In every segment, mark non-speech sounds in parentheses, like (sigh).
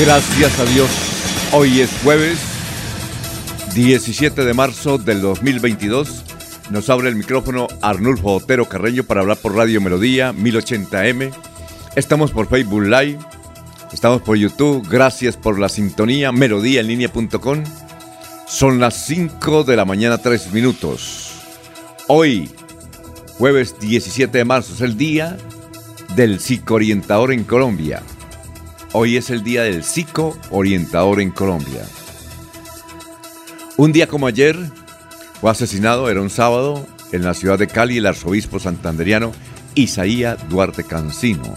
Gracias a Dios. Hoy es jueves 17 de marzo del 2022. Nos abre el micrófono Arnulfo Otero Carreño para hablar por Radio Melodía 1080M. Estamos por Facebook Live. Estamos por YouTube. Gracias por la sintonía. Melodíaenlínea.com. Son las 5 de la mañana, 3 minutos. Hoy, jueves 17 de marzo, es el día del psicoorientador en Colombia. Hoy es el día del psico orientador en Colombia. Un día como ayer fue asesinado, era un sábado, en la ciudad de Cali el arzobispo santanderiano Isaías Duarte Cancino.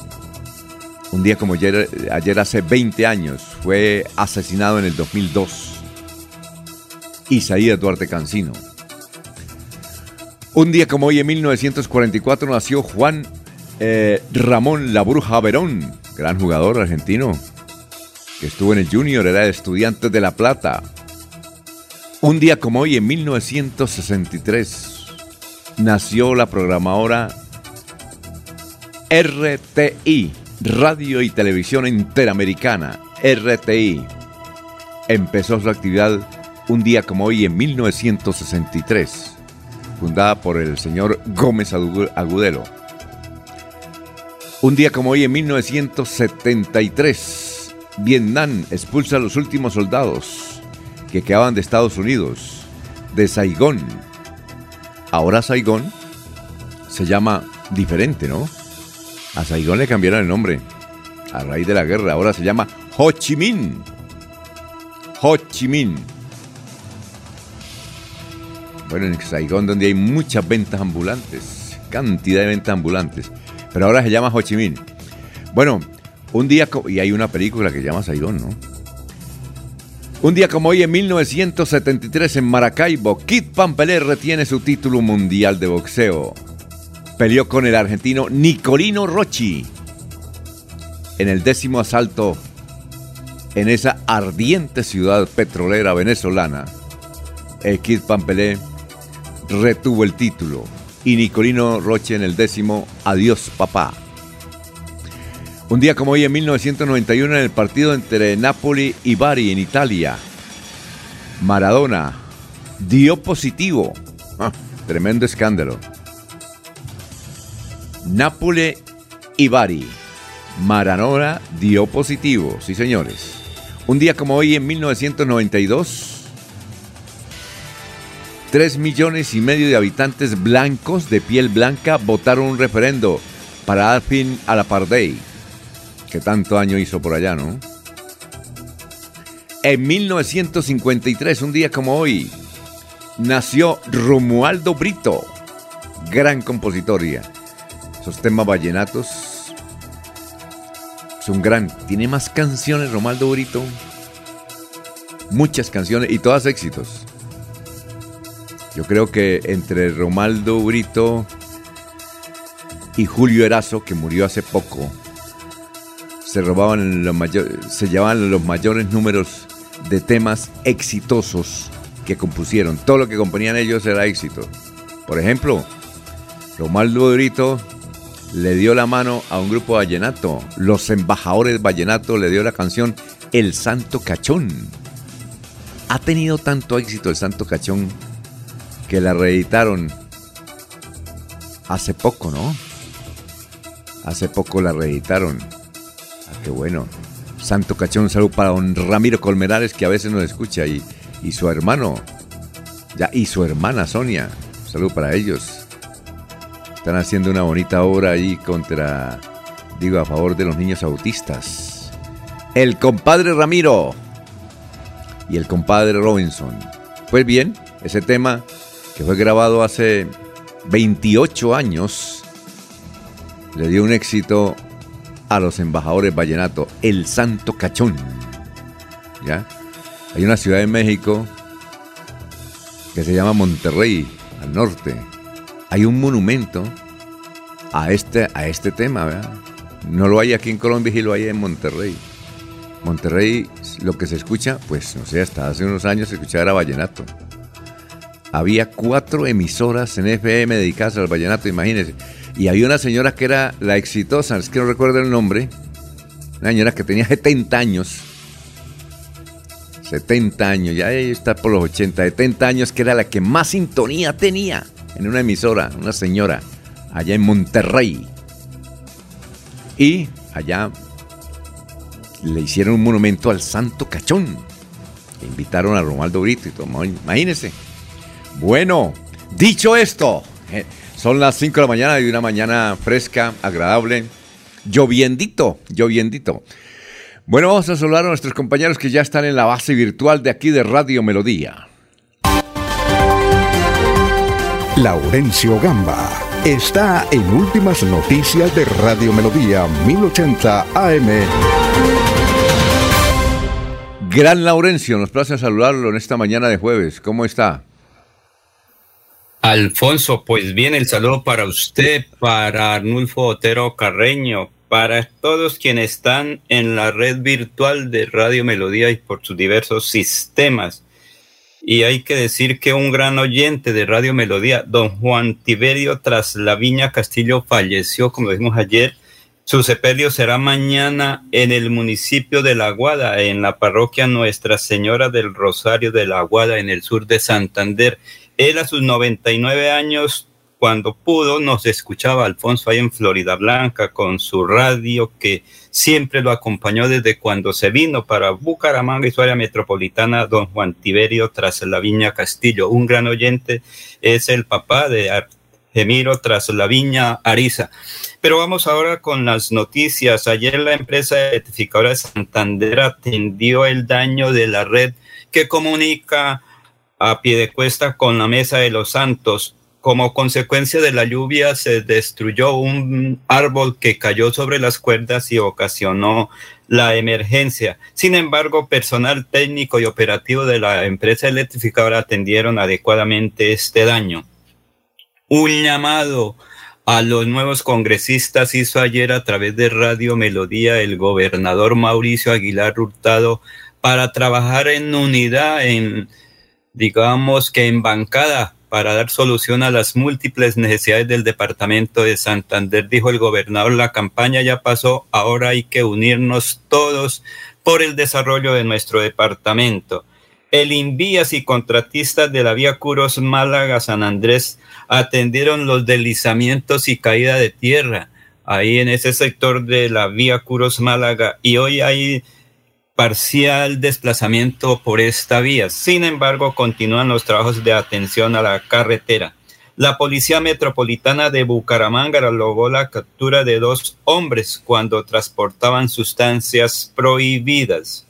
Un día como ayer, ayer hace 20 años fue asesinado en el 2002 Isaías Duarte Cancino. Un día como hoy en 1944 nació Juan eh, Ramón La Bruja Verón, gran jugador argentino, que estuvo en el Junior, era estudiante de La Plata. Un día como hoy, en 1963, nació la programadora RTI, Radio y Televisión Interamericana, RTI. Empezó su actividad un día como hoy, en 1963, fundada por el señor Gómez Agudelo. Un día como hoy, en 1973, Vietnam expulsa a los últimos soldados que quedaban de Estados Unidos, de Saigón. Ahora Saigón se llama diferente, ¿no? A Saigón le cambiaron el nombre a raíz de la guerra. Ahora se llama Ho Chi Minh. Ho Chi Minh. Bueno, en Saigón donde hay muchas ventas ambulantes, cantidad de ventas ambulantes pero ahora se llama Ho Chi Minh. Bueno, un día, y hay una película que llama Saigón, ¿no? Un día como hoy, en 1973, en Maracaibo, Kid Pampelé retiene su título mundial de boxeo. Peleó con el argentino Nicolino Rocci en el décimo asalto en esa ardiente ciudad petrolera venezolana. Kid Pampelé retuvo el título y Nicolino Roche en el décimo Adiós papá. Un día como hoy en 1991 en el partido entre Napoli y Bari en Italia, Maradona dio positivo. Ah, tremendo escándalo. Napoli y Bari. Maradona dio positivo, sí señores. Un día como hoy en 1992 Tres millones y medio de habitantes blancos de piel blanca votaron un referendo para dar fin al apartheid, que tanto daño hizo por allá, ¿no? En 1953, un día como hoy, nació Romualdo Brito, gran compositoria. Esos temas vallenatos son gran. Tiene más canciones Romualdo Brito. Muchas canciones y todas éxitos. Yo creo que entre Romaldo Brito y Julio Erazo, que murió hace poco, se robaban los mayores, se llevaban los mayores números de temas exitosos que compusieron. Todo lo que componían ellos era éxito. Por ejemplo, Romaldo Brito le dio la mano a un grupo vallenato. Los embajadores vallenato le dio la canción El Santo Cachón. Ha tenido tanto éxito el Santo Cachón que la reeditaron hace poco, ¿no? Hace poco la reeditaron. Ah, qué bueno. Santo Cachón, un saludo para don Ramiro Colmenares, que a veces nos escucha y, y su hermano, ya, y su hermana Sonia. Salud para ellos. Están haciendo una bonita obra ahí contra, digo, a favor de los niños autistas. El compadre Ramiro y el compadre Robinson. Pues bien, ese tema que fue grabado hace 28 años le dio un éxito a los embajadores vallenato, el Santo Cachón. ¿Ya? Hay una ciudad en México que se llama Monterrey, al norte. Hay un monumento a este, a este tema. No lo hay aquí en Colombia y lo hay en Monterrey. Monterrey, lo que se escucha, pues no sé, hasta hace unos años se escuchaba vallenato. Había cuatro emisoras en FM dedicadas al vallenato, imagínense. Y había una señora que era la exitosa, es que no recuerdo el nombre, una señora que tenía 70 años, 70 años, ya está por los 80, 70 años, que era la que más sintonía tenía en una emisora, una señora, allá en Monterrey. Y allá le hicieron un monumento al Santo Cachón. Invitaron a Romualdo Brito y todo. Imagínense. Bueno, dicho esto, son las 5 de la mañana y una mañana fresca, agradable, lloviendito, lloviendito. Bueno, vamos a saludar a nuestros compañeros que ya están en la base virtual de aquí de Radio Melodía. Laurencio Gamba está en Últimas Noticias de Radio Melodía 1080 AM. Gran Laurencio, nos place saludarlo en esta mañana de jueves. ¿Cómo está? Alfonso, pues bien, el saludo para usted, para Arnulfo Otero Carreño, para todos quienes están en la red virtual de Radio Melodía y por sus diversos sistemas. Y hay que decir que un gran oyente de Radio Melodía, don Juan Tiberio tras la Viña Castillo, falleció, como dijimos ayer. Su sepelio será mañana en el municipio de La Aguada, en la parroquia Nuestra Señora del Rosario de La Aguada, en el sur de Santander. Él a sus 99 años, cuando pudo, nos escuchaba Alfonso ahí en Florida Blanca con su radio que siempre lo acompañó desde cuando se vino para Bucaramanga y su área metropolitana, don Juan Tiberio tras la Viña Castillo. Un gran oyente es el papá de la Viña Ariza. Pero vamos ahora con las noticias. Ayer la empresa electrificadora de Santander atendió el daño de la red que comunica a pie de cuesta con la Mesa de los Santos. Como consecuencia de la lluvia se destruyó un árbol que cayó sobre las cuerdas y ocasionó la emergencia. Sin embargo, personal técnico y operativo de la empresa electrificadora atendieron adecuadamente este daño. Un llamado a los nuevos congresistas hizo ayer a través de Radio Melodía el gobernador Mauricio Aguilar Hurtado para trabajar en unidad en digamos que en bancada para dar solución a las múltiples necesidades del departamento de Santander, dijo el gobernador, la campaña ya pasó, ahora hay que unirnos todos por el desarrollo de nuestro departamento. El Invías y contratistas de la vía Curos Málaga San Andrés atendieron los deslizamientos y caída de tierra ahí en ese sector de la vía Curos Málaga y hoy hay parcial desplazamiento por esta vía. Sin embargo, continúan los trabajos de atención a la carretera. La Policía Metropolitana de Bucaramanga logró la captura de dos hombres cuando transportaban sustancias prohibidas.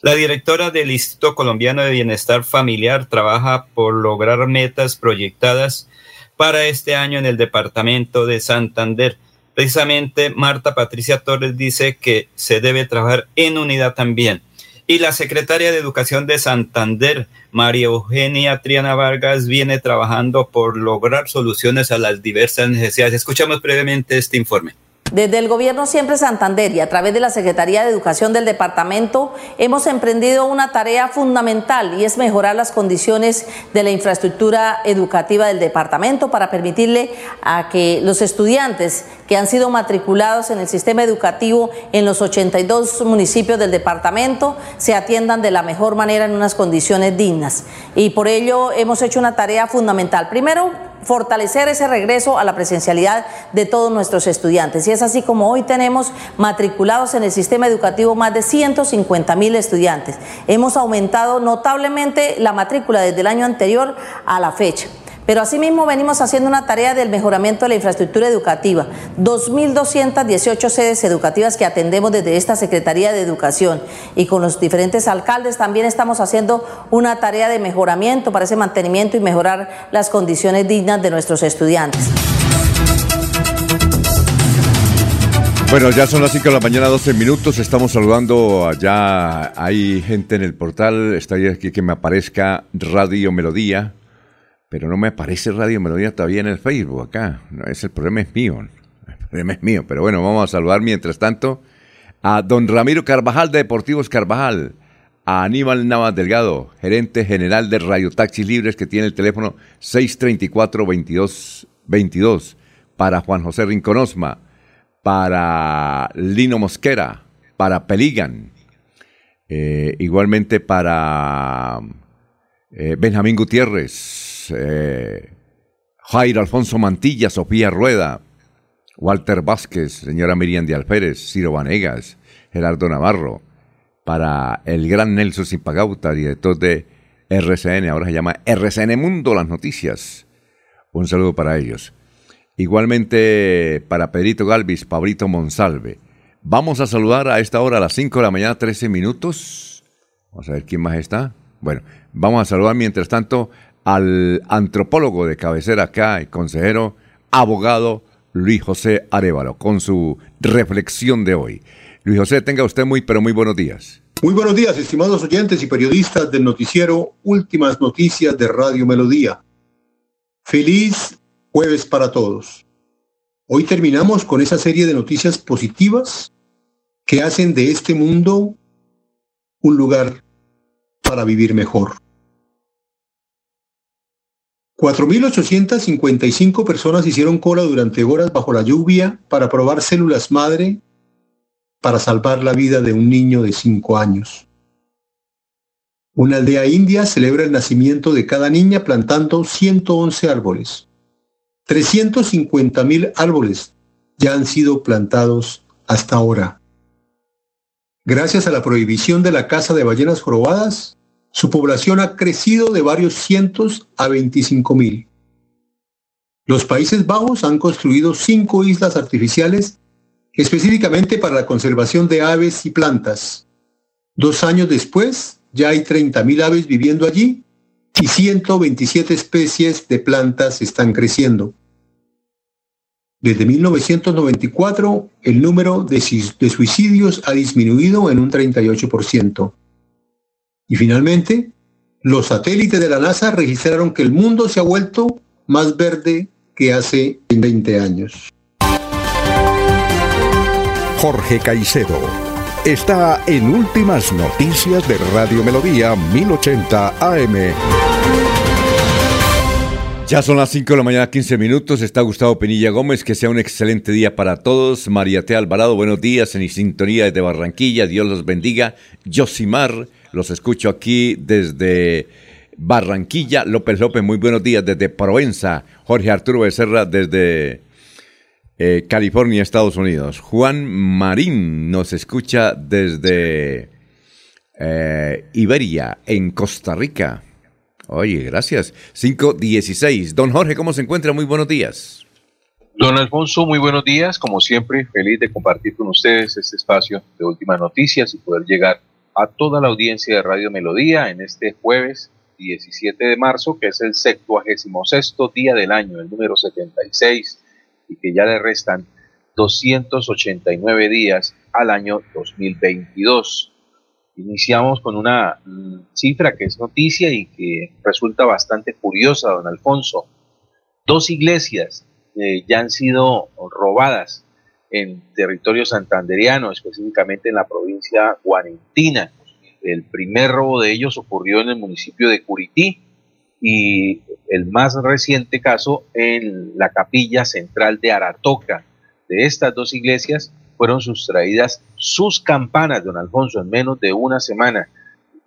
La directora del Instituto Colombiano de Bienestar Familiar trabaja por lograr metas proyectadas para este año en el departamento de Santander. Precisamente Marta Patricia Torres dice que se debe trabajar en unidad también. Y la secretaria de Educación de Santander, María Eugenia Triana Vargas, viene trabajando por lograr soluciones a las diversas necesidades. Escuchamos brevemente este informe. Desde el Gobierno Siempre Santander y a través de la Secretaría de Educación del Departamento hemos emprendido una tarea fundamental y es mejorar las condiciones de la infraestructura educativa del departamento para permitirle a que los estudiantes que han sido matriculados en el sistema educativo en los 82 municipios del departamento se atiendan de la mejor manera en unas condiciones dignas. Y por ello hemos hecho una tarea fundamental. Primero, fortalecer ese regreso a la presencialidad de todos nuestros estudiantes. Y es así como hoy tenemos matriculados en el sistema educativo más de 150 mil estudiantes. Hemos aumentado notablemente la matrícula desde el año anterior a la fecha. Pero asimismo venimos haciendo una tarea del mejoramiento de la infraestructura educativa. 2.218 sedes educativas que atendemos desde esta Secretaría de Educación y con los diferentes alcaldes también estamos haciendo una tarea de mejoramiento para ese mantenimiento y mejorar las condiciones dignas de nuestros estudiantes. Bueno, ya son las 5 de la mañana, 12 minutos. Estamos saludando allá. Hay gente en el portal. Estaría aquí que me aparezca Radio Melodía pero no me aparece Radio Melodía todavía en el Facebook acá. No, ese el problema es mío. El problema es mío. Pero bueno, vamos a saludar mientras tanto a don Ramiro Carvajal de Deportivos Carvajal, a Aníbal Navas Delgado, gerente general de Radio Taxis Libres, que tiene el teléfono 634-2222, para Juan José Rinconosma, para Lino Mosquera, para Peligan, eh, igualmente para eh, Benjamín Gutiérrez, eh, Jairo Alfonso Mantilla, Sofía Rueda, Walter Vázquez, señora Miriam de Alférez, Ciro Vanegas, Gerardo Navarro, para el gran Nelson Simpagauta, director de RCN, ahora se llama RCN Mundo Las Noticias. Un saludo para ellos. Igualmente para Pedrito Galvis, Pablito Monsalve. Vamos a saludar a esta hora, a las 5 de la mañana, 13 minutos. Vamos a ver quién más está. Bueno, vamos a saludar mientras tanto al antropólogo de cabecera acá, el consejero, abogado Luis José Arevalo, con su reflexión de hoy. Luis José, tenga usted muy, pero muy buenos días. Muy buenos días, estimados oyentes y periodistas del noticiero Últimas Noticias de Radio Melodía. Feliz jueves para todos. Hoy terminamos con esa serie de noticias positivas que hacen de este mundo un lugar para vivir mejor. 4.855 personas hicieron cola durante horas bajo la lluvia para probar células madre para salvar la vida de un niño de 5 años. Una aldea india celebra el nacimiento de cada niña plantando 111 árboles. 350.000 árboles ya han sido plantados hasta ahora. Gracias a la prohibición de la caza de ballenas jorobadas, su población ha crecido de varios cientos a 25 mil. Los Países Bajos han construido cinco islas artificiales específicamente para la conservación de aves y plantas. Dos años después, ya hay 30.000 aves viviendo allí y 127 especies de plantas están creciendo. Desde 1994, el número de, suicidios ha disminuido en un 38%. Y finalmente, los satélites de la NASA registraron que el mundo se ha vuelto más verde que hace 20 años. Jorge Caicedo está en Últimas Noticias de Radio Melodía 1080 AM. Ya son las 5 de la mañana, 15 minutos. Está Gustavo Penilla Gómez. Que sea un excelente día para todos. María T. Alvarado, buenos días en sintonía desde Barranquilla. Dios los bendiga. Yosimar los escucho aquí desde Barranquilla. López López, muy buenos días desde Provenza. Jorge Arturo Becerra desde eh, California, Estados Unidos. Juan Marín nos escucha desde eh, Iberia, en Costa Rica. Oye, gracias. 516. Don Jorge, ¿cómo se encuentra? Muy buenos días. Don Alfonso, muy buenos días. Como siempre, feliz de compartir con ustedes este espacio de últimas noticias y poder llegar toda la audiencia de Radio Melodía en este jueves 17 de marzo, que es el 76 día del año, el número 76, y que ya le restan 289 días al año 2022. Iniciamos con una mm, cifra que es noticia y que resulta bastante curiosa, don Alfonso. Dos iglesias eh, ya han sido robadas en territorio santanderiano, específicamente en la provincia guarentina. El primer robo de ellos ocurrió en el municipio de Curití y el más reciente caso en la capilla central de Aratoca. De estas dos iglesias fueron sustraídas sus campanas, don Alfonso, en menos de una semana.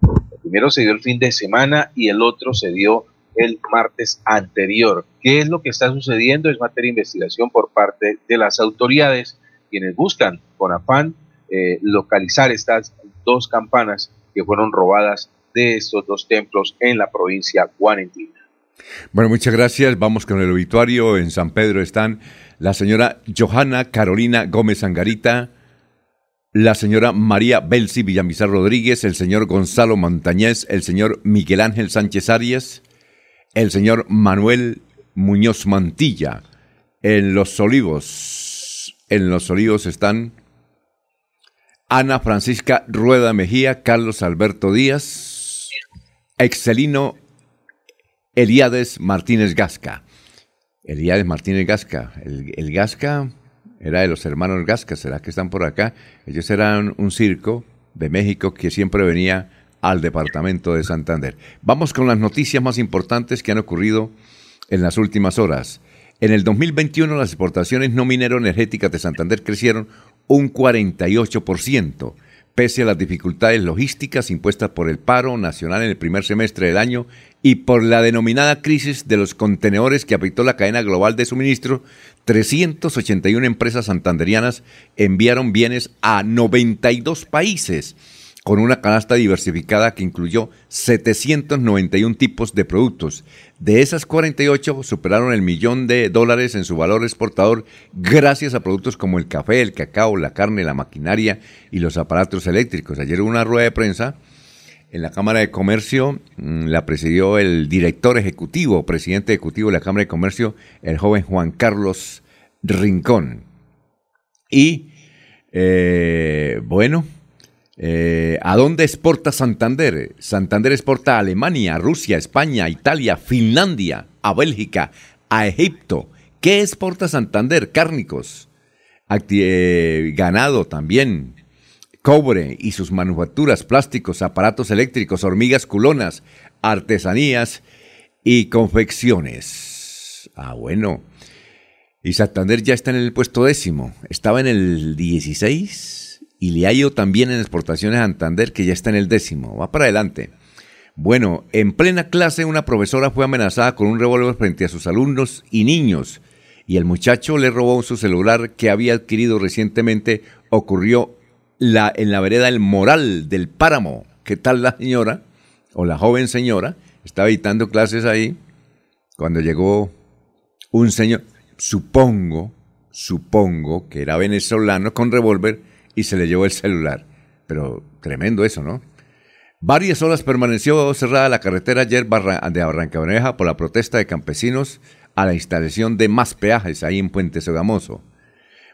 El primero se dio el fin de semana y el otro se dio el martes anterior. ¿Qué es lo que está sucediendo? Es materia de investigación por parte de las autoridades, quienes buscan con afán eh, localizar estas dos campanas que fueron robadas de estos dos templos en la provincia guarentina. Bueno, muchas gracias. Vamos con el obituario. En San Pedro están la señora Johanna Carolina Gómez Angarita, la señora María Belsi Villamizar Rodríguez, el señor Gonzalo Montañez, el señor Miguel Ángel Sánchez Arias, el señor Manuel Muñoz Mantilla. En Los Olivos, en Los Olivos están Ana Francisca Rueda Mejía, Carlos Alberto Díaz, Excelino Eliades Martínez Gasca. Eliades Martínez Gasca. El, Gasca era de los hermanos Gasca, ¿será que están por acá? Ellos eran un circo de México que siempre venía al departamento de Santander. Vamos con las noticias más importantes que han ocurrido en las últimas horas. En el 2021 las exportaciones no minero energéticas de Santander crecieron un 48%. Pese a las dificultades logísticas impuestas por el paro nacional en el primer semestre del año y por la denominada crisis de los contenedores que afectó la cadena global de suministro, 381 empresas santanderianas enviaron bienes a 92 países con una canasta diversificada que incluyó 791 tipos de productos. De esas 48 superaron el millón de dólares en su valor exportador gracias a productos como el café, el cacao, la carne, la maquinaria y los aparatos eléctricos. Ayer hubo una rueda de prensa en la Cámara de Comercio, mm, la presidió el director ejecutivo, presidente ejecutivo de la Cámara de Comercio, el joven Juan Carlos Rincón. Y eh, bueno, eh, ¿A dónde exporta Santander? Santander exporta a Alemania, Rusia, España, Italia, Finlandia, a Bélgica, a Egipto. ¿Qué exporta Santander? Cárnicos, eh, ganado también, cobre y sus manufacturas, plásticos, aparatos eléctricos, hormigas culonas, artesanías y confecciones. Ah, bueno. Y Santander ya está en el puesto décimo. Estaba en el 16 y le ha ido también en exportaciones a Santander, que ya está en el décimo. Va para adelante. Bueno, en plena clase una profesora fue amenazada con un revólver frente a sus alumnos y niños, y el muchacho le robó su celular que había adquirido recientemente. Ocurrió la, en la vereda El Moral del Páramo. ¿Qué tal la señora, o la joven señora, estaba editando clases ahí, cuando llegó un señor, supongo, supongo que era venezolano con revólver, y se le llevó el celular. Pero tremendo eso, ¿no? Varias horas permaneció cerrada la carretera ayer de Barrancabermeja por la protesta de campesinos a la instalación de más peajes ahí en Puente Sogamoso.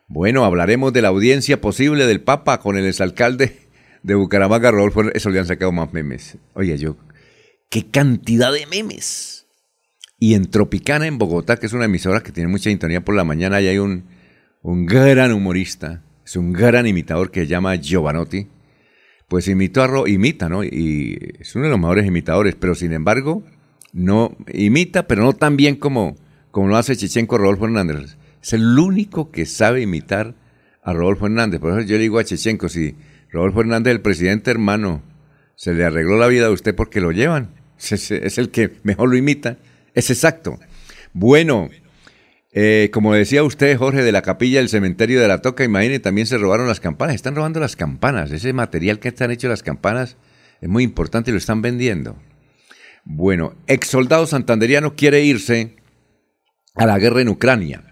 Bueno, hablaremos de la audiencia posible del Papa con el exalcalde de Bucaramanga, Rodolfo. Eso le han sacado más memes. Oye, yo, qué cantidad de memes. Y en Tropicana, en Bogotá, que es una emisora que tiene mucha sintonía por la mañana, y hay un, un gran humorista es un gran imitador que se llama Giovanotti, pues imitó a imita, ¿no? Y es uno de los mejores imitadores, pero sin embargo, no imita, pero no tan bien como, como lo hace Chechenko Rodolfo Hernández. Es el único que sabe imitar a Rodolfo Hernández. Por eso yo le digo a Chechenko, si Rodolfo Hernández, el presidente hermano, se le arregló la vida a usted porque lo llevan. (laughs) es el que mejor lo imita. Es exacto. Bueno, eh, como decía usted, Jorge, de la capilla del cementerio de la Toca, imagine, también se robaron las campanas. Están robando las campanas. Ese material que están hechos las campanas es muy importante y lo están vendiendo. Bueno, ex soldado santanderiano quiere irse a la guerra en Ucrania.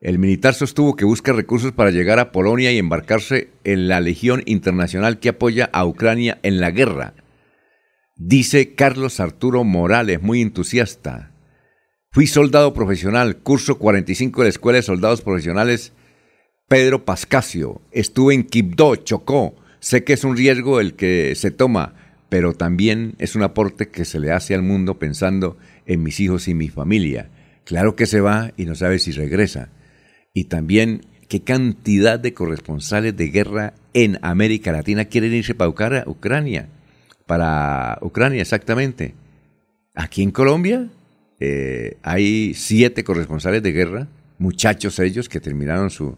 El militar sostuvo que busca recursos para llegar a Polonia y embarcarse en la Legión Internacional que apoya a Ucrania en la guerra. Dice Carlos Arturo Morales, muy entusiasta. Fui soldado profesional, curso 45 de la Escuela de Soldados Profesionales Pedro Pascasio. Estuve en Quibdó, Chocó. Sé que es un riesgo el que se toma, pero también es un aporte que se le hace al mundo pensando en mis hijos y mi familia. Claro que se va y no sabe si regresa. Y también qué cantidad de corresponsales de guerra en América Latina quieren irse para Ucrania. Para Ucrania, exactamente. Aquí en Colombia eh, hay siete corresponsales de guerra, muchachos ellos que terminaron su,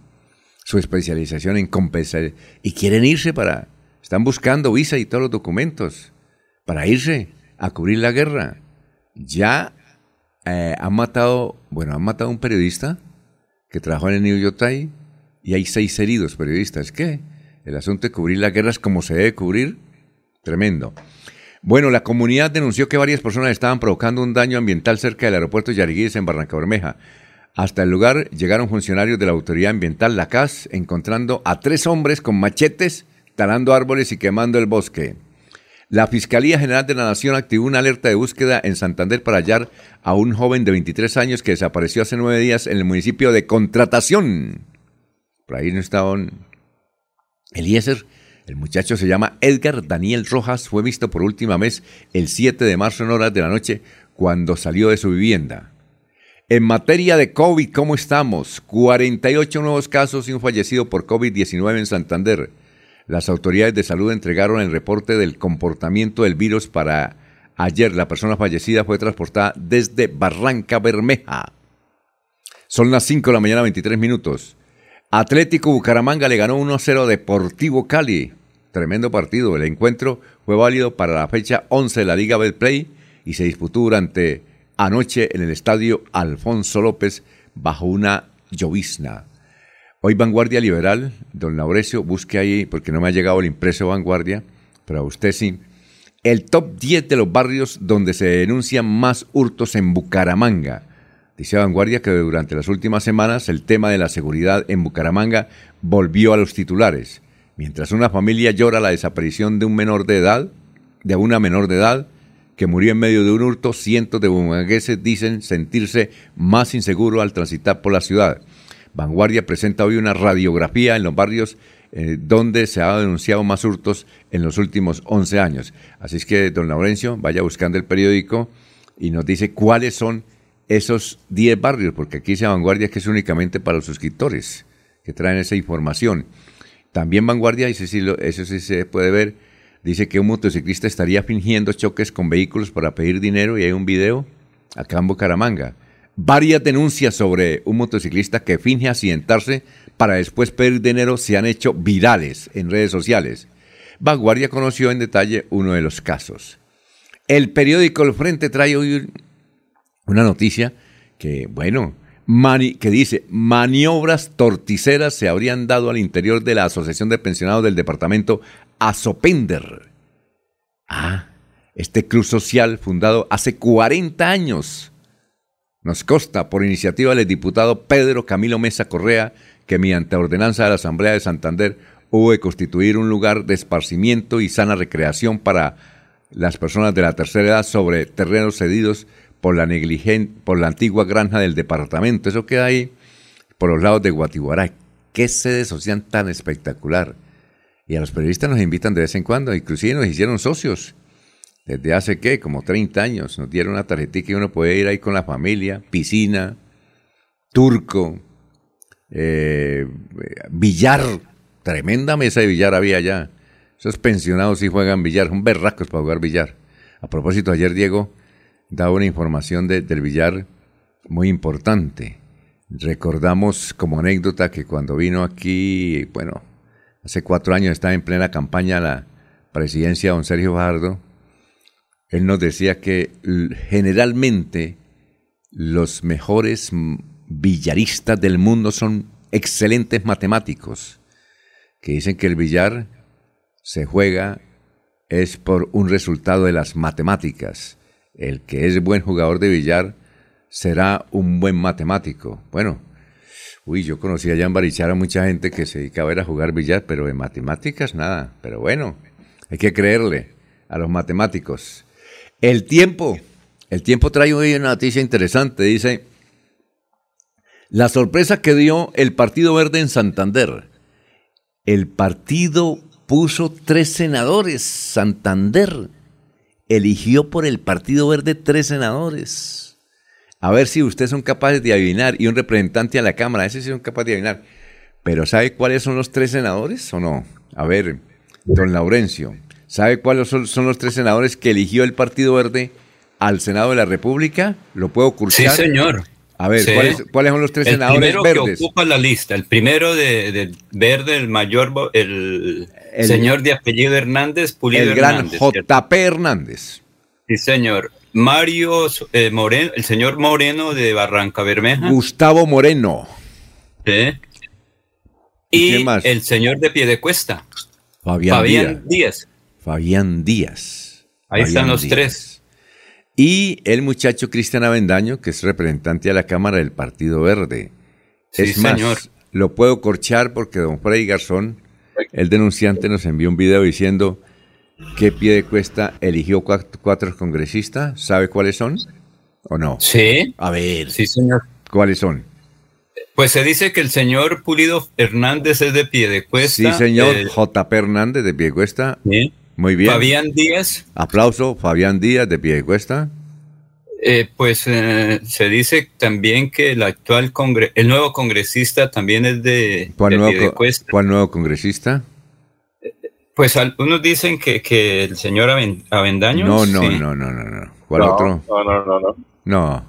su especialización en compensar y quieren irse para, están buscando visa y todos los documentos para irse a cubrir la guerra. Ya eh, han matado, bueno, han matado a un periodista que trabajó en el New York Times y hay seis heridos periodistas. ¿Qué? El asunto de cubrir las guerras como se debe cubrir, tremendo. Bueno, la comunidad denunció que varias personas estaban provocando un daño ambiental cerca del aeropuerto Yariguíes en Barranca Bermeja. Hasta el lugar llegaron funcionarios de la autoridad ambiental, la CAS, encontrando a tres hombres con machetes talando árboles y quemando el bosque. La Fiscalía General de la Nación activó una alerta de búsqueda en Santander para hallar a un joven de 23 años que desapareció hace nueve días en el municipio de Contratación. Por ahí no estaba Eliezer. El muchacho se llama Edgar Daniel Rojas. Fue visto por última vez el 7 de marzo en horas de la noche cuando salió de su vivienda. En materia de COVID, ¿cómo estamos? 48 nuevos casos y un fallecido por COVID-19 en Santander. Las autoridades de salud entregaron el reporte del comportamiento del virus para ayer. La persona fallecida fue transportada desde Barranca Bermeja. Son las 5 de la mañana, 23 minutos. Atlético Bucaramanga le ganó 1-0 Deportivo Cali. Tremendo partido. El encuentro fue válido para la fecha 11 de la Liga Betplay y se disputó durante anoche en el estadio Alfonso López bajo una llovizna. Hoy Vanguardia Liberal, don Laurecio, busque ahí, porque no me ha llegado el impreso Vanguardia, pero a usted sí. El top 10 de los barrios donde se denuncian más hurtos en Bucaramanga. Dice Vanguardia que durante las últimas semanas el tema de la seguridad en Bucaramanga volvió a los titulares. Mientras una familia llora la desaparición de un menor de edad, de una menor de edad, que murió en medio de un hurto, cientos de bumangueses dicen sentirse más inseguros al transitar por la ciudad. Vanguardia presenta hoy una radiografía en los barrios eh, donde se ha denunciado más hurtos en los últimos 11 años. Así es que, don Laurencio, vaya buscando el periódico y nos dice cuáles son esos 10 barrios, porque aquí dice Vanguardia que es únicamente para los suscriptores que traen esa información. También Vanguardia, eso sí, eso sí se puede ver, dice que un motociclista estaría fingiendo choques con vehículos para pedir dinero y hay un video acá en Bucaramanga. Varias denuncias sobre un motociclista que finge accidentarse para después pedir dinero se han hecho virales en redes sociales. Vanguardia conoció en detalle uno de los casos. El periódico El Frente trae hoy una noticia que, bueno, que dice, maniobras torticeras se habrían dado al interior de la Asociación de Pensionados del Departamento Azopender. Ah, este club social fundado hace 40 años nos consta, por iniciativa del diputado Pedro Camilo Mesa Correa, que mediante ordenanza de la Asamblea de Santander hubo de constituir un lugar de esparcimiento y sana recreación para las personas de la tercera edad sobre terrenos cedidos por la, por la antigua granja del departamento. Eso queda ahí por los lados de Guatiguará. Qué sede social tan espectacular. Y a los periodistas nos invitan de vez en cuando, inclusive nos hicieron socios desde hace qué, como 30 años, nos dieron una tarjetita y uno puede ir ahí con la familia, piscina, turco, eh, billar, tremenda mesa de billar había allá. Esos pensionados sí juegan billar, son berracos para jugar billar. A propósito, ayer Diego daba una información del billar muy importante. Recordamos como anécdota que cuando vino aquí, bueno, hace cuatro años estaba en plena campaña la presidencia de don Sergio Fajardo, él nos decía que generalmente los mejores billaristas del mundo son excelentes matemáticos, que dicen que el billar se juega es por un resultado de las matemáticas. El que es buen jugador de billar será un buen matemático. Bueno, uy, yo conocí allá en Barichara mucha gente que se dedicaba a, a jugar billar, pero de matemáticas nada. Pero bueno, hay que creerle a los matemáticos. El tiempo, el tiempo trae hoy una noticia interesante, dice, la sorpresa que dio el Partido Verde en Santander. El partido puso tres senadores, Santander eligió por el Partido Verde tres senadores. A ver si ustedes son capaces de adivinar y un representante a la Cámara, ese sí son capaces de adivinar. Pero ¿sabe cuáles son los tres senadores o no? A ver, don Laurencio. ¿Sabe cuáles son, los tres senadores que eligió el Partido Verde al Senado de la República? ¿Lo puedo cursar? Sí, señor. A ver, ¿cuáles, son los tres senadores verdes? El primero que ocupa la lista, el primero de, verde, el mayor, el, señor de apellido Hernández, Pulido El gran JP Hernández. Sí, señor. Mario eh, Moreno, el señor Moreno de Barranca Bermeja. Gustavo Moreno. ¿Sí? Y, el señor de Piedecuesta. Fabián, Fabián Díaz. Fabián Díaz. Ahí están los tres. Y el muchacho Cristian Avendaño, que es representante a la Cámara del Partido Verde. Sí, es más, señor. lo puedo corchar porque don Freddy Garzón, el denunciante, nos envió un video diciendo qué pie de cuesta eligió cuatro, cuatro congresistas. ¿Sabe cuáles son? ¿O no? Sí. A ver. Sí, señor. ¿Cuáles son? Pues se dice que el señor Pulido Hernández es de Piedecuesta. Sí, señor. Eh, JP Hernández de Piedecuesta. sí. Muy bien. Fabián Díaz. Aplauso, Fabián Díaz de Piedecuesta. Eh, pues eh, se dice también que el actual congre el nuevo congresista también es de, ¿Cuál, de nuevo, cuál nuevo congresista? Pues algunos dicen que, que el señor Aven- Avendaño. No, no, sí. no, no, no, no. ¿Cuál no, otro? No, no, no, no. No.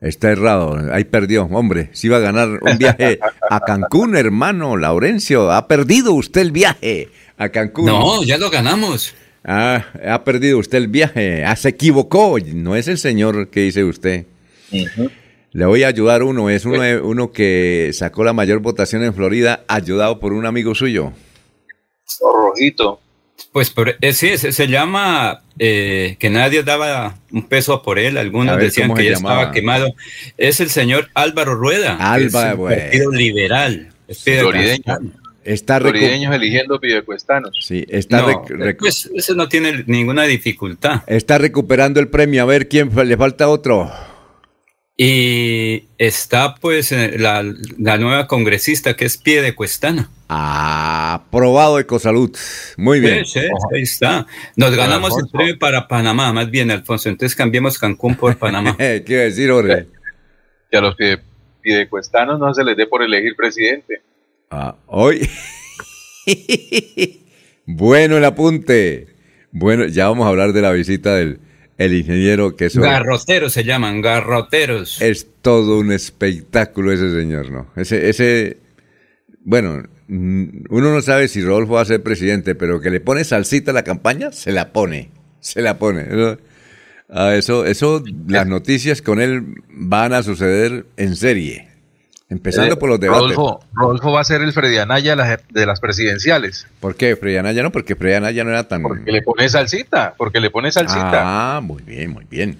Está errado. Ahí perdió. Hombre, si iba a ganar un viaje a Cancún, hermano Laurencio. Ha perdido usted el viaje a Cancún. No, ya lo ganamos. Ah, ha perdido usted el viaje. Ah, se equivocó. No es el señor que dice usted. Le voy a ayudar uno. Es uno, uno que sacó la mayor votación en Florida, ayudado por un amigo suyo. Rojito. Pues eh, sí, se, se llama eh, que nadie daba un peso por él. Algunos decían ¿cómo que ya llamaba? estaba quemado. Es el señor Álvaro Rueda. Álvaro, es un partido liberal. Es Florideño. Está Florideños eligiendo piedecuestanos. Sí, está, No, rec- rec- pues eso no tiene ninguna dificultad. está recuperando el premio. A ver quién le falta otro. Y está pues eh, la, la nueva congresista que es Piedecuestana. Aprobado Ecosalud. Muy bien. Sí, sí, ahí está. Nos ganamos el premio para Panamá, más bien, Alfonso. Entonces cambiemos Cancún por Panamá. (laughs) ¿Qué decir, Jorge? Que a los pie- piedecuestanos no se les dé por elegir presidente. Ah, hoy. (laughs) bueno el apunte. Bueno, ya vamos a hablar de la visita del el ingeniero que eso Garroteros se llaman, garroteros. es todo un espectáculo ese señor, ¿no? Ese, ese, bueno, mm, uno no sabe si Rodolfo va a ser presidente, pero que le pone salsita a la campaña, se la pone, se la pone. Eso, ah, eso, eso, las noticias con él van a suceder en serie, empezando Eh, por los debates. Rodolfo, Rodolfo va a ser el Freddy Anaya de las, de las presidenciales. ¿Por qué? Freddy Anaya no, porque Freddy Anaya no era tan... Porque le pone salsita. Porque le pone salsita. Ah, muy bien, muy bien.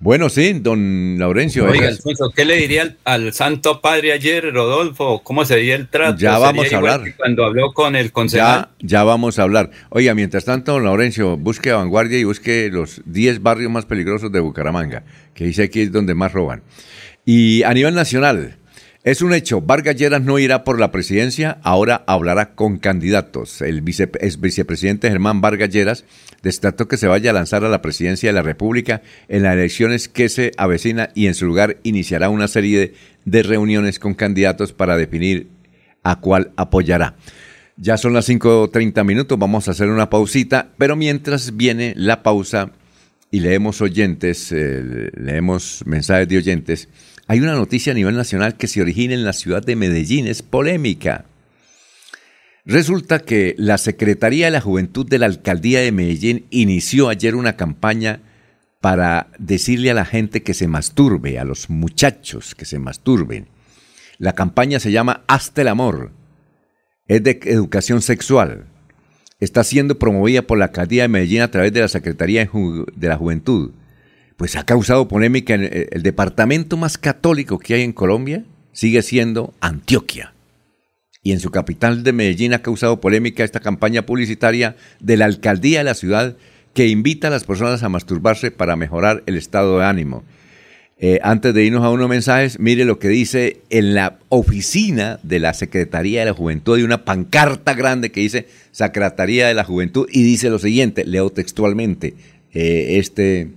Bueno, sí, don Laurencio. Oiga, Alfonso, ¿qué le diría al, al Santo Padre ayer, Rodolfo? ¿Cómo sería el trato? Ya ¿Sería vamos a igual hablar. que Cuando habló con el concejal. ya, ya vamos a hablar. Oiga, mientras tanto, don Laurencio, busque a vanguardia y busque los 10 barrios más peligrosos de Bucaramanga, que dice aquí es donde más roban. Y a nivel nacional, es un hecho, Vargas Lleras no irá por la presidencia, ahora hablará con candidatos. El vice, vicepresidente Germán Vargas Lleras destacó que se vaya a lanzar a la presidencia de la República en las elecciones que se avecina y en su lugar iniciará una serie de, de reuniones con candidatos para definir a cuál apoyará. Ya son las 5.30 minutos, vamos a hacer una pausita, pero mientras viene la pausa y leemos oyentes, eh, leemos mensajes de oyentes, hay una noticia a nivel nacional que se origina en la ciudad de Medellín, es polémica. Resulta que la Secretaría de la Juventud de la Alcaldía de Medellín inició ayer una campaña para decirle a la gente que se masturbe, a los muchachos que se masturben. La campaña se llama Hasta el Amor. Es de educación sexual. Está siendo promovida por la Alcaldía de Medellín a través de la Secretaría de la Juventud. Pues ha causado polémica en el, el departamento más católico que hay en Colombia, sigue siendo Antioquia. Y en su capital de Medellín ha causado polémica esta campaña publicitaria de la alcaldía de la ciudad que invita a las personas a masturbarse para mejorar el estado de ánimo. Eh, antes de irnos a unos mensajes, mire lo que dice en la oficina de la Secretaría de la Juventud. Hay una pancarta grande que dice Secretaría de la Juventud y dice lo siguiente, leo textualmente eh, este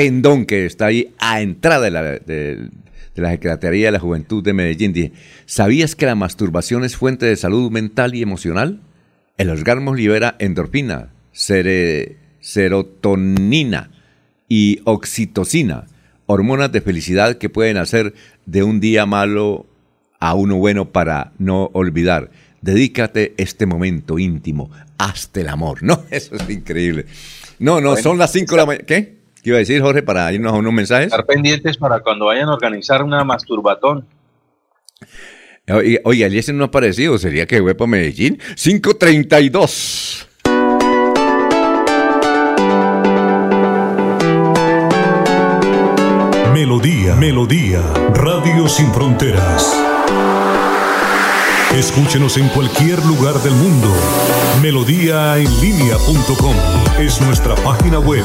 pendón que está ahí a entrada de la, de- de la Secretaría de la Juventud de Medellín. Dice, ¿sabías que la masturbación es fuente de salud mental y emocional? El orgasmo libera endorfina, serotonina y oxitocina, hormonas de felicidad que pueden hacer de un día malo a uno bueno para no olvidar. Dedícate este momento íntimo, hasta el amor. (laughs) No, eso es increíble. No, no, Bueno, son las 5 de la mañana. ¿Qué? ¿Qué iba a decir, Jorge, para irnos a unos mensajes? Estar pendientes para cuando vayan a organizar una masturbatón. Oye, oye Aliese no ha aparecido, sería que fue para Medellín. 532. Melodía, Melodía, Radio Sin Fronteras. Escúchenos en cualquier lugar del mundo. Melodíaenlínea.com es nuestra página web.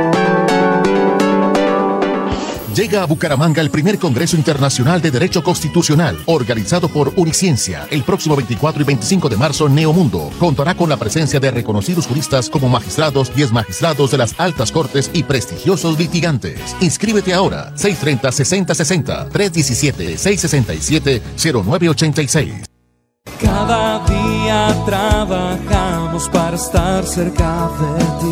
Llega a Bucaramanga el primer Congreso Internacional de Derecho Constitucional, organizado por Uniciencia, el próximo 24 y 25 de marzo en Neomundo. Contará con la presencia de reconocidos juristas como magistrados y exmagistrados de las altas cortes y prestigiosos litigantes. Inscríbete ahora, 630-6060, 317-667-0986. Cada día trabajamos para estar cerca de ti.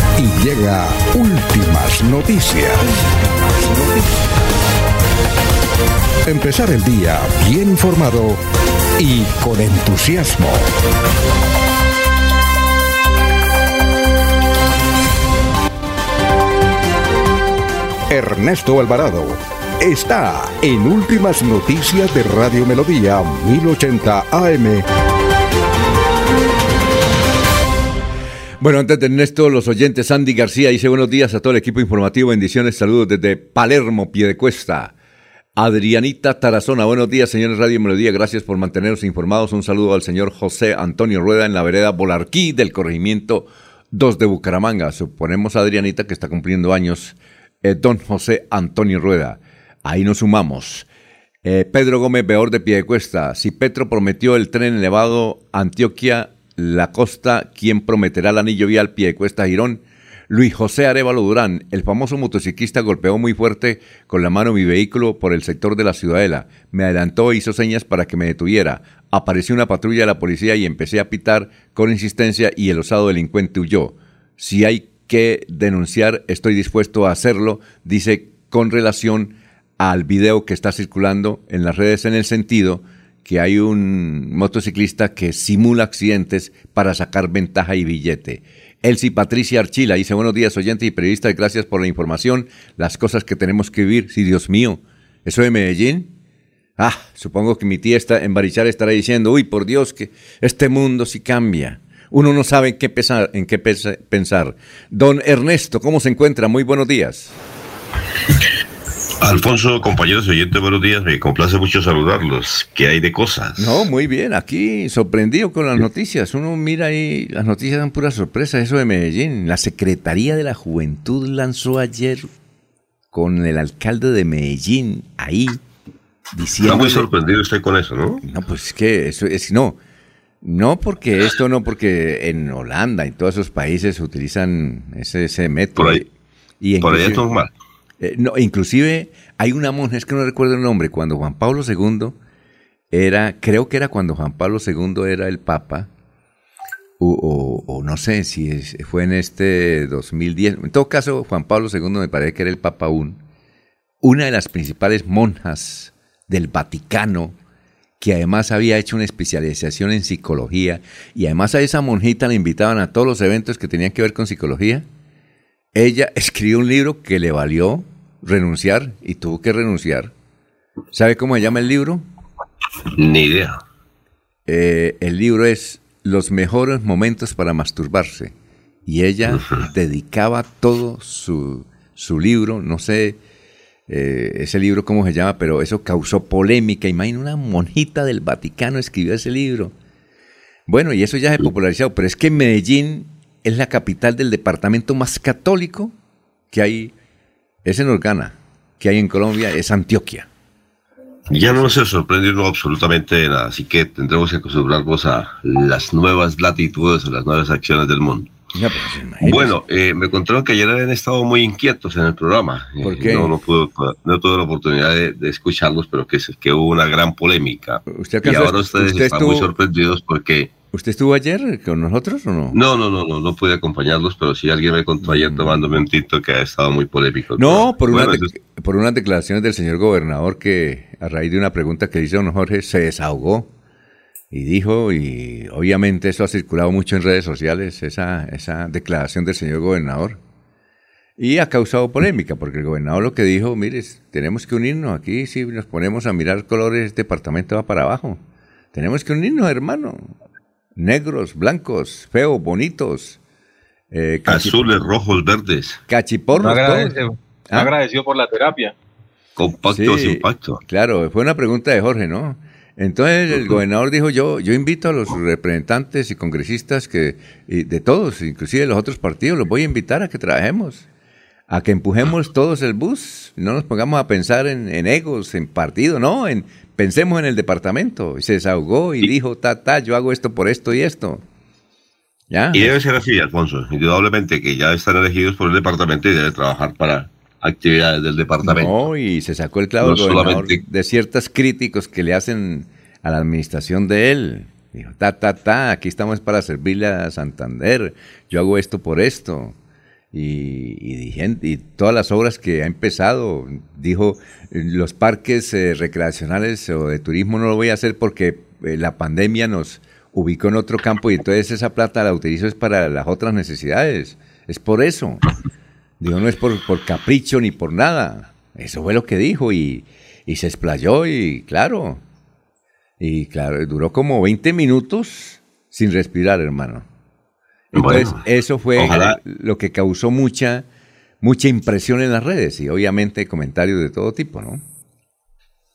y llega últimas noticias. Empezar el día bien informado y con entusiasmo. Ernesto Alvarado está en Últimas Noticias de Radio Melodía 1080 AM. Bueno, antes de Ernesto, los oyentes, Andy García dice buenos días a todo el equipo informativo, bendiciones, saludos desde Palermo, Piedecuesta. Adrianita Tarazona, buenos días, señores Radio Melodía, gracias por mantenernos informados. Un saludo al señor José Antonio Rueda en la vereda Bolarquí del corregimiento 2 de Bucaramanga. Suponemos, Adrianita, que está cumpliendo años eh, don José Antonio Rueda. Ahí nos sumamos. Eh, Pedro Gómez Beor de Piedecuesta, si Petro prometió el tren elevado Antioquia la Costa, quien prometerá el anillo vial pie de cuesta Girón. Luis José Arevalo Durán, el famoso motociclista, golpeó muy fuerte con la mano mi vehículo por el sector de la Ciudadela. Me adelantó e hizo señas para que me detuviera. Apareció una patrulla de la policía y empecé a pitar con insistencia y el osado delincuente huyó. Si hay que denunciar, estoy dispuesto a hacerlo, dice con relación al video que está circulando en las redes en el sentido que hay un motociclista que simula accidentes para sacar ventaja y billete. Elsie Patricia Archila dice, buenos días oyentes y periodistas, gracias por la información, las cosas que tenemos que vivir, sí, Dios mío, ¿eso de Medellín? Ah, supongo que mi tía está, en Barichar estará diciendo, uy, por Dios, que este mundo sí cambia. Uno no sabe en qué, pensar, en qué pensar. Don Ernesto, ¿cómo se encuentra? Muy buenos días. Alfonso, compañeros oyentes, buenos días. Me complace mucho saludarlos. ¿Qué hay de cosas? No, muy bien. Aquí sorprendido con las noticias. Uno mira ahí, las noticias dan pura sorpresa. Eso de Medellín. La Secretaría de la Juventud lanzó ayer con el alcalde de Medellín ahí diciendo. Está muy sorprendido usted con eso, ¿no? No, pues es que eso es no. No porque esto, no porque en Holanda y todos esos países utilizan ese, ese método. Por ahí, y por ahí es normal. Eh, no, inclusive hay una monja, es que no recuerdo el nombre, cuando Juan Pablo II era, creo que era cuando Juan Pablo II era el Papa, o, no sé si fue en este 2010, en todo caso Juan Pablo II me parece que era el Papa aún, una de las principales monjas del Vaticano, que además había hecho una especialización en psicología, y además a esa monjita la invitaban a todos los eventos que tenían que ver con psicología, ella (laughs) escribió un libro que le valió renunciar y tuvo que renunciar. ¿Sabe cómo se llama el libro? Ni idea. Eh, el libro es Los mejores momentos para masturbarse. Y ella dedicaba todo su, su, libro, no sé eh, ese libro cómo se llama, pero eso causó polémica. Imagina una monjita del Vaticano escribió ese libro. Bueno, y eso ya se ha popularizado, pero es que Medellín es la capital del departamento más católico que hay es en Organa. que hay en Colombia es Antioquia. Ya no se sorprendió absolutamente de nada, así que tendremos que acostumbrarnos a las nuevas latitudes, a las nuevas acciones del mundo. pues, bueno, eh, me contaron que ayer habían estado muy inquietos en el programa. ¿Por Eh, qué? no, no, pude- no tuve la oportunidad de, de escucharlos, pero que, que hubo una gran polémica. ¿Usted y ahora ustedes usted están muy sorprendidos porque... ¿Usted estuvo ayer con nosotros o no? No, no, no, no, no pude acompañarlos, pero sí alguien me contó ayer tomándome un tinto que ha estado muy polémico. No, por, Bueno, de- por unas declaraciones del señor gobernador que a raíz de una pregunta que hizo don Jorge se desahogó y dijo, y obviamente eso ha circulado mucho en redes sociales, esa, esa declaración del señor gobernador. Y ha causado polémica, porque el gobernador lo que dijo, mire, tenemos que unirnos aquí, si nos ponemos a mirar colores, este departamento va para abajo. Tenemos que unirnos, hermano. Negros, blancos, feos, bonitos. eh, Azules, rojos, verdes. Cachiporros, No ¿Ah? agradecido por la terapia. Compacto Sí, sin pacto. Claro, fue una pregunta de Jorge, ¿no? Entonces el gobernador dijo, yo, yo invito a los representantes y congresistas que, y de todos, inclusive de los otros partidos, los voy a invitar a que trabajemos, a que empujemos todos el bus, no nos pongamos a pensar en, en egos, en partido, no, en, pensemos en el departamento. Y se desahogó y dijo, ta, ta, yo hago esto por esto y esto. ¿Ya? Y debe ser así, Alfonso. Indudablemente que ya están elegidos por el departamento y deben trabajar para actividades del departamento. No, y se sacó el clavo No solamente- de ciertos críticos que le hacen a la administración de él. Dijo, ta, ta, ta, aquí estamos para servirle a Santander, yo hago esto por esto. Y, todas las obras que ha empezado, dijo, los parques eh, recreacionales o de turismo no lo voy a hacer porque eh, la pandemia nos ubicó en otro campo y entonces esa plata la utilizo es para las otras necesidades. Es por eso. Digo, no es por, por capricho ni por nada. Eso fue lo que dijo y, y se explayó y claro. Y claro, duró como 20 minutos sin respirar, hermano. Entonces, Bueno, eso fue ojalá- lo que causó mucha, mucha impresión en las redes y obviamente comentarios de todo tipo, ¿no?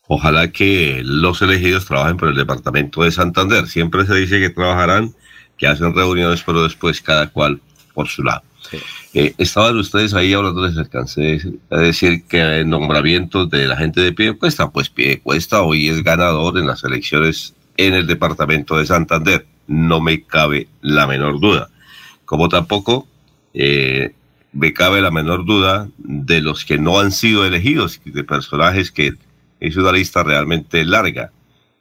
Ojalá que los elegidos trabajen por el departamento de Santander. Siempre se dice que trabajarán, que hacen reuniones, pero después cada cual por su lado. Eh, estaban ustedes ahí hablando, les alcancé a decir que el nombramiento de la gente de Piedecuesta, pues Piedecuesta hoy es ganador en las elecciones en el departamento de Santander. No me cabe la menor duda. Como tampoco eh, me cabe la menor duda de los que no han sido elegidos, de personajes que es una lista realmente larga.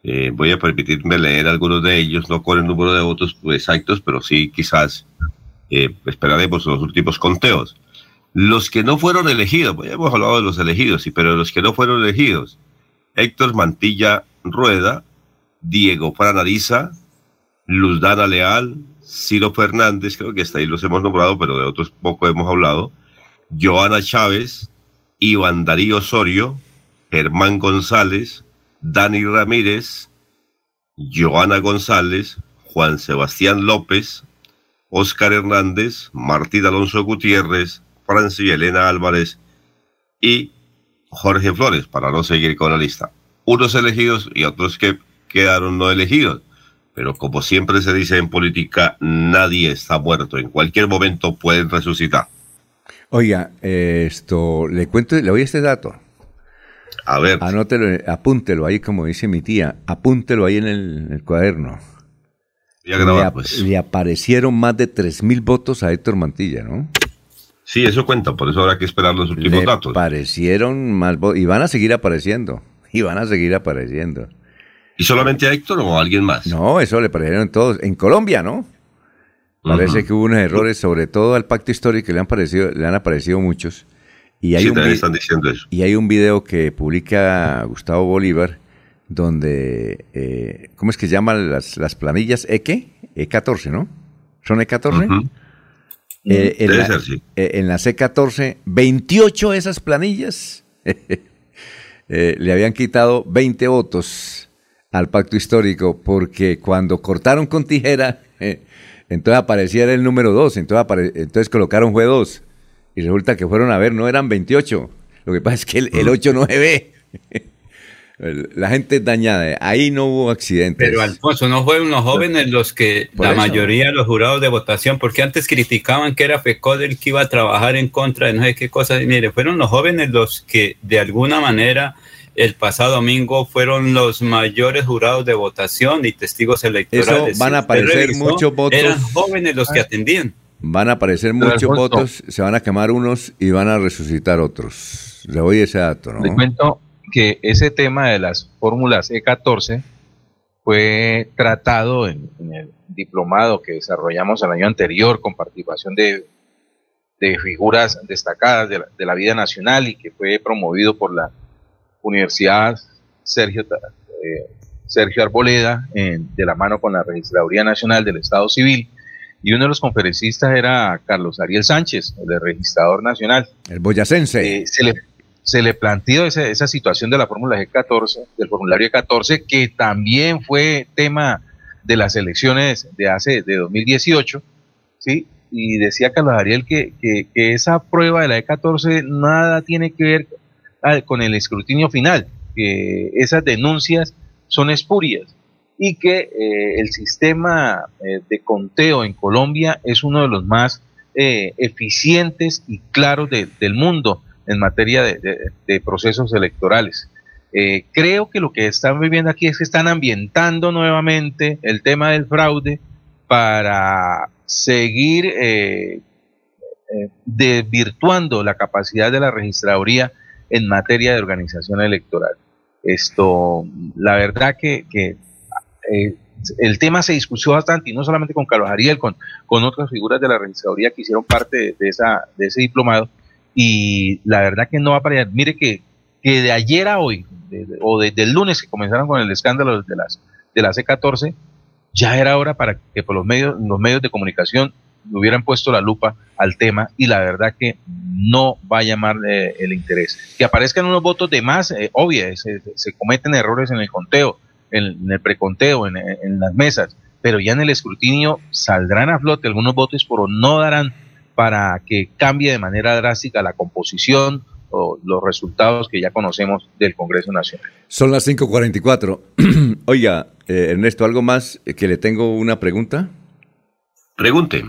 Eh, voy a permitirme leer algunos de ellos, no con el número de votos exactos, pero sí quizás eh, esperaremos los últimos conteos. Los que no fueron elegidos, pues hemos hablado de los elegidos, pero los que no fueron elegidos, Héctor Mantilla Rueda, Diego Franariza, Luzdana Leal, Ciro Fernández, creo que hasta ahí los hemos nombrado, pero de otros poco hemos hablado, Joana Chávez, Iván Darío Osorio, Germán González, Dani Ramírez, Joana González, Juan Sebastián López, Óscar Hernández, Martín Alonso Gutiérrez, Francis Elena Álvarez y Jorge Flores, para no seguir con la lista. Unos elegidos y otros que quedaron no elegidos. Pero como siempre se dice en política, nadie está muerto. En cualquier momento pueden resucitar. Oiga, esto, le cuento, le doy este dato. A ver. Anótelo, apúntelo ahí, como dice mi tía, apúntelo ahí en el, en el cuaderno. Voy a grabar, le, ap- pues. le aparecieron más de 3.000 votos a Héctor Mantilla, ¿no? Sí, eso cuenta, por eso habrá que esperar los últimos Le datos. aparecieron más votos y van a seguir apareciendo. Y van a seguir apareciendo. ¿Y solamente a Héctor o a alguien más? No, eso le parecieron todos. En Colombia, ¿no? Parece que hubo unos errores, sobre todo al pacto histórico, que le han, parecido, le han aparecido muchos. Y hay, Sí, un están diciendo eso. y hay un video que publica Gustavo Bolívar, donde, eh, ¿cómo es que se llaman las, las planillas? ¿E qué? E14, ¿no? ¿Son E14? Ujú. Eh, en, Debe la, ser, sí. eh, en la C14, 28 de esas planillas (laughs) le habían quitado 20 votos al pacto histórico porque cuando cortaron con tijera, eh, entonces aparecía el número 2, entonces, entonces colocaron fue 2 y resulta que fueron a ver, no eran 28, lo que pasa es que el, el 8 no se ve. La gente dañada, ahí no hubo accidentes. Pero Alfonso, no fueron los jóvenes los que, la mayoría de los jurados de votación, porque antes criticaban que era FECOD el que iba a trabajar en contra de no sé qué cosas. Mire, fueron los jóvenes los que de alguna manera el pasado domingo fueron los mayores jurados de votación y testigos electorales. Eso van a aparecer muchos votos. Eran jóvenes los que atendían. Van a aparecer muchos votos, se van a quemar unos y van a resucitar otros. Le doy ese dato, ¿no? Le cuento que ese tema de las fórmulas E14 fue tratado en, el diplomado que desarrollamos el año anterior con participación de, de figuras destacadas de la, de la, vida nacional y que fue promovido por la Universidad Sergio, eh, Sergio Arboleda de la mano con la Registraduría Nacional del Estado Civil y uno de los conferencistas era Carlos Ariel Sánchez, el registrador nacional. El boyacense. Eh, se, le, se le planteó esa, esa situación de la fórmula G14, del formulario G14, que también fue tema de las elecciones de hace de 2018, ¿sí? Y decía Carlos Ariel que, que, esa prueba de la E14 nada tiene que ver con el escrutinio final, que esas denuncias son espurias y que eh, el sistema eh, de conteo en Colombia es uno de los más eh, eficientes y claros del mundo en materia de, procesos electorales. creo que lo que están viviendo aquí es que están ambientando nuevamente el tema del fraude para seguir desvirtuando la capacidad de la registraduría en materia de organización electoral. Esto, la verdad que, que eh, el tema se discutió bastante, y no solamente con Carlos Ariel, con, con otras figuras de la registraduría que hicieron parte de, esa, de ese diplomado, y la verdad que no va a parar. Mire que, que de ayer a hoy, o desde el lunes que comenzaron con el escándalo de las, de la C14, ya era hora para que por los medios, los medios de comunicación hubieran puesto la lupa al tema y la verdad que no va a llamar eh, el interés. Que aparezcan unos votos de más, eh, obvio, se, se, cometen errores en el conteo, en, el preconteo, en, en, las mesas, pero ya en el escrutinio saldrán a flote algunos votos, pero no darán para que cambie de manera drástica la composición o los resultados que ya conocemos del Congreso Nacional. Son las 5.44. (clears throat) Oiga, eh, Ernesto, ¿algo más que le tengo una pregunta? Pregunte.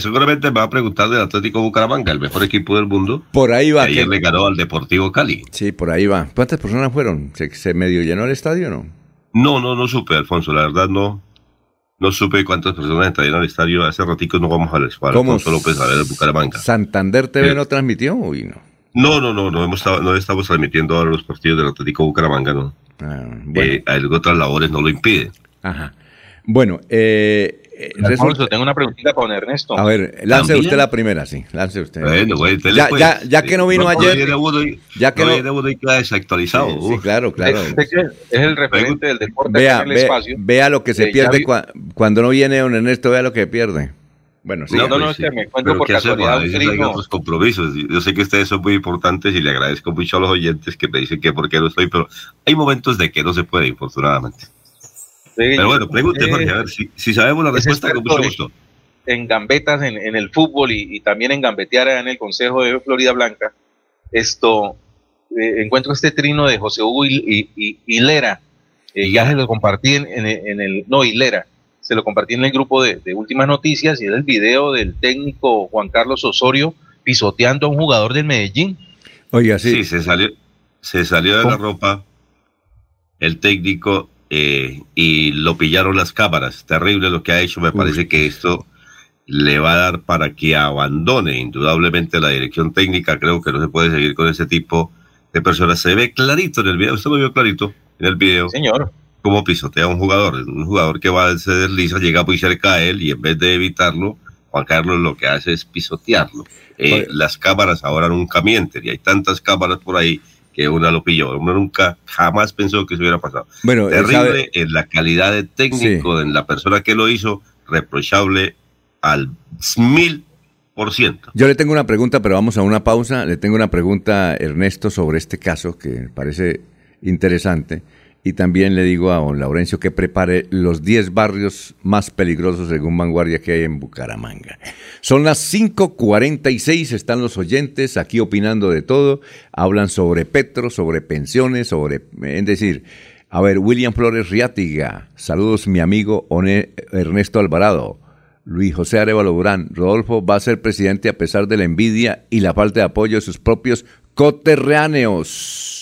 Seguramente me va a preguntar del Atlético Bucaramanga, el mejor equipo del mundo. Por ahí va. ayer le ganó al Deportivo Cali. Sí, por ahí va. ¿Cuántas personas fueron? ¿Se, se medio llenó el estadio o no? No, no, no supe, Alfonso, la verdad no. No supe cuántas personas entraron al estadio. Hace ratito no vamos al escuadra Alfonso López a ver el Bucaramanga. ¿Santander TV no transmitió o no? No, no, no, no, hemos no estamos transmitiendo ahora los partidos del Atlético Bucaramanga, ¿no? Ah, bueno. eh, otras labores no lo impiden. Ajá. Bueno, eh, eh, tengo una preguntita para Ernesto. A ver, lance usted la primera, sí, lance usted. Bueno, ya, pues. ya, ya, que no vino ayer. ya que no, no queda desactualizado. Sí, claro, claro. Es, el referente del deporte vea, en el espacio. Vea lo que se pierde cuando no viene don Ernesto, vea lo que pierde. Bueno, sí. No, no, no, es que me encuentro por casualidad. Hay otros compromisos. Yo sé que ustedes son muy importantes y le agradezco mucho a los oyentes que me dicen que por qué no estoy, pero hay momentos de que no se puede, infortunadamente. Pero bueno, pregunte, Jorge, a ver si, sabemos la respuesta, con mucho gusto. En gambetas en, el fútbol y, también en gambetear en el Consejo de Florida Blanca, esto, eh, encuentro este trino de José Hugo y, Hilera, eh, ya se lo compartí en, el, no, Hilera, se lo compartí en el grupo de, Últimas Noticias y era el video del técnico Juan Carlos Osorio pisoteando a un jugador del Medellín. Oiga, sí. Sí, se salió, se salió de la ropa el técnico eh, y lo pillaron las cámaras. Terrible lo que ha hecho. Me parece que esto le va a dar para que abandone indudablemente la dirección técnica. Creo que no se puede seguir con ese tipo de personas. Se ve clarito en el video. Usted lo vio clarito en el video. Señor. Cómo pisotea a un jugador. Un jugador que va, se desliza, llega muy cerca a él y en vez de evitarlo, Juan Carlos lo que hace es pisotearlo. Eh, las cámaras ahora nunca mienten y hay tantas cámaras por ahí que una lo pilló. Uno nunca, jamás pensó que eso hubiera pasado. Bueno, Terrible en la calidad de técnico, en la persona que lo hizo, reprochable al mil por ciento. Yo le tengo una pregunta, pero vamos a una pausa. Le tengo una pregunta, Ernesto, sobre este caso que parece interesante. Y también le digo a don Laurencio que prepare los 10 barrios más peligrosos según Vanguardia que hay en Bucaramanga. Son las 5.46, están los oyentes aquí opinando de todo. Hablan sobre Petro, sobre pensiones, sobre... Es decir, a ver, William Flores Riátiga. Saludos mi amigo Ernesto Alvarado. Luis José Arevalo Durán. Rodolfo va a ser presidente a pesar de la envidia y la falta de apoyo de sus propios coterráneos.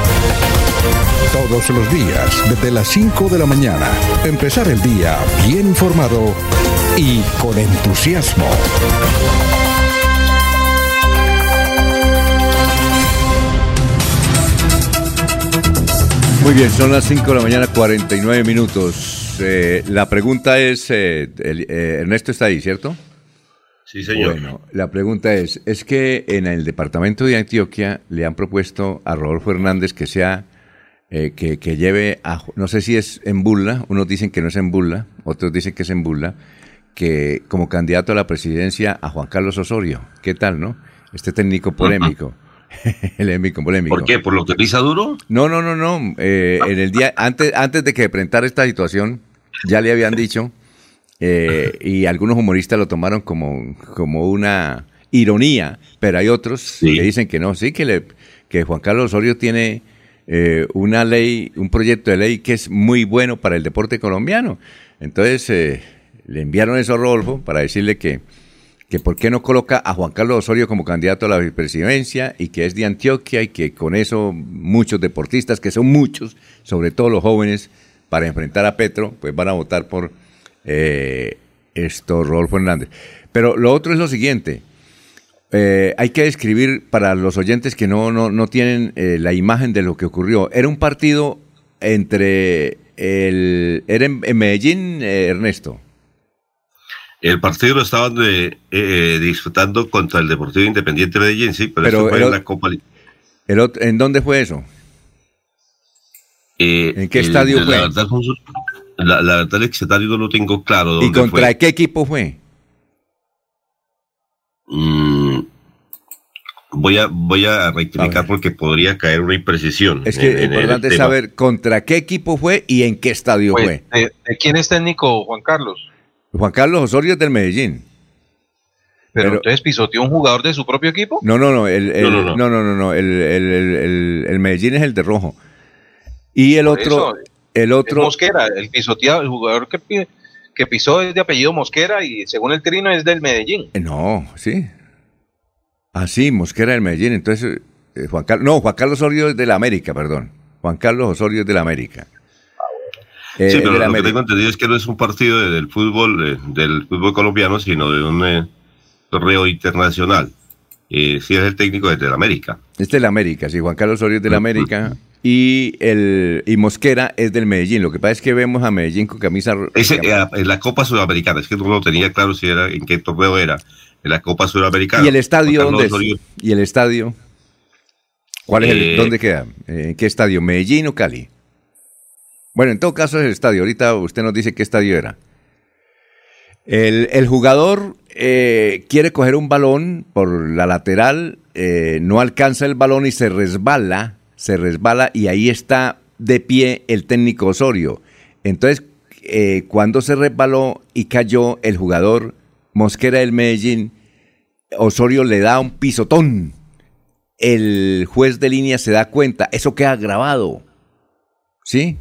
Todos los días, desde las 5 de la mañana, empezar el día bien informado y con entusiasmo. Muy bien, son las 5 de la mañana, 49 minutos. Eh, la pregunta es, eh, eh, Ernesto está ahí, ¿cierto? Sí, señor. Bueno, la pregunta es, es que en el departamento de Antioquia le han propuesto a Rodolfo Hernández que sea, eh, que, que lleve a, no sé si es en Bulla, unos dicen que no es en Bulla, otros dicen que es en Bulla, que como candidato a la presidencia a Juan Carlos Osorio. ¿Qué tal, no? Este técnico polémico. (laughs) el técnico polémico. ¿Por qué? ¿Por lo que pisa duro? No, no, no, no. Eh, en el día antes, antes de que enfrentara esta situación, ya le habían dicho eh, y algunos humoristas lo tomaron como, como una ironía, pero hay otros que dicen que no, sí que le, que Juan Carlos Osorio tiene eh, una ley, un proyecto de ley que es muy bueno para el deporte colombiano. Entonces eh, le enviaron eso a Rodolfo para decirle que que por qué no coloca a Juan Carlos Osorio como candidato a la vicepresidencia y que es de Antioquia y que con eso muchos deportistas, que son muchos, sobre todo los jóvenes, para enfrentar a Petro, pues van a votar por eh, esto, Rodolfo Hernández. Pero lo otro es lo siguiente. eh, hay que describir para los oyentes que no, no, no tienen eh, la imagen de lo que ocurrió. Era un partido entre el... Era en, en Medellín, eh, Ernesto. El partido lo estaban de, disfrutando contra el Deportivo Independiente de Medellín, sí, pero, Pero eso fue el en la Copa. El ¿En dónde fue eso? ¿En qué el- estadio la fue? Verdad, la, la verdad, el estadio no lo tengo claro. ¿Y contra fue. qué equipo fue? Mm, voy, a, voy a rectificar porque podría caer una imprecisión. Es que importante es tema. saber contra qué equipo fue y en qué estadio Pues, fue. ¿de, de quién es técnico Juan Carlos? Juan Carlos Osorio es del Medellín. Pero, Pero- entonces pisoteó un jugador de su propio equipo. No, no, no, el, el- No, no, no, no, no. no, no, el, el- el- el- el Medellín es el de rojo. Y el Por otro, eso, el Es otro, Mosquera, el pisoteado, el jugador que, que pisó es de apellido Mosquera y según el trino es del Medellín. eh, no, sí. Ah, sí, Mosquera del Medellín. Entonces, eh, Juan Carlos, no, Juan Carlos Osorio es de la América, perdón. Juan Carlos Osorio es de la América. Eh, Sí, de pero lo que tengo entendido es que no es un partido de- del fútbol eh, del fútbol colombiano, sino de un eh, torneo internacional. Eh, sí es el técnico desde la América. Es de la América, sí, Juan Carlos Osorio es de la América y el y Mosquera es del Medellín. Lo que pasa es que vemos a Medellín con camisa eh, en la Copa Sudamericana, es que no lo tenía claro si era en qué torneo era. En la Copa Sudamericana. y el estadio dónde es? ¿Y el estadio? ¿Cuál es el Eh, dónde queda? Eh, ¿En qué estadio? ¿Medellín o Cali? Bueno, en todo caso es el estadio. Ahorita usted nos dice qué estadio era. El, el jugador eh, quiere coger un balón por la lateral, eh, no alcanza el balón y se resbala, se resbala y ahí está de pie el técnico Osorio. Entonces, eh, cuando se resbaló y cayó el jugador Mosquera del Medellín, Osorio le da un pisotón. El juez de línea se da cuenta, eso queda grabado. ¿Sí?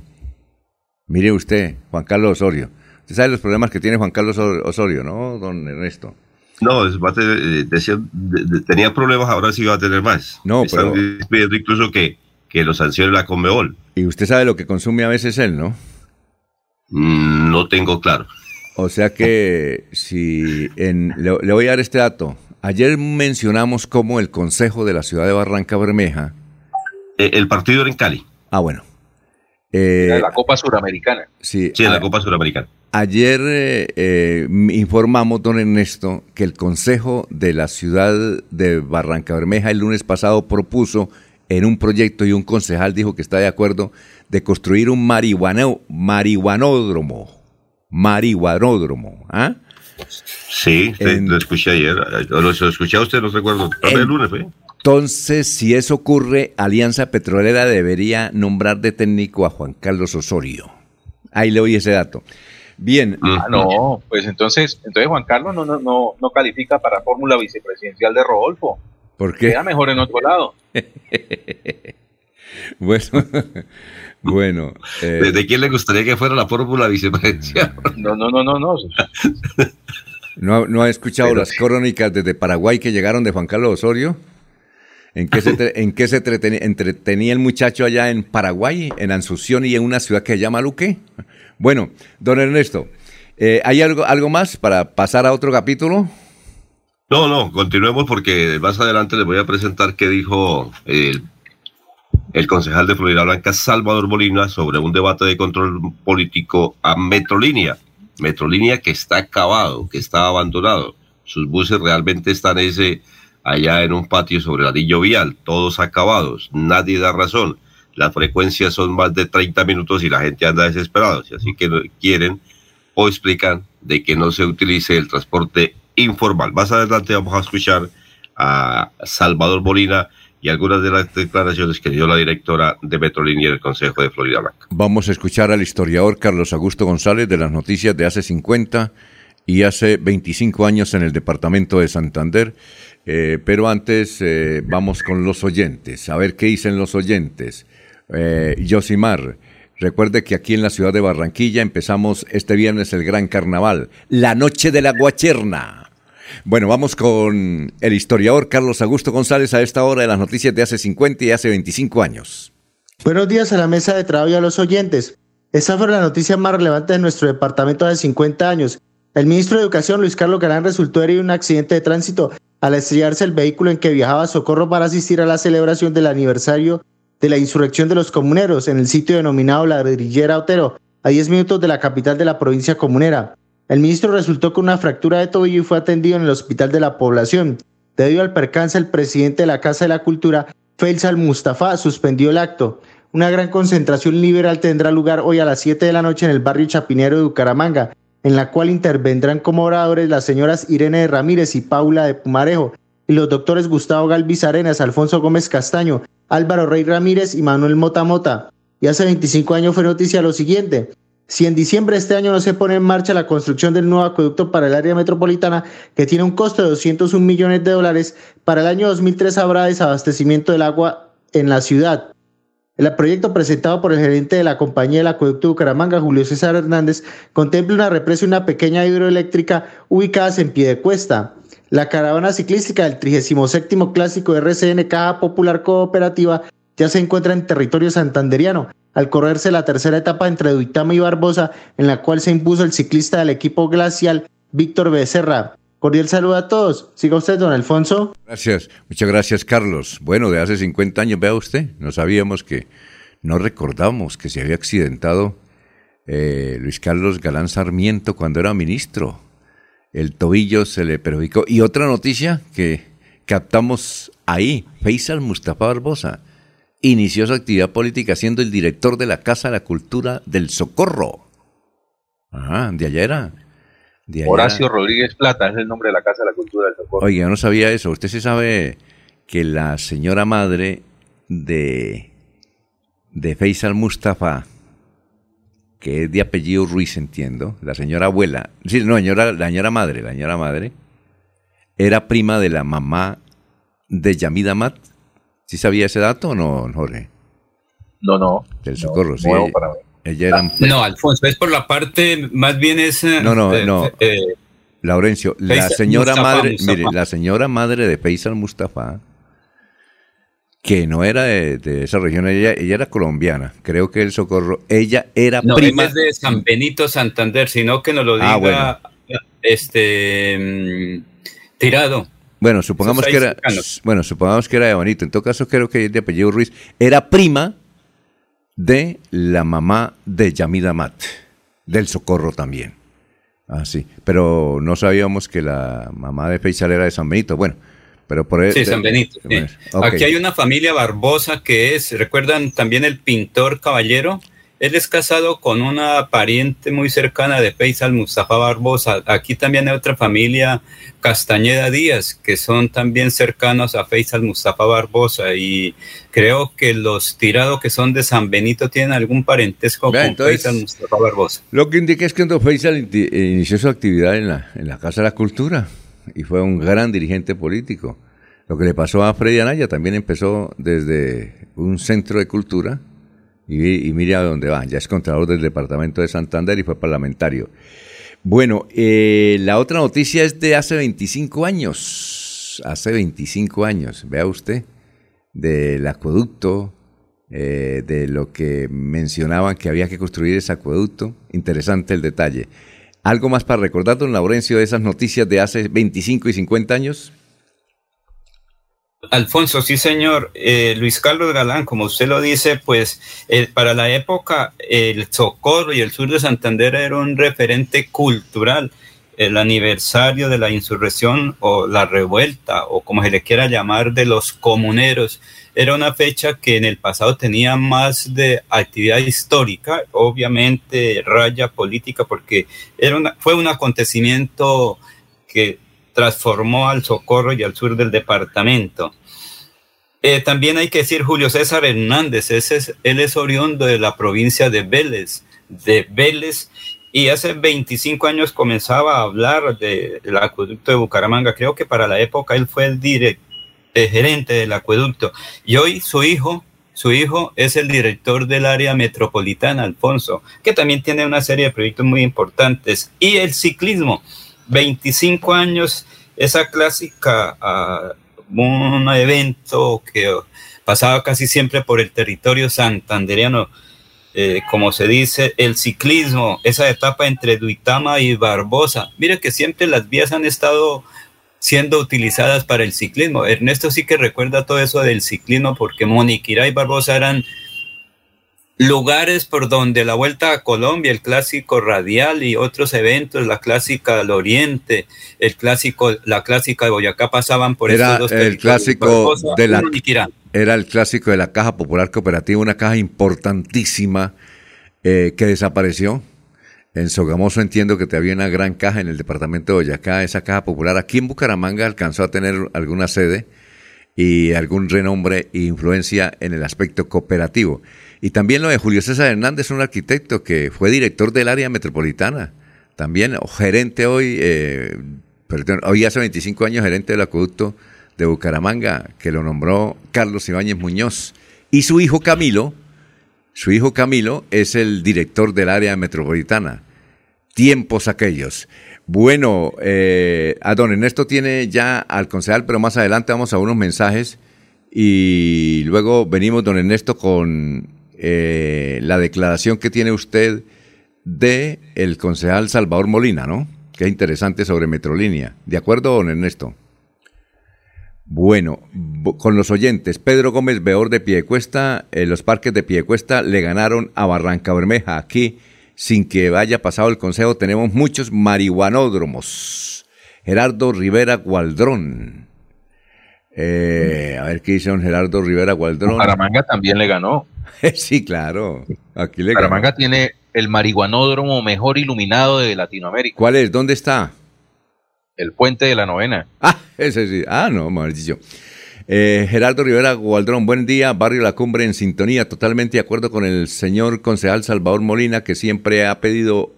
Mire usted, Juan Carlos Osorio. Usted sabe los problemas que tiene Juan Carlos Osorio, ¿no, don Ernesto? No, va a tener, decía- de- de- tenía problemas, ahora sí va a tener más. No, Están pero- pidiendo incluso que, que lo sancione la Conmebol. Y usted sabe lo que consume a veces él, ¿no? Mm, no tengo claro. O sea que si en, le, le voy a dar este dato. Ayer mencionamos cómo el Consejo de la Ciudad de Barranca Bermeja. Eh, el partido era en Cali. Ah, bueno. Eh, la Copa Suramericana. sí, Sí, a- la Copa Suramericana. Ayer eh, eh, informamos, don Ernesto, que el Consejo de la Ciudad de Barranca Bermeja el lunes pasado propuso en un proyecto y un concejal dijo que está de acuerdo de construir un marihuano, marihuanódromo. Marihuanódromo. ¿ah? Sí, En- lo escuché ayer. Lo, lo escuché a usted, no recuerdo. El lunes, ¿eh? Entonces, si eso ocurre, Alianza Petrolera debería nombrar de técnico a Juan Carlos Osorio. Ahí le oí ese dato. Bien. Ah, no, pues entonces, entonces Juan Carlos no, no, no, no califica para fórmula vicepresidencial de Rodolfo. ¿Por qué? Queda mejor en otro lado. (laughs) Bueno, (laughs) bueno. eh, ¿De, de quién le gustaría que fuera la fórmula vicepresidencial? (laughs) No, no, no, no, no. ¿No, no ha escuchado las crónicas desde Paraguay que llegaron de Juan Carlos Osorio? ¿En qué se, tre- en qué se entreteni- entretenía el muchacho allá en Paraguay, en Asunción y en una ciudad que se llama Luque? Bueno, don Ernesto, eh, ¿hay algo, algo más para pasar a otro capítulo? No, no, continuemos porque más adelante les voy a presentar qué dijo el, el concejal de Florida Blanca, Salvador Molina, sobre un debate de control político a Metrolínea. Metrolínea que está acabado, que está abandonado. Sus buses realmente están ese allá en un patio sobre el anillo vial, todos acabados, nadie da razón. Las frecuencias son más de 30 minutos y la gente anda desesperada, así que quieren o explican de que no se utilice el transporte informal. Más adelante vamos a escuchar a Salvador Molina y algunas de las declaraciones que dio la directora de Metrolínea del Consejo de Florida Blanca. Vamos a escuchar al historiador Carlos Augusto González de las noticias de hace 50 y hace 25 años en el departamento de Santander. Eh, pero antes eh, vamos con los oyentes, a ver qué dicen los oyentes. Eh, Yosimar, recuerde que aquí en la ciudad de Barranquilla empezamos este viernes el gran carnaval, la noche de la guacherna. Bueno, vamos con el historiador Carlos Augusto González a esta hora de las noticias de hace 50 y hace 25 años. Buenos días a la mesa de trabajo y a los oyentes. Esta fue la noticia más relevante de nuestro departamento hace 50 años. El ministro de Educación, Luis Carlos Galán, resultó herido en un accidente de tránsito al estrellarse el vehículo en que viajaba a Socorro para asistir a la celebración del aniversario de la insurrección de los comuneros en el sitio denominado La Grillera Otero, a 10 minutos de la capital de la provincia comunera. El ministro resultó con una fractura de tobillo y fue atendido en el hospital de la población. Debido al percance, el presidente de la Casa de la Cultura, Faisal Mustafa, suspendió el acto. Una gran concentración liberal tendrá lugar hoy a las 7 de la noche en el barrio Chapinero de Bucaramanga, en la cual intervendrán como oradores las señoras Irene de Ramírez y Paula de Pumarejo, y los doctores Gustavo Galvis Arenas, Alfonso Gómez Castaño, Álvaro Rey Ramírez y Manuel Mota Mota. Y hace 25 años fue noticia lo siguiente. Si en diciembre de este año no se pone en marcha la construcción del nuevo acueducto para el área metropolitana, que tiene un costo de 201 millones de dólares, para el año 2003 habrá desabastecimiento del agua en la ciudad. El proyecto presentado por el gerente de la compañía del acueducto de Bucaramanga, Julio César Hernández, contempla una represa y una pequeña hidroeléctrica ubicadas en pie de cuesta. La caravana ciclística del 37 Clásico RCN Caja Popular Cooperativa ya se encuentra en territorio santanderiano, al correrse la tercera etapa entre Duitama y Barbosa, en la cual se impuso el ciclista del equipo glacial, Víctor Becerra. Cordial saludo a todos. Siga usted, don Alfonso. Gracias, muchas gracias Carlos. Bueno, de hace 50 años, vea usted, no sabíamos que, no recordamos que se había accidentado eh, Luis Carlos Galán Sarmiento cuando era ministro. El tobillo se le perjudicó. Y otra noticia que captamos ahí, Faisal Mustafa Barbosa inició su actividad política siendo el director de la Casa de la Cultura del Socorro. Ah, de allá era. De allá Horacio era. Rodríguez Plata es el nombre de la Casa de la Cultura del Socorro. Oiga, yo no sabía eso. Usted se sabe que la señora madre de, de Faisal Mustafa, que es de apellido Ruiz, entiendo, la señora abuela, sí, no, señora, la señora madre, la señora madre, era prima de la mamá de Yamida Mat. ¿Sí sabía ese dato o no, Jorge? No, no. Del Socorro, sí. nuevo para mí. Ella era... No, Alfonso, es por la parte, más bien es... No, no, eh, no. eh, Laurencio, la señora Mustafa, madre, Mustafa. mire, la señora madre de Faisal Mustafa, que no era de, de esa región, ella, ella era colombiana. Creo que el Socorro, ella era No, prima. es de San Benito Santander, sino que nos lo diga Ah, bueno. este mm, tirado. Bueno, supongamos que era, bueno, supongamos que era de Bonito. En todo caso, creo que es de apellido Ruiz. Era prima de la mamá de Yamida Mat, del Socorro también. Ah, sí. Pero no sabíamos que la mamá de Feisal era de San Benito. Bueno, pero por Sí, de- San Benito. sí. bueno, ok. Aquí hay una familia Barbosa que es, ¿recuerdan también el pintor Caballero? Él es casado con una pariente muy cercana de Faisal Mustafa Barbosa. Aquí también hay otra familia Castañeda Díaz, que son también cercanos a Faisal Mustafa Barbosa. Y creo que los tirados que son de San Benito tienen algún parentesco con entonces- Faisal Mustafa Barbosa. Lo que indica es que Don Faisal inició su actividad en la, en la Casa de la Cultura y fue un gran dirigente político. Lo que le pasó a Freddy Anaya también empezó desde un centro de cultura y, y mire a dónde va. Ya es contralor del departamento de Santander y fue parlamentario. Bueno, eh, la otra noticia es de hace 25 años. Hace 25 años, vea usted, del acueducto, eh, de lo que mencionaban que había que construir ese acueducto. Interesante el detalle. ¿Algo más para recordar, don Laurencio, de esas noticias de hace 25 y 50 años? Alfonso, sí señor. Eh, Luis Carlos Galán, como usted lo dice, pues eh, para la época el Socorro y el sur de Santander era un referente cultural. El aniversario de la insurrección o la revuelta o como se le quiera llamar de los comuneros era una fecha que en el pasado tenía más de actividad histórica, obviamente raya política, porque era una, fue un acontecimiento que transformó al Socorro y al sur del departamento. Eh, también hay que decir Julio César Hernández, es, él es oriundo de la provincia de Vélez, de Vélez, y hace 25 años comenzaba a hablar de- del acueducto de Bucaramanga. Creo que para la época él fue el gerente del acueducto. Y hoy su hijo, su hijo es el director del área metropolitana, Alfonso, que también tiene una serie de proyectos muy importantes. Y el ciclismo, 25 años, esa clásica, ah, un evento que pasaba casi siempre por el territorio santandereano, eh, como se dice, el ciclismo, esa etapa entre Duitama y Barbosa. Mire que siempre las vías han estado siendo utilizadas para el ciclismo. Ernesto sí que recuerda todo eso del ciclismo porque Moniquirá y Barbosa eran lugares por donde la Vuelta a Colombia, el clásico radial y otros eventos, la clásica del Oriente, el clásico, la clásica de Boyacá pasaban por Era estos dos el clásico Barbosa de la era el clásico de la Caja Popular Cooperativa, una caja importantísima eh, que desapareció. En Sogamoso entiendo que te había una gran caja en el departamento de Boyacá, esa caja popular. Aquí en Bucaramanga alcanzó a tener alguna sede y algún renombre e influencia en el aspecto cooperativo. Y también lo de Julio César Hernández, un arquitecto que fue director del área metropolitana, también o gerente hoy, eh, perdón, hoy hace 25 años gerente del acueducto de Bucaramanga, que lo nombró Carlos Ibáñez Muñoz. Y su hijo Camilo, su hijo Camilo es el director del área metropolitana. Tiempos aquellos. Bueno, eh, a don Ernesto tiene ya al concejal, pero más adelante vamos a unos mensajes y luego venimos, don Ernesto, con eh, la declaración que tiene usted de el concejal Salvador Molina, ¿no? Que es interesante sobre Metrolínea. ¿De acuerdo, don Ernesto? Bueno, con los oyentes, Pedro Gómez Beor de Piedecuesta, eh, los parques de Piedecuesta le ganaron a Barranca Bermeja. Aquí, sin que haya pasado el consejo, tenemos muchos marihuanódromos. Gerardo Rivera Gualdrón. Eh, a ver qué dice don Gerardo Rivera Gualdrón. Bucaramanga también le ganó. (laughs) sí, claro. Aquí le Bucaramanga ganó. tiene el marihuanódromo mejor iluminado de Latinoamérica. ¿Cuál es? ¿Dónde está? El puente de la novena. (laughs) Ah, ese sí. Ah, no, Mauricio. Eh, Gerardo Rivera Gualdrón, buen día, Barrio La Cumbre en sintonía, totalmente de acuerdo con el señor concejal Salvador Molina, que siempre ha pedido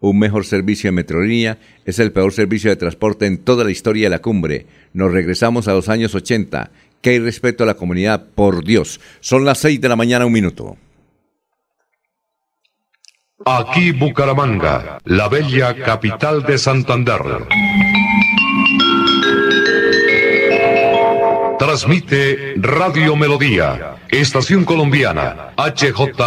un mejor servicio de Metrolínea, es el peor servicio de transporte en toda la historia de la cumbre. Nos regresamos a los años 80. Que hay respeto a la comunidad, por Dios. Son las 6 de la mañana, un minuto. Aquí Bucaramanga, la bella capital de Santander. Transmite Radio Melodía, Estación Colombiana, HJMH,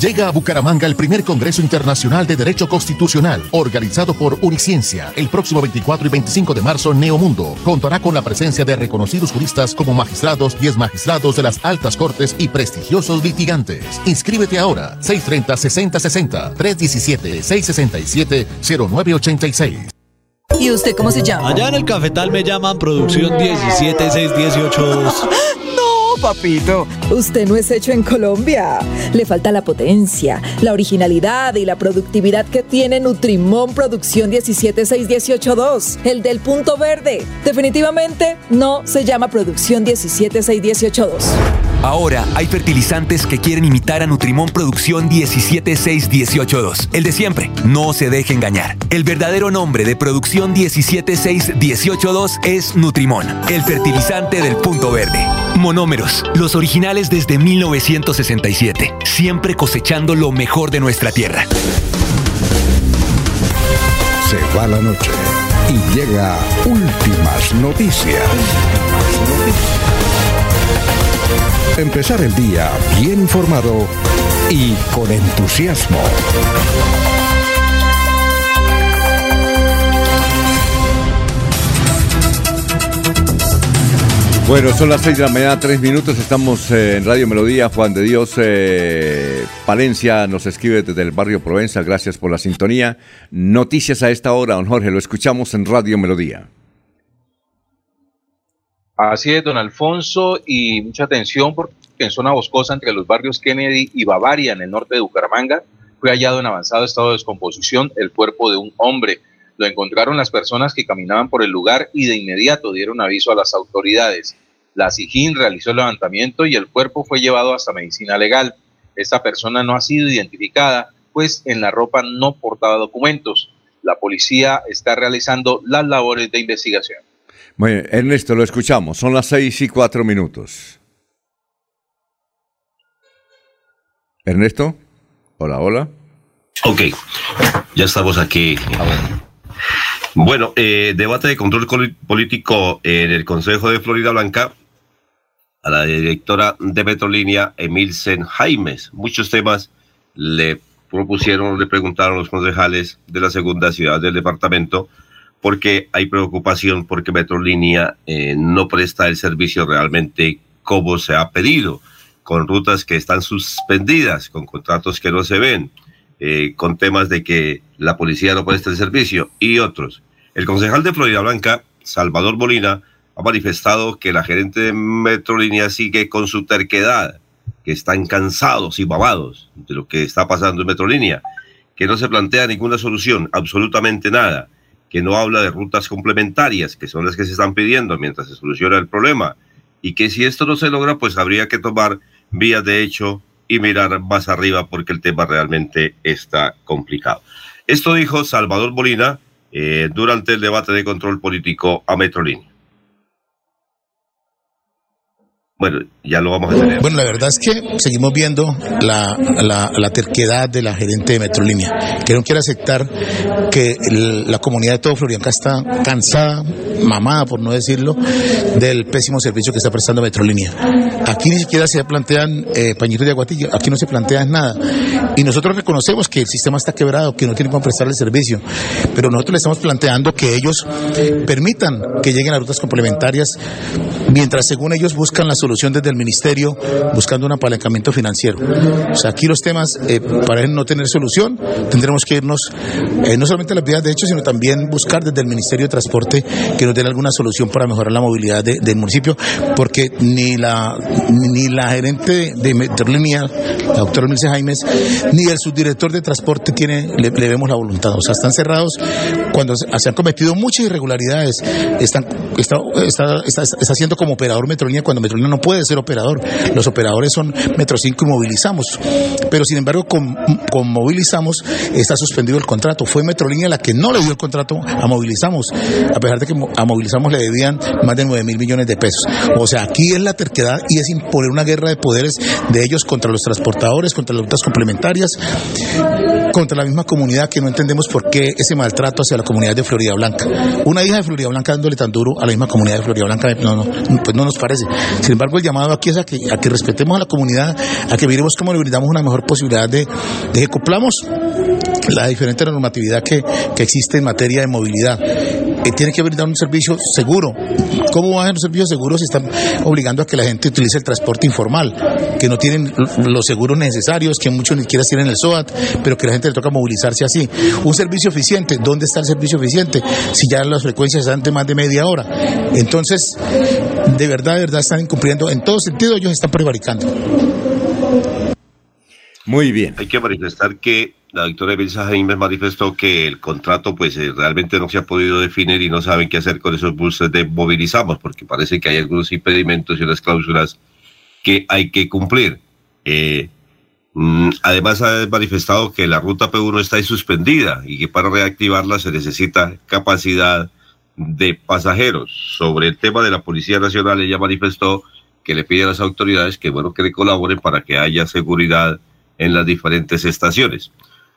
Llega a Bucaramanga el primer Congreso Internacional de Derecho Constitucional, organizado por Uniciencia, el próximo 24 y 25 de marzo en Neomundo. Contará con la presencia de reconocidos juristas como magistrados y exmagistrados de las altas cortes y prestigiosos litigantes. Inscríbete ahora, 630-6060, 317-667-0986. ¿Y usted cómo se llama? Allá en el cafetal me llaman Producción 17618. (laughs) Papito. Usted no es hecho en Colombia. Le falta la potencia, la originalidad y la productividad que tiene Nutrimón Producción 17618.2, el del punto verde. Definitivamente no se llama Producción 17618.2. Ahora hay fertilizantes que quieren imitar a Nutrimón Producción 17618.2. El de siempre. No se deje engañar. El verdadero nombre de Producción 17618.2 es Nutrimón, el fertilizante del punto verde. Monómeros, los originales desde 1967, siempre cosechando lo mejor de nuestra tierra. Se va la noche y llega últimas noticias. Empezar el día bien informado y con entusiasmo. Bueno, son las 6 de la mañana, 3 minutos. Estamos eh, en Radio Melodía. Juan de Dios eh, Palencia nos escribe desde el barrio Provenza. Gracias por la sintonía. Noticias a esta hora, don Jorge. Lo escuchamos en Radio Melodía. Así es, don Alfonso, y mucha atención porque en zona boscosa entre los barrios Kennedy y Bavaria, en el norte de Bucaramanga, fue hallado en avanzado estado de descomposición el cuerpo de un hombre. Lo encontraron las personas que caminaban por el lugar y de inmediato dieron aviso a las autoridades. La SIGIN realizó el levantamiento y el cuerpo fue llevado hasta medicina legal. Esta persona no ha sido identificada, pues en la ropa no portaba documentos. La policía está realizando las labores de investigación. Bueno, Ernesto, lo escuchamos. Son las seis y cuatro minutos. Ernesto, hola, hola. Ok, ya estamos aquí. Bueno, eh, debate de control político en el Consejo de Florida Blanca a la directora de Petrolínea, Emilsen Jaimes. Muchos temas le propusieron, le preguntaron los concejales de la segunda ciudad del departamento, porque hay preocupación porque Petrolínea eh, no presta el servicio realmente como se ha pedido, con rutas que están suspendidas, con contratos que no se ven, eh, con temas de que la policía no presta el servicio y otros. El concejal de Florida Blanca, Salvador Molina, ha manifestado que la gerente de Metrolínea sigue con su terquedad, que están cansados y babados de lo que está pasando en Metrolínea, que no se plantea ninguna solución, absolutamente nada, que no habla de rutas complementarias, que son las que se están pidiendo mientras se soluciona el problema, y que si esto no se logra, pues habría que tomar vías de hecho y mirar más arriba porque el tema realmente está complicado. Esto dijo Salvador Molina, eh, durante el debate de control político a Metrolínea. Bueno, ya lo vamos a tener. Bueno, la verdad es que seguimos viendo la, la, terquedad de la gerente de Metrolínea, que no quiere aceptar que la comunidad de todo Florianca está cansada, mamada, por no decirlo, del pésimo servicio que está prestando Metrolínea. Aquí ni siquiera se plantean eh, pañitos de aguatillo, aquí no se plantea nada. Y nosotros reconocemos que el sistema está quebrado, que no tienen cómo prestar el servicio, pero nosotros le estamos planteando que ellos permitan que lleguen a rutas complementarias, mientras según ellos buscan la solución solución desde el ministerio buscando un apalancamiento financiero. O sea, aquí los temas, eh, para no tener solución, tendremos que irnos eh, no solamente a las vías de hecho, sino también buscar desde el Ministerio de Transporte que nos den alguna solución para mejorar la movilidad del municipio, porque ni la ni la gerente de Metrolínea, la doctora Milce Jaimes, Ni el subdirector de transporte tiene, le, vemos la voluntad. O sea, están cerrados cuando se, han cometido muchas irregularidades. Están, está, está, está, está haciendo como operador Metrolínea cuando Metrolínea no puede ser operador. Los operadores son Metro 5 y movilizamos. Pero sin embargo, con, con movilizamos está suspendido el contrato. Fue Metrolínea la que no le dio el contrato a movilizamos, a pesar de que a movilizamos le debían más de 9 mil millones de pesos. O sea, aquí es la terquedad y es imponer una guerra de poderes de ellos contra los transportadores, contra las rutas complementarias, contra la misma comunidad que no entendemos por qué ese maltrato hacia la comunidad de Florida Blanca. Una hija de Florida Blanca dándole tan duro a la misma comunidad de Florida Blanca, no, pues no nos parece. Sin embargo, el llamado aquí es a que, a que respetemos a la comunidad, a que miremos cómo le brindamos una mejor posibilidad de, de que cumplamos la diferente normatividad que, que existe en materia de movilidad. Eh, tiene que brindar un servicio seguro. ¿Cómo va a ser un servicio seguro si están obligando a que la gente utilice el transporte informal? Que no tienen los seguros necesarios, que muchos ni siquiera tienen el SOAT, pero que la gente le toca movilizarse así. Un servicio eficiente, ¿dónde está el servicio eficiente? Si ya las frecuencias están de más de media hora. Entonces, de verdad, de verdad están incumpliendo, en todo sentido ellos están prevaricando. Muy bien. Hay que manifestar que la doctora Elisa Jaime manifestó que el contrato pues eh, realmente no se ha podido definir y no saben qué hacer con esos buses de movilizamos porque parece que hay algunos impedimentos y unas cláusulas que hay que cumplir. Eh, mm, además ha manifestado que la ruta P1 está ahí suspendida y que para reactivarla se necesita capacidad de pasajeros. Sobre el tema de la Policía Nacional, ella manifestó que le pide a las autoridades que bueno que le colaboren para que haya seguridad en las diferentes estaciones.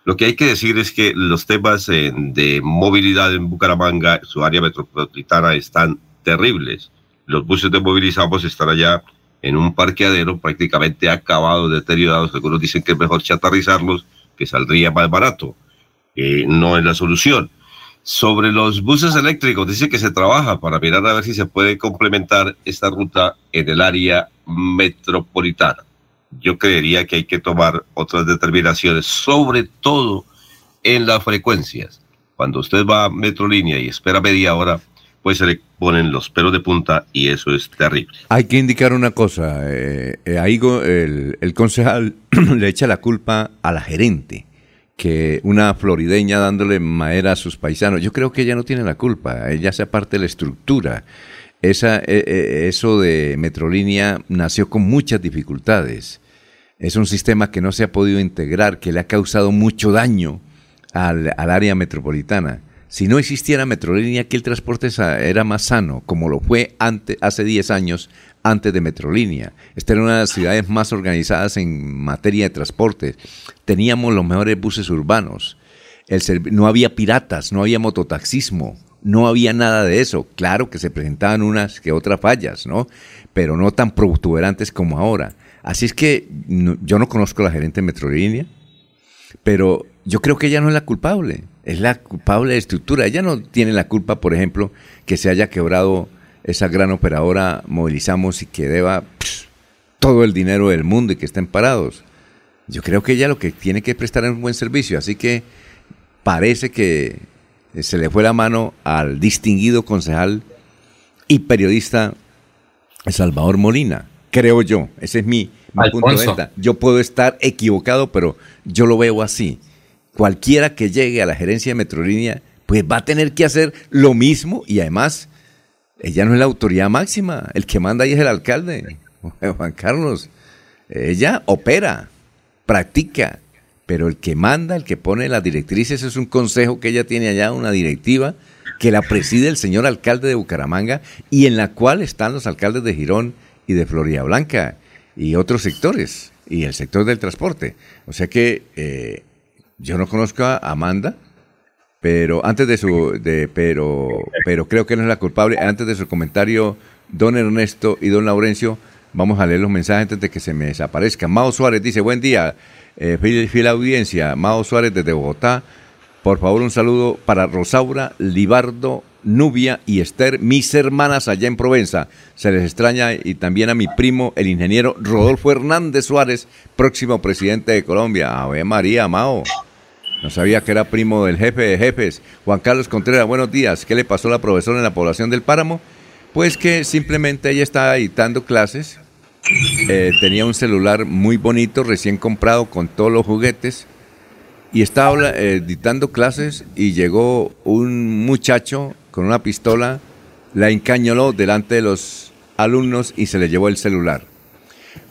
Lo que hay que decir es que los temas eh, de movilidad en Bucaramanga, su área metropolitana, están terribles. Los buses de movilizamos están allá en un parqueadero prácticamente acabado, deteriorados. Algunos dicen que es mejor chatarrizarlos, que saldría más barato. Eh, no es la solución. Sobre los buses eléctricos, dice que se trabaja para mirar a ver si se puede complementar esta ruta en el área metropolitana. Yo creería que hay que tomar otras determinaciones, sobre todo en las frecuencias. Cuando usted va a Metrolínea y espera media hora, pues se le ponen los pelos de punta y eso es terrible. Hay que indicar una cosa. eh, eh, ahí el, el concejal (clears throat) le echa la culpa a la gerente, que una florideña dándole madera a sus paisanos. Yo creo que ella no tiene la culpa. Ella hace parte de la estructura. Esa, eh, eh, eso de Metrolínea nació con muchas dificultades. Es un sistema que no se ha podido integrar, que le ha causado mucho daño al, al área metropolitana. Si no existiera Metrolínea, aquí el transporte era más sano, como lo fue antes, hace 10 años antes de Metrolínea. Esta era una de las ciudades más organizadas en materia de transporte. Teníamos los mejores buses urbanos. No había piratas, no había mototaxismo, no había nada de eso. Claro que se presentaban unas que otras fallas, ¿no? Pero no tan protuberantes como ahora. Así es que yo no conozco a la gerente de Metrolínea, pero yo creo que ella no es la culpable, es la culpable de estructura. Ella no tiene la culpa, por ejemplo, que se haya quebrado esa gran operadora Movilizamos y que deba todo el dinero del mundo y que estén parados. Yo creo que ella lo que tiene que prestar es un buen servicio, así que parece que se le fue la mano al distinguido concejal y periodista Salvador Molina, creo yo, ese es mi, mi punto de vista. Yo puedo estar equivocado, pero yo lo veo así. Cualquiera que llegue a la gerencia de Metrolínea, pues va a tener que hacer lo mismo y además, ella no es la autoridad máxima, el que manda ahí es el alcalde, (laughs) Juan Carlos. Ella opera, practica, pero el que manda, el que pone las directrices es un consejo que ella tiene allá, una directiva que la preside el señor alcalde de Bucaramanga y en la cual están los alcaldes de Girón y de Florida Blanca y otros sectores y el sector del transporte. O sea que eh, yo no conozco a Amanda, pero antes de su, de, pero, pero creo que no es la culpable. Antes de su comentario, don Ernesto y don Laurencio, vamos a leer los mensajes antes de que se me desaparezca. Mao Suárez dice, buen día, eh, fiel, fiel audiencia. Mao Suárez desde Bogotá. Por favor, un saludo para Rosaura, Libardo, Nubia y Esther, mis hermanas allá en Provenza. Se les extraña y también a mi primo, el ingeniero Rodolfo Hernández Suárez, próximo presidente de Colombia. Ave María, Mao. No sabía que era primo del jefe de jefes. Juan Carlos Contreras, buenos días. ¿Qué le pasó a la profesora en la población del Páramo? Pues que simplemente ella estaba dictando clases eh, tenía un celular muy bonito, recién comprado, con todos los juguetes, y estaba eh, dictando clases y llegó un muchacho con una pistola, la encañoló delante de los alumnos y se le llevó el celular.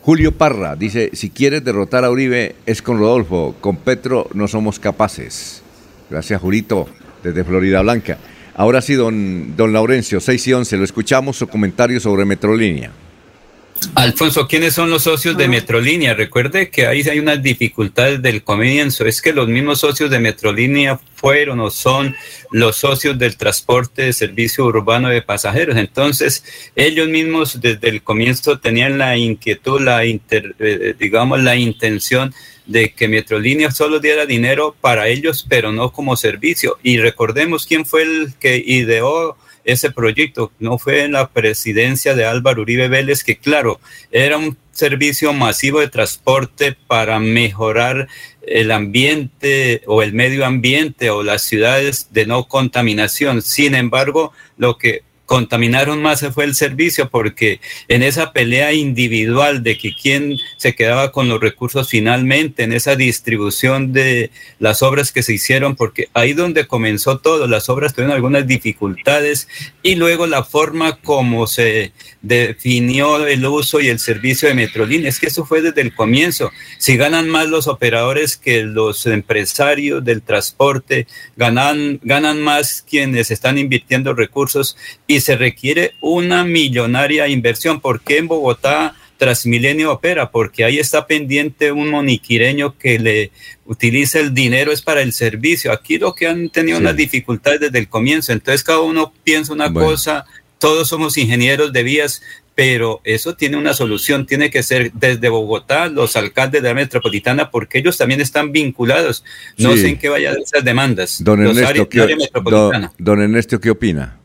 Julio Parra dice, si quieres derrotar a Uribe es con Rodolfo, con Petro no somos capaces. Gracias Julito, desde Florida Blanca. Ahora sí, don, don Laurencio, 6 y 11, lo escuchamos, su comentario sobre Metrolínea. Alfonso, ¿quiénes son los socios de Metrolínea? Recuerde que ahí hay unas dificultades del comienzo. Es que los mismos socios de Metrolínea fueron o son los socios del transporte de servicio urbano de pasajeros. Entonces, ellos mismos desde el comienzo tenían la inquietud, la eh, digamos, la intención de que Metrolínea solo diera dinero para ellos, pero no como servicio. Y recordemos quién fue el que ideó ese proyecto. No fue en la presidencia de Álvaro Uribe Vélez, que claro, era un servicio masivo de transporte para mejorar el ambiente o el medio ambiente o las ciudades de no contaminación. Sin embargo, lo que contaminaron más fue el servicio porque en esa pelea individual de que quién se quedaba con los recursos finalmente, en esa distribución de las obras que se hicieron, porque ahí donde comenzó todo, las obras tuvieron algunas dificultades y luego la forma como se definió el uso y el servicio de Metrolínea. Es que eso fue desde el comienzo. Si ganan más los operadores que los empresarios del transporte, ganan, ganan más quienes están invirtiendo recursos y se requiere una millonaria inversión. ¿Por qué en Bogotá Transmilenio opera? Porque ahí está pendiente un moniquireño que le utiliza el dinero es para el servicio. Aquí lo que han tenido unas dificultades desde el comienzo. Entonces cada uno piensa una cosa todos somos ingenieros de vías, pero eso tiene una solución, tiene que ser desde Bogotá, los alcaldes de la metropolitana, porque ellos también están vinculados. No sé en qué vayan esas demandas. Don Ernesto, ¿qué, don, Ernesto, ¿qué opina?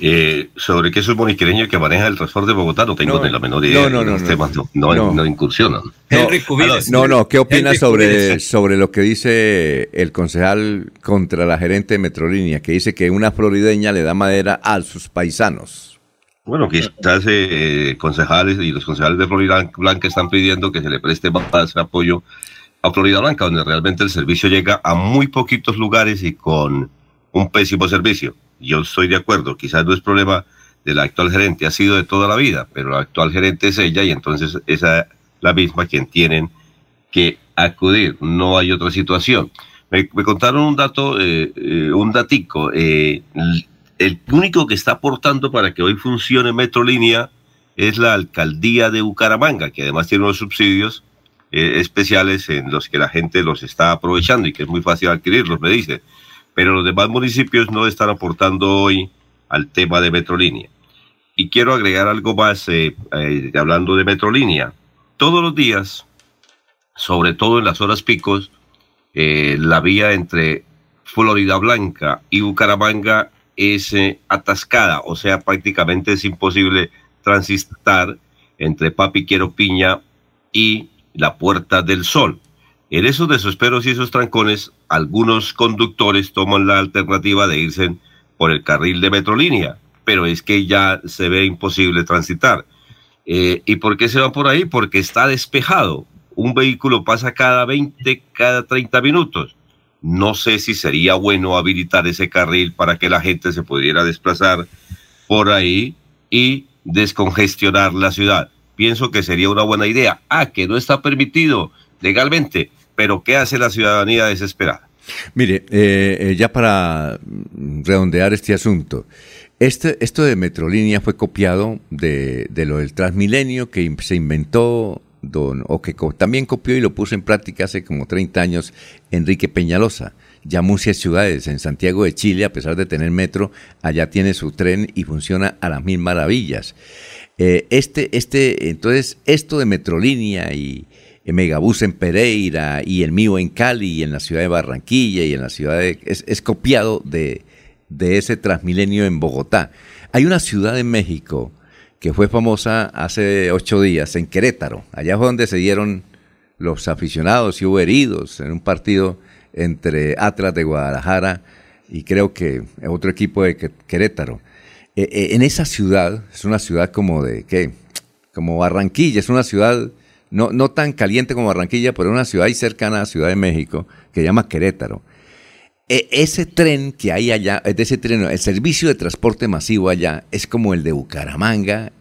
Eh, sobre qué es el boniquereño que maneja el transporte de Bogotá, no tengo ni la menor idea. No, no, no, temas no, no, incursionan. No, no, ¿qué opina sobre, sobre lo que dice el concejal contra la gerente de Metrolínea, que dice que una florideña le da madera a sus paisanos? Bueno, quizás eh, concejales y los concejales de Florida Blanca están pidiendo que se le preste más apoyo a Florida Blanca, donde realmente el servicio llega a muy poquitos lugares y con un pésimo servicio. Yo estoy de acuerdo, quizás no es problema de la actual gerente, ha sido de toda la vida, pero la actual gerente es ella y entonces esa es la misma quien tienen que acudir, no hay otra situación. Me, contaron un dato, eh, eh, un datico, eh, el, único que está aportando para que hoy funcione Metrolínea es la alcaldía de Bucaramanga, que además tiene unos subsidios especiales en los que la gente los está aprovechando y que es muy fácil adquirirlos, me dice pero los demás municipios no están aportando hoy al tema de Metrolínea. Y quiero agregar algo más eh, eh, hablando de Metrolínea. Todos los días, sobre todo en las horas picos, eh, la vía entre Florida Blanca y Bucaramanga es atascada, o sea, prácticamente es imposible transitar entre Papi Quiero Piña y la Puerta del Sol. En esos desesperos y esos trancones, algunos conductores toman la alternativa de irse por el carril de Metrolínea, pero es que ya se ve imposible transitar. Eh, ¿Y por qué se va por ahí? Porque está despejado. Un vehículo pasa cada 20, cada 30 minutos. No sé si sería bueno habilitar ese carril para que la gente se pudiera desplazar por ahí y descongestionar la ciudad. Pienso que sería una buena idea. Ah, que no está permitido legalmente pero ¿qué hace la ciudadanía desesperada? Mire, eh, eh, ya para redondear este asunto, este, esto de Metrolínea fue copiado de, lo del Transmilenio que se inventó, o que también copió y lo puso en práctica hace como 30 años Enrique Peñalosa. Ya muchas ciudades, en Santiago de Chile, a pesar de tener metro, allá tiene su tren y funciona a las mil maravillas. Eh, este, este, entonces, esto de Metrolínea y, Megabús en Pereira y el mío en Cali y en la ciudad de Barranquilla y en la ciudad de... Es, copiado de, de, ese Transmilenio en Bogotá. Hay una ciudad en México que fue famosa hace ocho días, en Querétaro. Allá fue donde se dieron los aficionados y hubo heridos en un partido entre Atlas de Guadalajara y creo que otro equipo de Querétaro. Eh, eh, en esa ciudad, es una ciudad como de, ¿qué? como Barranquilla, es una ciudad no, no tan caliente como Barranquilla, pero una ciudad ahí cercana a Ciudad de México, que se llama Querétaro. E- ese tren que hay allá, ese tren, el servicio de transporte masivo allá es como el de Bucaramanga,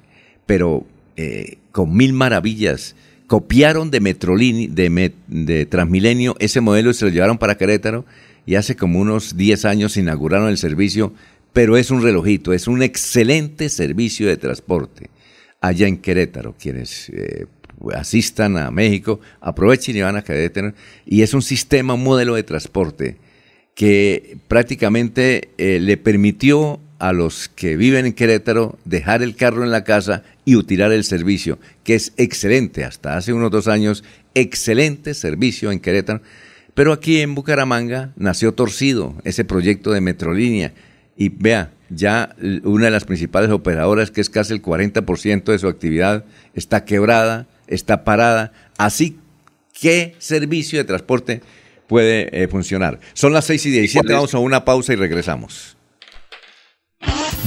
pero eh, con mil maravillas. Copiaron de Metrolini, de, de Transmilenio ese modelo y se lo llevaron para Querétaro y hace como unos 10 años inauguraron el servicio, pero es un relojito, es un excelente servicio de transporte allá en Querétaro. Quienes eh, asistan a México, aprovechen y van a Querétaro. Y es un sistema, modelo de transporte que prácticamente eh, le permitió a los que viven en Querétaro dejar el carro en la casa y utilizar el servicio, que es excelente, hasta hace unos dos años, excelente servicio en Querétaro. Pero aquí en Bucaramanga nació torcido ese proyecto de Metrolínea. Y vea, ya una de las principales operadoras, que es casi el 40% de su actividad, está quebrada, está parada. Así, ¿qué servicio de transporte puede eh, funcionar? Son las 6 y 17, vamos a una pausa y regresamos.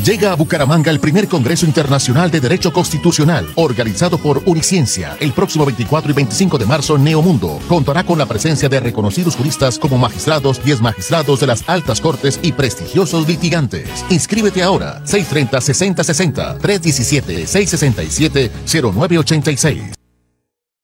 Llega a Bucaramanga el primer Congreso Internacional de Derecho Constitucional, organizado por Uniciencia. El próximo 24 y 25 de marzo, Neomundo contará con la presencia de reconocidos juristas como magistrados y exmagistrados de las altas cortes y prestigiosos litigantes. Inscríbete ahora, 630-6060, 317-667-0986.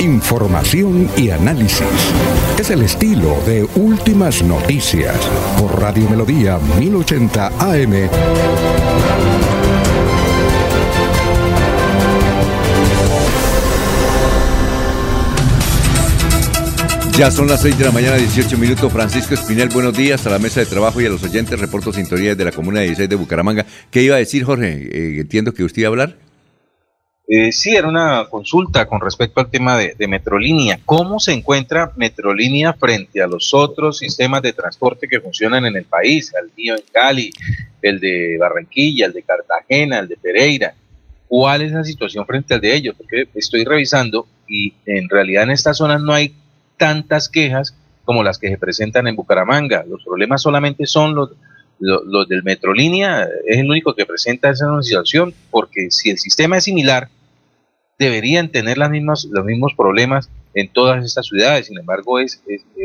Información y análisis. Es el estilo de Últimas Noticias por Radio Melodía 1080 AM. Ya son las 6 de la mañana, 18 minutos. Francisco Espinel, buenos días a la mesa de trabajo y a los oyentes. Reporto sintonía de la Comuna 16 de Bucaramanga. ¿Qué iba a decir, Jorge? Eh, entiendo que usted iba a hablar. Eh, sí, era una consulta con respecto al tema de, Metrolínea. ¿Cómo se encuentra Metrolínea frente a los otros sistemas de transporte que funcionan en el país? Al mío en Cali, el de Barranquilla, el de Cartagena, el de Pereira. ¿Cuál es la situación frente al de ellos? Porque estoy revisando y en realidad en estas zonas no hay tantas quejas como las que se presentan en Bucaramanga. Los problemas solamente son los, los del Metrolínea, es el único que presenta esa situación, porque si el sistema es similar, deberían tener las mismas, los mismos problemas en todas estas ciudades. Sin embargo, es,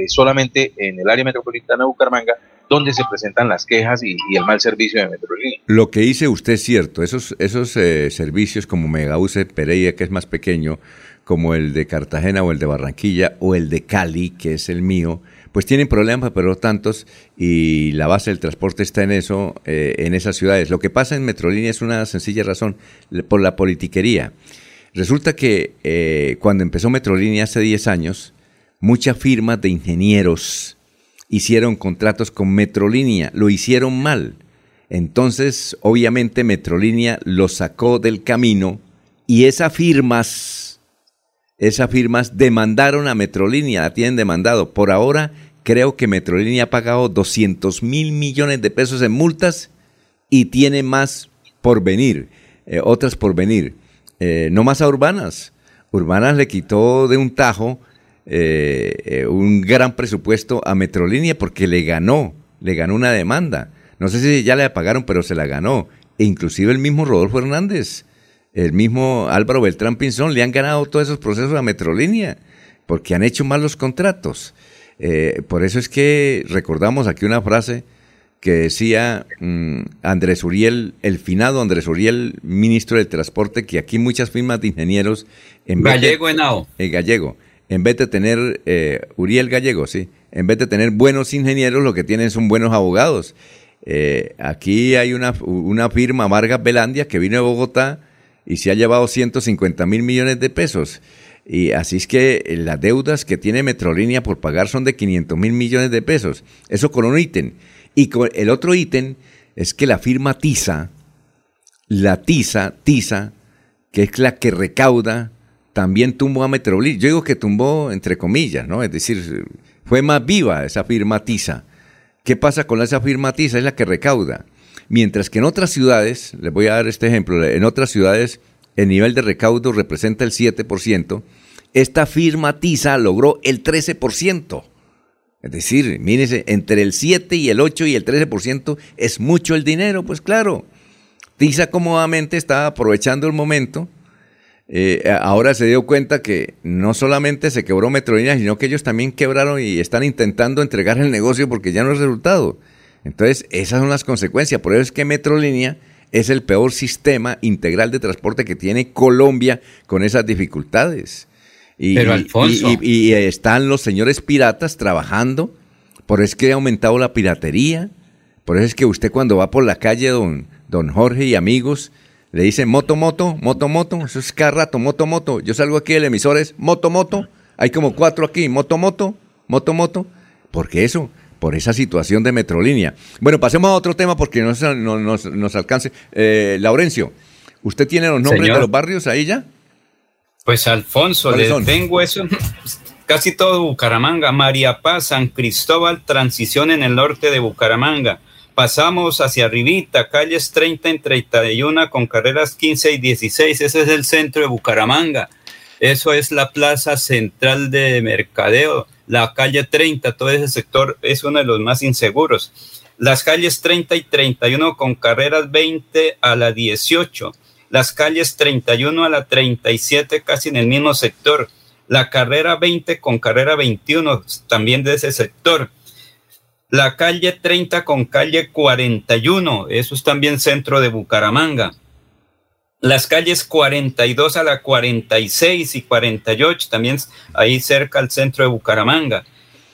solamente en el área metropolitana de Bucaramanga donde se presentan las quejas y, el mal servicio de Metrolínea. Lo que dice usted es cierto. Esos, esos eh, servicios como Megause Pereira, que es más pequeño, como el de Cartagena o el de Barranquilla o el de Cali, que es el mío, pues tienen problemas, pero tantos, y la base del transporte está en eso, eh, en esas ciudades. Lo que pasa en Metrolínea es una sencilla razón, por la politiquería. Resulta que eh, cuando empezó Metrolínea hace 10 años, muchas firmas de ingenieros hicieron contratos con Metrolínea, lo hicieron mal. Entonces, obviamente, Metrolínea lo sacó del camino y esas firmas, esas firmas demandaron a Metrolínea, la tienen demandado. Por ahora, creo que Metrolínea ha pagado 200 mil millones de pesos en multas y tiene más por venir, eh, otras por venir. Eh, no más a Urbanas. Urbanas le quitó de un tajo eh, eh, un gran presupuesto a Metrolínea porque le ganó, le ganó una demanda. No sé si ya le pagaron, pero se la ganó. E inclusive el mismo Rodolfo Hernández, el mismo Álvaro Beltrán Pinzón, le han ganado todos esos procesos a Metrolínea porque han hecho mal los contratos. Eh, por eso es que recordamos aquí una frase que decía mm, Andrés Uriel, el finado Andrés Uriel, ministro del Transporte, que aquí muchas firmas de ingenieros... En de- Gallego Henao. eh, gallego. En vez de tener, eh, Uriel Gallego, sí, en vez de tener buenos ingenieros, lo que tienen son buenos abogados. Eh, aquí hay una, una firma, Vargas Belandia, que vino de Bogotá y se ha llevado 150 mil millones de pesos. Y así es que eh, las deudas que tiene Metrolínea por pagar son de 500 mil millones de pesos. Eso con un ítem. Y el otro ítem es que la firma TISA, la TISA, TISA, que es la que recauda, también tumbó a Metrolínea. Yo digo que tumbó entre comillas, ¿no? Es decir, fue más viva esa firma TISA. ¿Qué pasa con esa firma TISA? Es la que recauda. Mientras que en otras ciudades, les voy a dar este ejemplo, en otras ciudades el nivel de recaudo representa el 7%, esta firma TISA logró el 13%. Es decir, mírense, entre el 7 y el 8 y el 13% es mucho el dinero, pues claro. TISA cómodamente está aprovechando el momento. Eh, ahora se dio cuenta que no solamente se quebró Metrolínea, sino que ellos también quebraron y están intentando entregar el negocio porque ya no es resultado. Entonces, esas son las consecuencias. Por eso es que Metrolínea es el peor sistema integral de transporte que tiene Colombia con esas dificultades. Y, Pero, Alfonso. y- y están los señores piratas trabajando. Por eso es que ha aumentado la piratería. Por eso es que usted cuando va por la calle, don, don Jorge y amigos, le dicen moto, moto, moto, moto. Eso es cada rato, moto, moto. Yo salgo aquí del emisor, es moto, moto. Hay como cuatro aquí, moto, moto, moto, moto. Porque eso, por esa situación de Metrolínea. Bueno, pasemos a otro tema porque no se- no- nos, nos alcance. Eh, Laurencio, ¿usted tiene los nombres Señor. de los barrios ahí ya? Pues Alfonso, ¿Cuáles le son? tengo eso. Casi todo Bucaramanga, María Paz, San Cristóbal, transición en el norte de Bucaramanga. Pasamos hacia arribita, calles 30 en 31 con carreras 15 y 16. Ese es el centro de Bucaramanga. Eso es la plaza central de mercadeo. La calle 30, todo ese sector es uno de los más inseguros. Las calles 30 y 31 con carreras 20 a la 18 las calles 31 a la 37 casi en el mismo sector, la carrera 20 con carrera 21 también de ese sector, la calle 30 con calle 41, eso es también centro de Bucaramanga, las calles 42 a la 46 y 48 también ahí cerca al centro de Bucaramanga.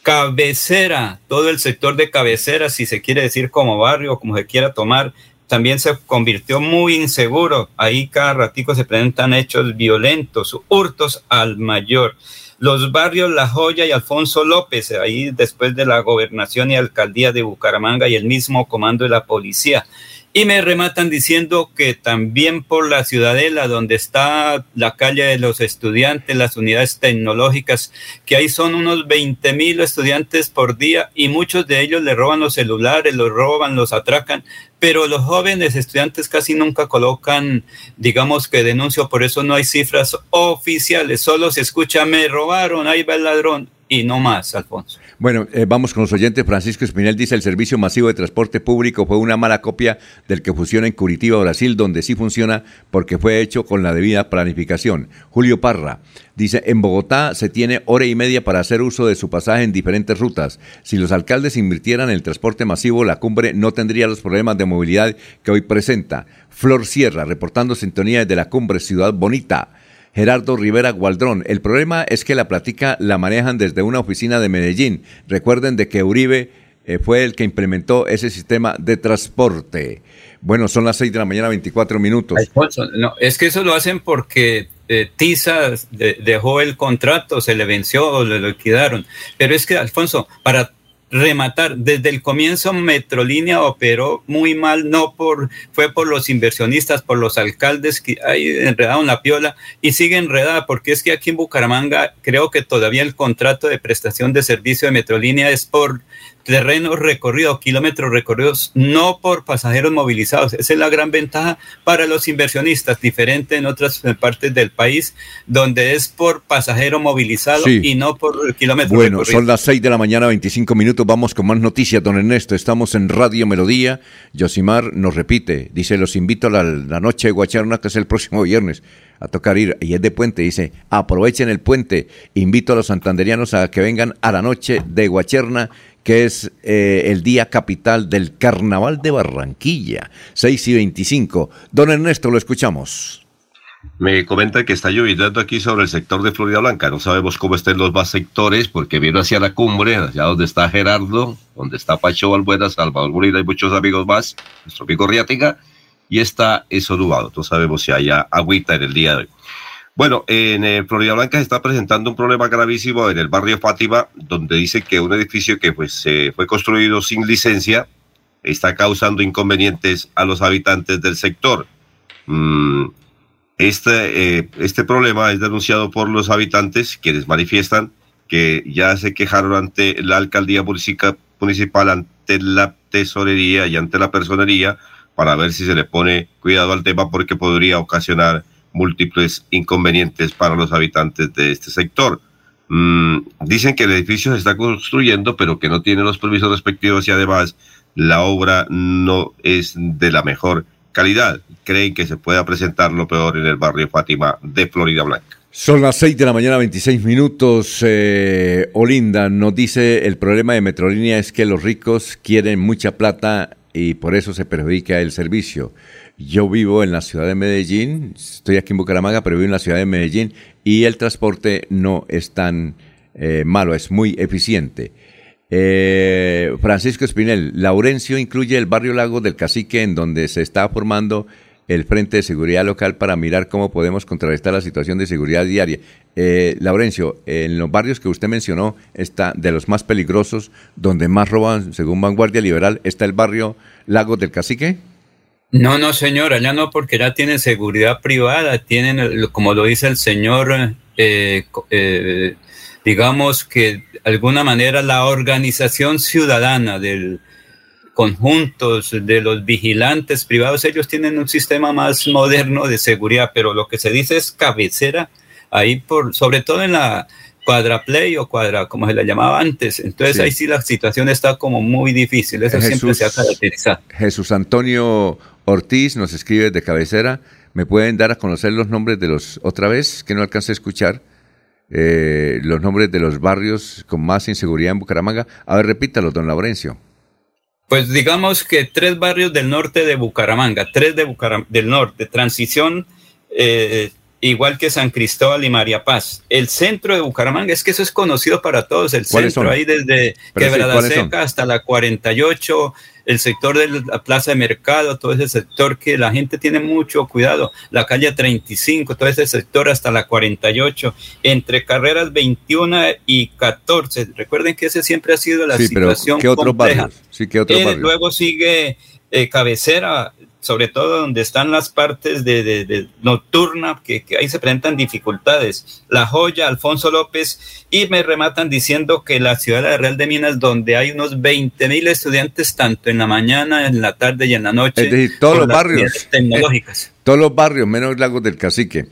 Cabecera, todo el sector de cabecera, si se quiere decir como barrio, como se quiera tomar, también se convirtió muy inseguro. Ahí cada ratico se presentan hechos violentos, hurtos al mayor. Los barrios La Joya y Alfonso López, ahí después de la gobernación y alcaldía de Bucaramanga y el mismo comando de la policía. Y me rematan diciendo que también por la ciudadela, donde está la calle de los estudiantes, las unidades tecnológicas, que ahí son unos 20 mil estudiantes por día y muchos de ellos le roban los celulares, los roban, los atracan, pero los jóvenes estudiantes casi nunca colocan, digamos que denuncio, por eso no hay cifras oficiales, solo se escucha me robaron, ahí va el ladrón y no más, Alfonso. Bueno, eh, vamos con los oyentes. Francisco Espinel dice, el servicio masivo de transporte público fue una mala copia del que funciona en Curitiba, Brasil, donde sí funciona porque fue hecho con la debida planificación. Julio Parra dice, en Bogotá se tiene hora y media para hacer uso de su pasaje en diferentes rutas. Si los alcaldes invirtieran en el transporte masivo, la cumbre no tendría los problemas de movilidad que hoy presenta. Flor Sierra, reportando sintonía desde la cumbre Ciudad Bonita. Gerardo Rivera Gualdrón. El problema es que la plática la manejan desde una oficina de Medellín. Recuerden de que Uribe eh, fue el que implementó ese sistema de transporte. Bueno, son las 6 de la mañana, 24 minutos. Alfonso, no, es que eso lo hacen porque eh, Tiza de- dejó el contrato, se le venció o le liquidaron. Pero es que, Alfonso, para rematar, desde el comienzo Metrolínea operó muy mal, no por, fue por los inversionistas, por los alcaldes que ahí enredaron la piola y sigue enredada, porque es que aquí en Bucaramanga creo que todavía el contrato de prestación de servicio de Metrolínea es por terreno recorrido, kilómetros recorridos, no por pasajeros movilizados. Esa es la gran ventaja para los inversionistas, diferente en otras partes del país, donde es por pasajero movilizado Sí. y no por kilómetros Bueno, recorridos. son las 6 de la mañana, 25 minutos. Vamos con más noticias, don Ernesto. Estamos en Radio Melodía. Yosimar nos repite, dice, los invito a la, la noche de Guacharna, que es el próximo viernes, a tocar ir. Y es de puente, dice, aprovechen el puente. Invito a los santanderianos a que vengan a la noche de Guacherna, que es eh, el día capital del Carnaval de Barranquilla, 6 y 25. Don Ernesto, lo escuchamos. Me comenta que está lloviendo aquí sobre el sector de Florida Blanca. No sabemos cómo estén los más sectores porque vino hacia la cumbre, allá donde está Gerardo, donde está Pacho Valbuena, Salvador Molina y muchos amigos más, nuestro amigo Riática, y está eso nubado. No sabemos si haya agüita en el día de hoy. Bueno, en eh, Florida Blanca se está presentando un problema gravísimo en el barrio Fátima, donde dice que un edificio que pues fue construido sin licencia está causando inconvenientes a los habitantes del sector. Mm, este, eh, este problema es denunciado por los habitantes, quienes manifiestan que ya se quejaron ante la alcaldía municipal, ante la tesorería y ante la personería para ver si se le pone cuidado al tema porque podría ocasionar múltiples inconvenientes para los habitantes de este sector. Mm, dicen que el edificio se está construyendo, pero que no tiene los permisos respectivos y además la obra no es de la mejor calidad. Creen que se pueda presentar lo peor en el barrio Fátima de Florida Blanca. Son las 6 de la mañana, 26 minutos. Eh, Olinda nos dice, el problema de Metrolínea es que los ricos quieren mucha plata y por eso se perjudica el servicio. Yo vivo en la ciudad de Medellín, estoy aquí en Bucaramanga, pero vivo en la ciudad de Medellín y el transporte no es tan eh, malo, es muy eficiente. Eh, Francisco Espinel, Laurencio incluye el barrio Lago del Cacique en donde se está formando el Frente de Seguridad Local para mirar cómo podemos contrarrestar la situación de seguridad diaria. Eh, Laurencio, en los barrios que usted mencionó, está de los más peligrosos, donde más roban, según Vanguardia Liberal, está el barrio Lago del Cacique. No, no, señora, ya no, porque ya tienen seguridad privada, tienen, como lo dice el señor, eh, eh, digamos que de alguna manera la organización ciudadana del conjuntos de los vigilantes privados, ellos tienen un sistema más moderno de seguridad, pero lo que se dice es cabecera, ahí por, sobre todo en la cuadraplay o cuadra, como se la llamaba antes. Entonces ahí sí la situación está como muy difícil. Eso siempre se ha caracterizado. Jesús Antonio Ortiz nos escribe de cabecera. ¿Me pueden dar a conocer los nombres de los, otra vez, que no alcancé a escuchar, eh, los nombres de los barrios con más inseguridad en Bucaramanga? A ver, repítalo, don Laurencio. Pues digamos que tres barrios del norte de Bucaramanga, tres de del norte, transición, eh, igual que San Cristóbal y María Paz. El centro de Bucaramanga, es que eso es conocido para todos, el centro ahí desde Quebrada Seca hasta la 48, el sector de la plaza de mercado, todo ese sector que la gente tiene mucho cuidado, la calle 35, todo ese sector hasta la 48, entre carreras 21 y 14. Recuerden que ese siempre ha sido la situación ¿qué otros Barrios? Sí, ¿qué otros eh, Luego sigue eh, cabecera, sobre todo donde están las partes de, nocturna, que, ahí se presentan dificultades. La Joya, Alfonso López, y me rematan diciendo que la ciudad de Real de Minas, donde hay unos 20 mil estudiantes, tanto en la mañana, en la tarde y en la noche. Es decir, todos los barrios. Tecnológicas. Todos los barrios, menos Lagos del Cacique.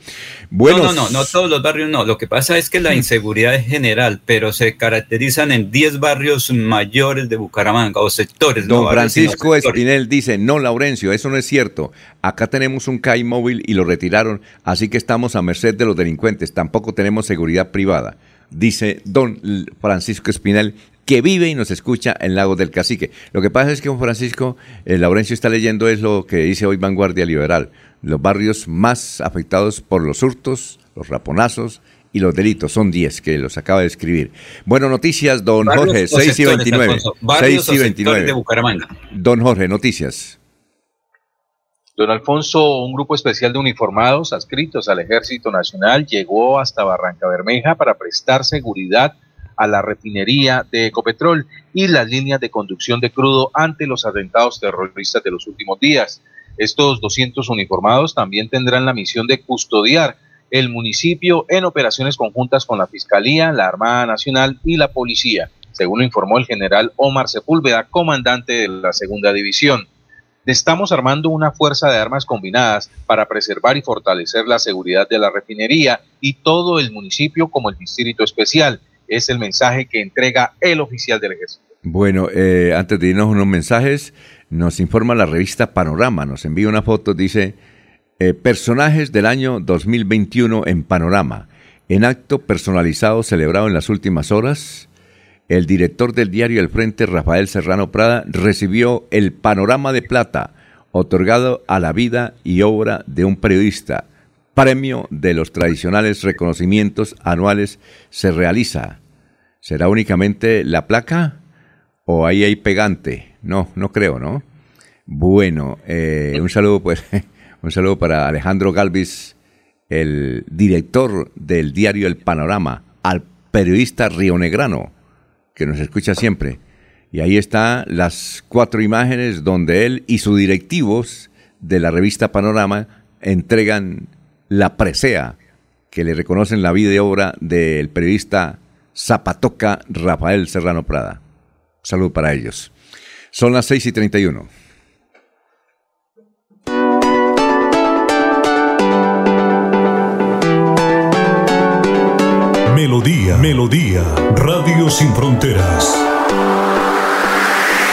Bueno, no, no, no, no todos los barrios no. Lo que pasa es que la inseguridad es general, pero se caracterizan en 10 barrios mayores de Bucaramanga o sectores. Don Francisco Espinel dice, no, Laurencio, eso no es cierto. Acá tenemos un CAI móvil y lo retiraron, así que estamos a merced de los delincuentes. Tampoco tenemos seguridad privada. Dice don Francisco Espinel, que vive y nos escucha en Lago del Cacique. Lo que pasa es que don Francisco, eh, Laurencio está leyendo es lo que dice hoy Vanguardia Liberal los barrios más afectados por los hurtos, los raponazos y los delitos. Son 10 que los acaba de escribir. Bueno, noticias, don Jorge, 6 y 29. 6 y 29. De Bucaramanga. Don Jorge, noticias. Don Alfonso, un grupo especial de uniformados adscritos al Ejército Nacional llegó hasta Barranca Bermeja para prestar seguridad a la refinería de Ecopetrol y las líneas de conducción de crudo ante los atentados terroristas de los últimos días. Estos 200 uniformados también tendrán la misión de custodiar el municipio en operaciones conjuntas con la Fiscalía, la Armada Nacional y la Policía, según lo informó el general Omar Sepúlveda, comandante de la Segunda División. Estamos armando una fuerza de armas combinadas para preservar y fortalecer la seguridad de la refinería y todo el municipio como el distrito especial. Es el mensaje que entrega el oficial del ejército. Bueno, eh, antes de irnos unos mensajes, nos informa la revista Panorama, nos envía una foto, dice, eh, personajes del año 2021 en Panorama. En acto personalizado celebrado en las últimas horas, el director del diario El Frente, Rafael Serrano Prada, recibió el Panorama de Plata, otorgado a la vida y obra de un periodista. Premio de los tradicionales reconocimientos anuales se realiza. ¿Será únicamente la placa o ahí hay pegante? No, no creo, ¿no? Bueno, eh, un saludo pues, (laughs) un saludo para Alejandro Galvis, el director del diario El Panorama, al periodista rionegrano, que nos escucha siempre. Y ahí están las cuatro imágenes donde él y sus directivos de la revista Panorama entregan la presea que le reconocen la vida y obra del periodista Zapatoca Rafael Serrano Prada. Salud para ellos. Son las 6 y 31. Melodía, Melodía, Radio Sin Fronteras.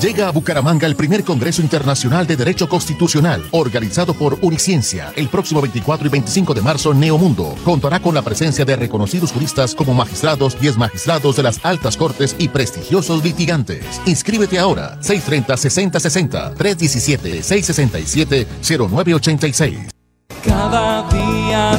Llega a Bucaramanga el primer Congreso Internacional de Derecho Constitucional, organizado por Uniciencia. El próximo 24 y 25 de marzo, Neomundo contará con la presencia de reconocidos juristas como magistrados y exmagistrados de las altas cortes y prestigiosos litigantes. Inscríbete ahora, 630-6060, 317-667-0986. Cada día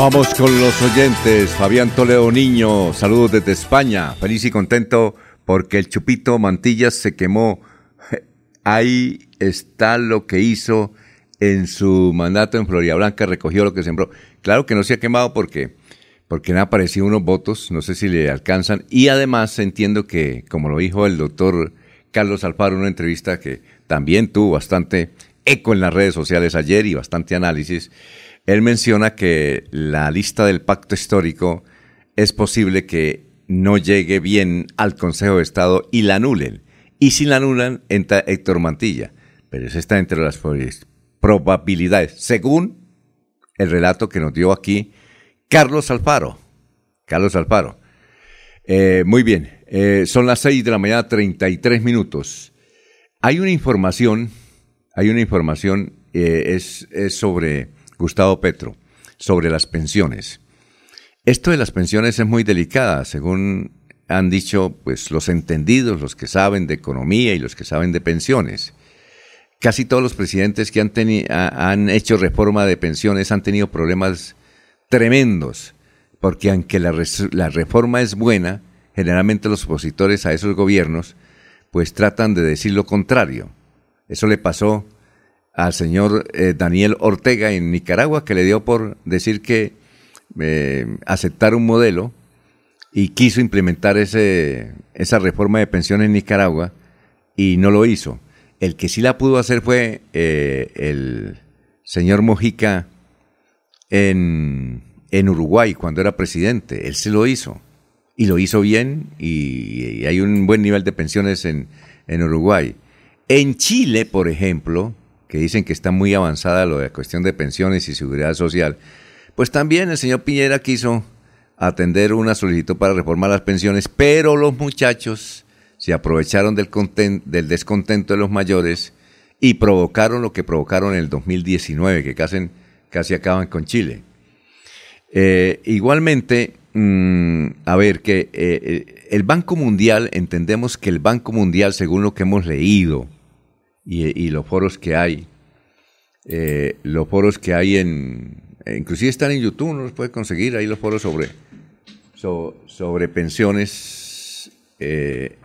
Vamos con los oyentes. Fabián Toledo Niño, saludos desde España. Feliz y contento porque el Chupito Mantillas se quemó. (laughs) Ahí está lo que hizo en su mandato en Florida Blanca, recogió lo que sembró. Claro que no se ha quemado porque, porque han aparecido unos votos, no sé si le alcanzan. Y además entiendo que, como lo dijo el doctor Carlos Alfaro en una entrevista que también tuvo bastante eco en las redes sociales ayer y bastante análisis, él menciona que la lista del pacto histórico es posible que no llegue bien al Consejo de Estado y la anulen. Y si la anulan, entra Héctor Mantilla. Pero eso está entre las probabilidades, según el relato que nos dio aquí Carlos Alfaro. Carlos Alfaro. Eh, muy bien, eh, son las 6 de la mañana, 33 minutos. Hay una información, hay una información, eh, es, es sobre Gustavo Petro, sobre las pensiones. Esto de las pensiones es muy delicada, según han dicho pues los entendidos, los que saben de economía y los que saben de pensiones. Casi todos los presidentes que han, han hecho reforma de pensiones han tenido problemas tremendos, porque aunque la, la reforma es buena, generalmente los opositores a esos gobiernos pues tratan de decir lo contrario. Eso le pasó al señor eh, Daniel Ortega en Nicaragua, que le dio por decir que eh, aceptar un modelo y quiso implementar ese, esa reforma de pensiones en Nicaragua y no lo hizo. El que sí la pudo hacer fue eh, el señor Mojica en, en, Uruguay cuando era presidente. Él se lo hizo y lo hizo bien y, y hay un buen nivel de pensiones en, en Uruguay. En Chile, por ejemplo, que dicen que está muy avanzada lo de la cuestión de pensiones y seguridad social, pues también el señor Piñera quiso atender una solicitud para reformar las pensiones, pero los muchachos se aprovecharon del, descontento de los mayores y provocaron lo que provocaron en el 2019, que casi, casi acaban con Chile. Eh, igualmente, mm, a ver, que eh, eh, el Banco Mundial, entendemos que el Banco Mundial, según lo que hemos leído, y, los foros que hay, eh, los foros que hay en, inclusive están en YouTube, uno los puede conseguir ahí los foros sobre, sobre pensiones eh,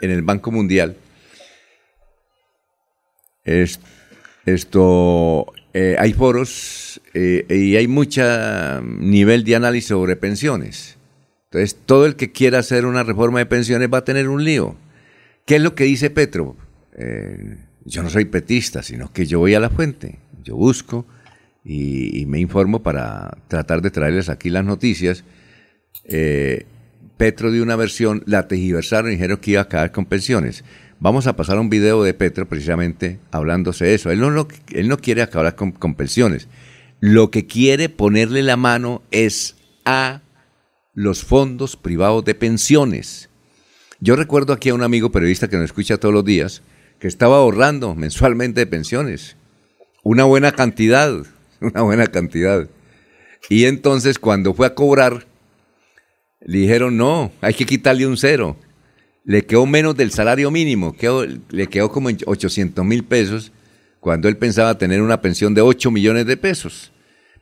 en el Banco Mundial. esto, eh, hay foros y hay mucho nivel de análisis sobre pensiones. Entonces, todo el que quiera hacer una reforma de pensiones va a tener un lío. ¿Qué es lo que dice Petro? eh, yo no soy petista, sino que yo voy a la fuente, yo busco y, me informo para tratar de traerles aquí las noticias. Eh, Petro dio una versión, la tejiversaron y dijeron que iba a acabar con pensiones. Vamos a pasar un video de Petro precisamente hablándose de eso. Él no, quiere acabar con pensiones. Lo que quiere ponerle la mano es a los fondos privados de pensiones. Yo recuerdo aquí a un amigo periodista que nos escucha todos los días, que estaba ahorrando mensualmente de pensiones. Una buena cantidad, (laughs) una buena cantidad. Y entonces cuando fue a cobrar, le dijeron, no, hay que quitarle un cero. Le quedó menos del salario mínimo, le quedó como en 800 mil pesos, cuando él pensaba tener una pensión de 8 millones de pesos.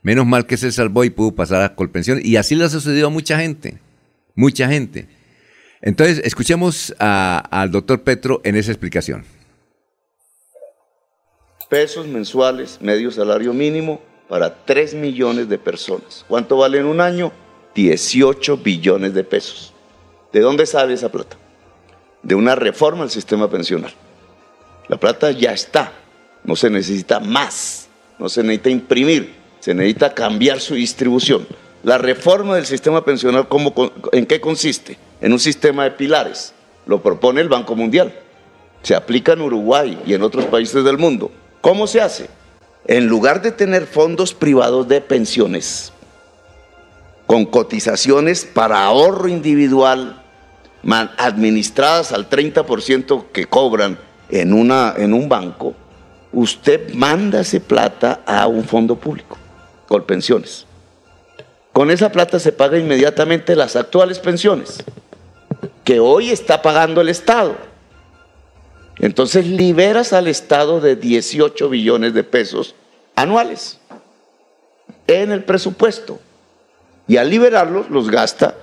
Menos mal que se salvó y pudo pasar a Colpensión. Y así le ha sucedido a mucha gente, mucha gente. Entonces, escuchemos al doctor Petro en esa explicación. Pesos mensuales, medio salario mínimo, para 3 millones de personas. ¿Cuánto vale en un año? 18 billones de pesos. ¿De dónde sale esa plata? De una reforma al sistema pensional. La plata ya está, no se necesita más, no se necesita imprimir, se necesita cambiar su distribución. La reforma del sistema pensional, ¿cómo con- ¿en qué consiste? En un sistema de pilares. Lo propone el Banco Mundial. Se aplica en Uruguay y en otros países del mundo. ¿Cómo se hace? En lugar de tener fondos privados de pensiones con cotizaciones para ahorro individual administradas al 30% que cobran en, una, en un banco, usted manda esa plata a un fondo público, con pensiones. Con esa plata se paga inmediatamente las actuales pensiones, que hoy está pagando el Estado. Entonces liberas al Estado de 18 billones de pesos anuales en el presupuesto. Y al liberarlos los gasta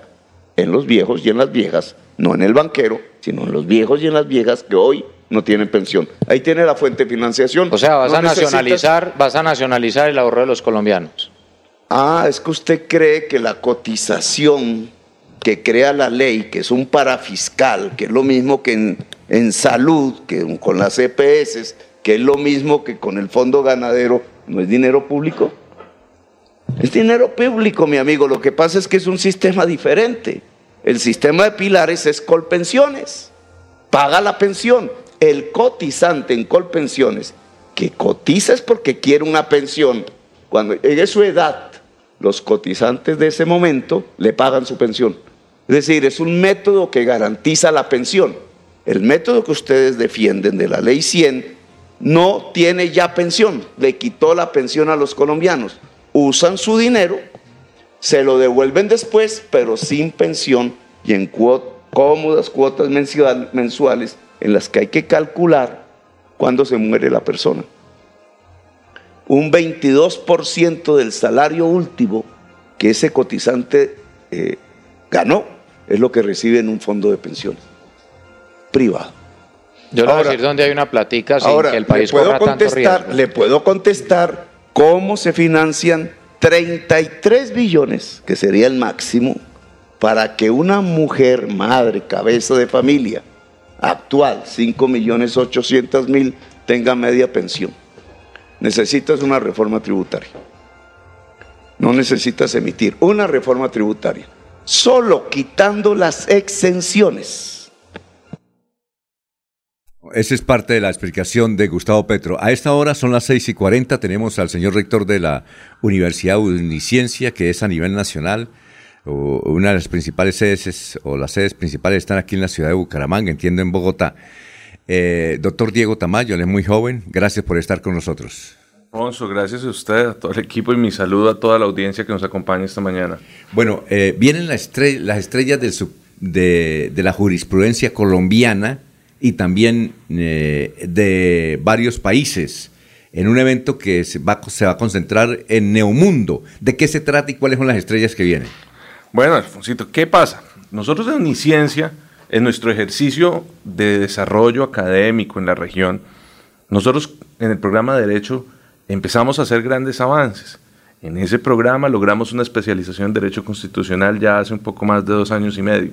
en los viejos y en las viejas, no en el banquero, sino en los viejos y en las viejas que hoy no tienen pensión. Ahí tiene la fuente de financiación. O sea, vas No a necesitas- nacionalizar, vas a nacionalizar el ahorro de los colombianos. Ah, es que usted cree que la cotización que crea la ley, que es un parafiscal, que es lo mismo que en, en salud, que con las EPS, que es lo mismo que con el fondo ganadero, ¿no es dinero público? Es dinero público, mi amigo. Lo que pasa es que es un sistema diferente. El sistema de pilares es Colpensiones. Paga la pensión. El cotizante en Colpensiones, que cotiza es porque quiere una pensión. Cuando llegue su edad, los cotizantes de ese momento le pagan su pensión. Es decir, es un método que garantiza la pensión. El método que ustedes defienden de la ley 100 no tiene ya pensión, le quitó la pensión a los colombianos. Usan su dinero, se lo devuelven después, pero sin pensión y en cómodas cuotas mensual- mensuales en las que hay que calcular cuándo se muere la persona. Un 22% del salario último que ese cotizante eh, ganó es lo que recibe en un fondo de pensiones privado. Yo le voy a decir dónde hay una platica sin Ahora, que el país le puedo corra contestar, le puedo contestar cómo se financian 33 billones, que sería el máximo, para que una mujer, madre, cabeza de familia, actual, 5 millones 800 mil, tenga media pensión. Necesitas una reforma tributaria. No necesitas emitir una reforma tributaria. Solo quitando las exenciones. Esa es parte de la explicación de Gustavo Petro. A esta hora son las 6 y 40. Tenemos al señor rector de la Universidad Uniciencia, que es a nivel nacional. O- Una de las principales sedes, es- o las sedes principales están aquí en la ciudad de Bucaramanga, entiendo, en Bogotá. Eh, doctor Diego Tamayo, él es muy joven. Gracias por estar con nosotros. Alfonso, gracias a usted, a todo el equipo y mi saludo a toda la audiencia que nos acompaña esta mañana. Bueno, eh, vienen las estrellas del sub- de, de la jurisprudencia colombiana y también eh, de varios países en un evento que se va, se va a concentrar en Neomundo. ¿De qué se trata y cuáles son las estrellas que vienen? Bueno, Alfonsito, ¿qué pasa? Nosotros en Uniciencia, en nuestro ejercicio de desarrollo académico en la región, nosotros en el programa de Derecho empezamos a hacer grandes avances. En ese programa logramos una especialización en Derecho Constitucional ya hace un poco más de dos años y medio.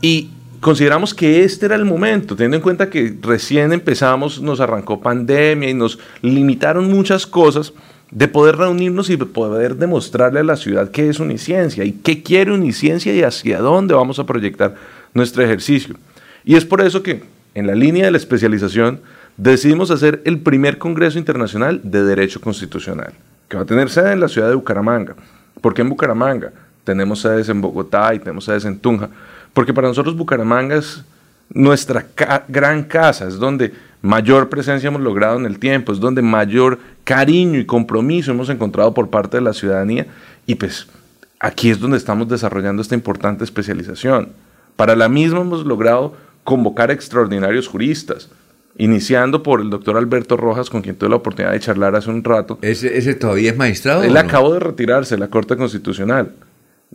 Y consideramos que este era el momento, teniendo en cuenta que recién empezamos, nos arrancó pandemia y nos limitaron muchas cosas, de poder reunirnos y de poder demostrarle a la ciudad qué es Uniciencia y qué quiere Uniciencia y hacia dónde vamos a proyectar nuestro ejercicio. Y es por eso que en la línea de la especialización decidimos hacer el primer Congreso Internacional de Derecho Constitucional, que va a tener sede en la ciudad de Bucaramanga. ¿Por qué en Bucaramanga? Tenemos sedes en Bogotá y tenemos sedes en Tunja, porque para nosotros Bucaramanga es nuestra gran casa, es donde mayor presencia hemos logrado en el tiempo, es donde mayor cariño y compromiso hemos encontrado por parte de la ciudadanía y pues aquí es donde estamos desarrollando esta importante especialización. Para la misma hemos logrado convocar extraordinarios juristas, iniciando por el doctor Alberto Rojas, con quien tuve la oportunidad de charlar hace un rato. ¿Ese, todavía es magistrado? Él acabó de retirarse de la Corte Constitucional.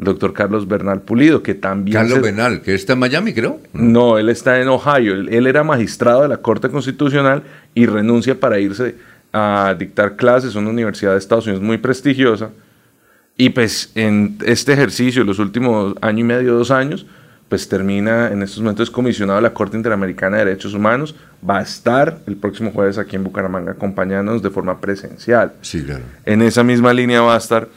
Doctor Carlos Bernal Pulido, que también... Carlos Bernal, que está en Miami, creo. No, él está en Ohio. Él, era magistrado de la Corte Constitucional y renuncia para irse a dictar clases en una universidad de Estados Unidos muy prestigiosa. Y pues en este ejercicio, los últimos año y medio, dos años, pues termina en estos momentos comisionado de la Corte Interamericana de Derechos Humanos, va a estar el próximo jueves aquí en Bucaramanga acompañándonos de forma presencial. Sí, claro. En esa misma línea va a estar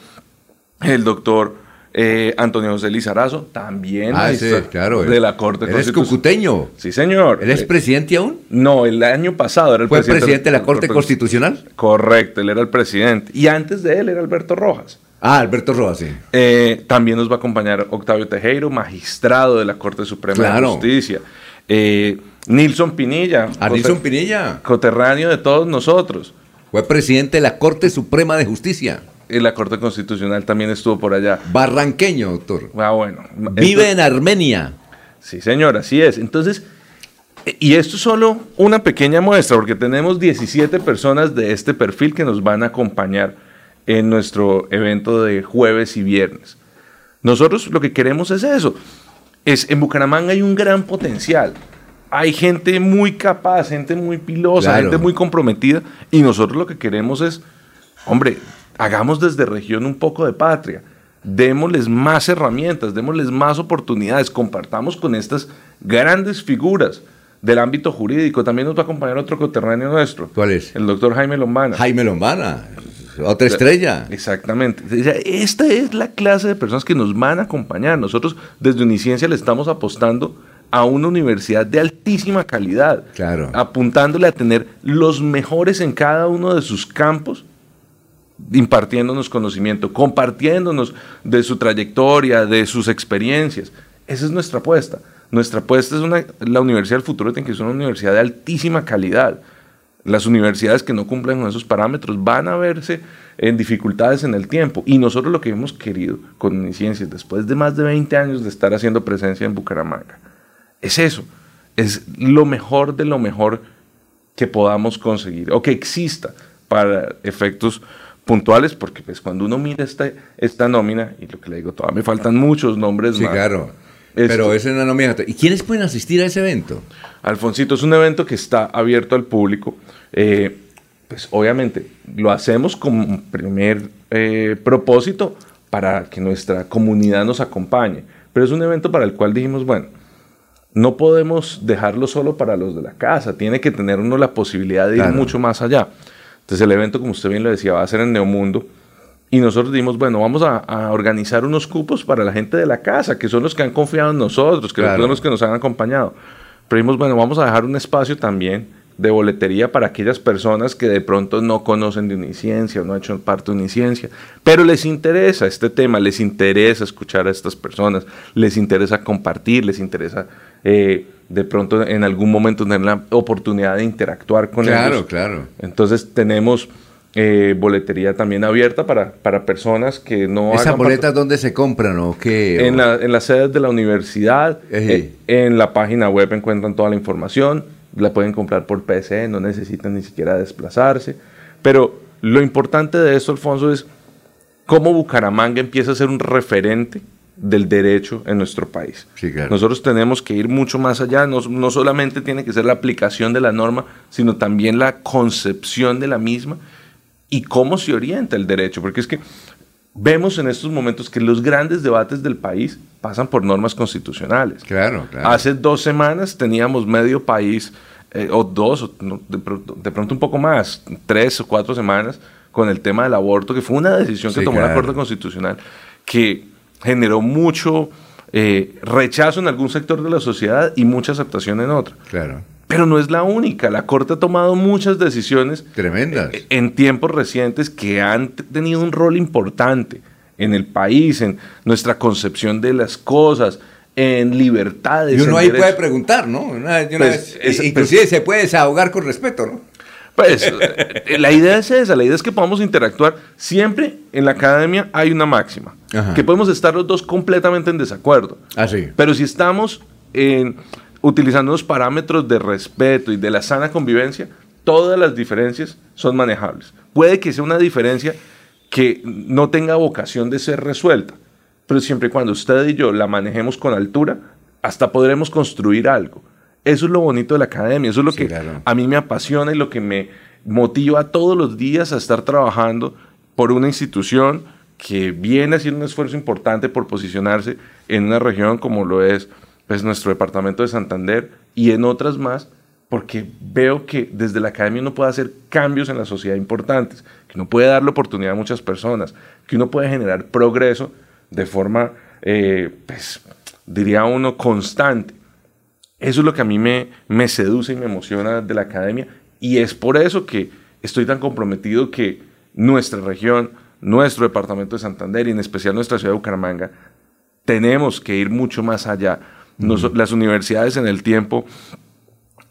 el doctor eh, Antonio José Lizarazo, también ah, sí, claro, de la Corte ¿Él es cucuteño? Sí, señor. ¿Él es presidente aún? No, el año pasado era el ¿Fue presidente. presidente de la Corte Constitucional? Correcto, él era el presidente. Y antes de él era Alberto Rojas. Ah, Alberto Rojas, sí. Eh, también nos va a acompañar Octavio Tejero, magistrado de la Corte Suprema de Justicia. Eh, Nilson Pinilla. A Nilson Pinilla. Coterráneo de todos nosotros. Fue presidente de la Corte Suprema de Justicia. La Corte Constitucional también estuvo por allá. Barranqueño, doctor. Ah, bueno. Vive en Armenia. Sí, señor, así es. Entonces, y esto es solo una pequeña muestra, porque tenemos 17 personas de este perfil que nos van a acompañar en nuestro evento de jueves y viernes. Nosotros lo que queremos es eso. Es, en Bucaramanga hay un gran potencial. Hay gente muy capaz, gente muy pilosa, gente muy comprometida. Y nosotros lo que queremos es, hombre, hagamos desde región un poco de patria. Démosles más herramientas, démosles más oportunidades, compartamos con estas grandes figuras del ámbito jurídico. También nos va a acompañar otro coterráneo nuestro. ¿Cuál es? El doctor Jaime Lombana. Jaime Lombana, otra estrella. Exactamente. Esta es la clase de personas que nos van a acompañar. Nosotros desde Uniciencia le estamos apostando a una universidad de altísima calidad. Claro. Apuntándole a tener los mejores en cada uno de sus campos impartiéndonos conocimiento, compartiéndonos de su trayectoria, de sus experiencias. Esa es nuestra apuesta. Nuestra apuesta es una, la Universidad del Futuro tiene que ser una universidad de altísima calidad. Las universidades que no cumplen con esos parámetros van a verse en dificultades en el tiempo. Y nosotros lo que hemos querido con Uniciencias, después de más de 20 años de estar haciendo presencia en Bucaramanga, es eso. Es lo mejor de lo mejor que podamos conseguir o que exista para efectos puntuales, porque pues cuando uno mira esta, esta nómina, y lo que le digo, todavía me faltan muchos nombres sí, claro. Pero es una nómina. ¿Y quiénes pueden asistir a ese evento? Alfonsito, es un evento que está abierto al público. Eh, pues obviamente lo hacemos como primer eh, propósito para que nuestra comunidad nos acompañe. Pero es un evento para el cual dijimos, bueno, no podemos dejarlo solo para los de la casa, tiene que tener uno la posibilidad de ir mucho más allá. Entonces el evento, como usted bien lo decía, va a ser en Neomundo. Y nosotros dimos, bueno, vamos a, organizar unos cupos para la gente de la casa, que son los que han confiado en nosotros, que son los que nos han acompañado. Pero dijimos, bueno, vamos a dejar un espacio también de boletería para aquellas personas que de pronto no conocen de Uniciencia o no han hecho parte de Uniciencia, pero les interesa este tema, les interesa escuchar a estas personas, les interesa compartir, les interesa eh, de pronto en algún momento tener la oportunidad de interactuar con ellos. Claro, claro. Entonces tenemos eh, boletería también abierta para, para personas que no... ¿Esas boletas dónde se compran o qué? En, la, en las sedes de la universidad, eh, en la página web encuentran toda la información, la pueden comprar por PC, no necesitan ni siquiera desplazarse. Pero lo importante de esto, Alfonso, es cómo Bucaramanga empieza a ser un referente del derecho en nuestro país. Nosotros tenemos que ir mucho más allá, no, no, solamente tiene que ser la aplicación de la norma, sino también la concepción de la misma y cómo se orienta el derecho, porque es que vemos en estos momentos que los grandes debates del país pasan por normas constitucionales. Claro, claro. Hace dos semanas teníamos medio país, eh, o dos, o de, pronto, de pronto un poco más, tres o cuatro semanas, con el tema del aborto, que fue una decisión que Sí, tomó la claro. Corte Constitucional, que generó mucho eh, rechazo en algún sector de la sociedad y mucha aceptación en otro. Claro. Pero no es la única. La Corte ha tomado muchas decisiones Tremendas. eh, en tiempos recientes que han tenido un rol importante en el país, en nuestra concepción de las cosas, en libertades. Y uno ahí puede preguntar, ¿no? Una- una Pues, vez- es- inclusive se puede desahogar con respeto, ¿no? Pues eh, la idea es esa, la idea es que podamos interactuar. Siempre en la academia hay una máxima, Ajá. que podemos estar los dos completamente en desacuerdo. Ah, sí. Pero si estamos en- utilizando los parámetros de respeto y de la sana convivencia, todas las diferencias son manejables. Puede que sea una diferencia que no tenga vocación de ser resuelta, pero siempre y cuando usted y yo la manejemos con altura, hasta podremos construir algo. Eso es lo bonito de la academia, eso es lo que a mí me apasiona y lo que me motiva todos los días a estar trabajando por una institución que viene haciendo un esfuerzo importante por posicionarse en una región como lo es pues, nuestro departamento de Santander y en otras más, porque veo que desde la academia uno puede hacer cambios en la sociedad importantes, que uno puede darle oportunidad a muchas personas, que uno puede generar progreso de forma, eh, pues, diría uno, constante. Eso es lo que a mí me, me seduce y me emociona de la academia y es por eso que estoy tan comprometido que nuestra región, nuestro departamento de Santander y en especial nuestra ciudad de Bucaramanga, tenemos que ir mucho más allá. Nos- Las universidades en el tiempo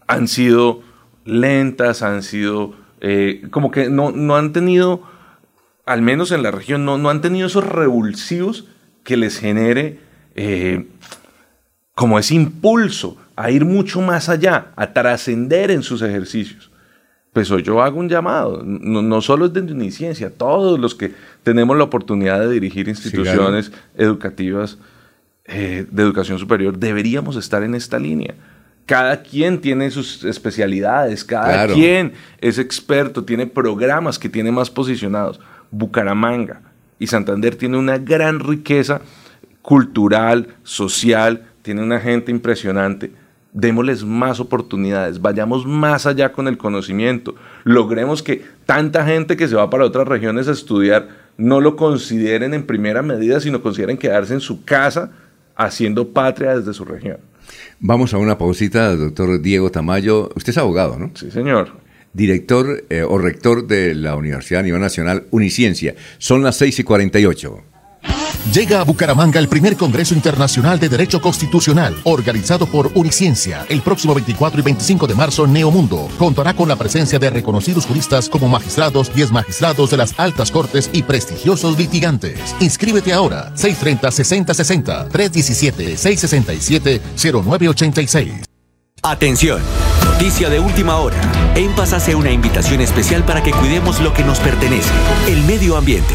han sido lentas, han sido eh, como que no, no han tenido, al menos en la región, no, no han tenido esos revulsivos que les genere eh, como ese impulso a ir mucho más allá, a trascender en sus ejercicios. Pues hoy yo hago un llamado, no, no solo es de Uniciencia, todos los que tenemos la oportunidad de dirigir instituciones educativas eh, de educación superior, deberíamos estar en esta línea. Cada quien tiene sus especialidades, cada Claro. quien es experto, tiene programas que tiene más posicionados. Bucaramanga y Santander tiene una gran riqueza cultural, social, tiene una gente impresionante. Démosles más oportunidades, vayamos más allá con el conocimiento, logremos que tanta gente que se va para otras regiones a estudiar no lo consideren en primera medida, sino consideren quedarse en su casa haciendo patria desde su región. Vamos a una pausita, doctor Diego Tamayo. Usted es abogado, ¿no? Sí, señor. Director eh, o rector de la Universidad a nivel nacional Uniciencia. Son las 6 y 48. Llega a Bucaramanga el primer Congreso Internacional de Derecho Constitucional, organizado por Uniciencia, el próximo 24 y 25 de marzo Neomundo. Contará con la presencia de reconocidos juristas como magistrados, 10 magistrados de las altas cortes y prestigiosos litigantes. Inscríbete ahora, 630-6060, 317-667-0986. Atención, noticia de última hora. En Paz hace una invitación especial para que cuidemos lo que nos pertenece, el medio ambiente.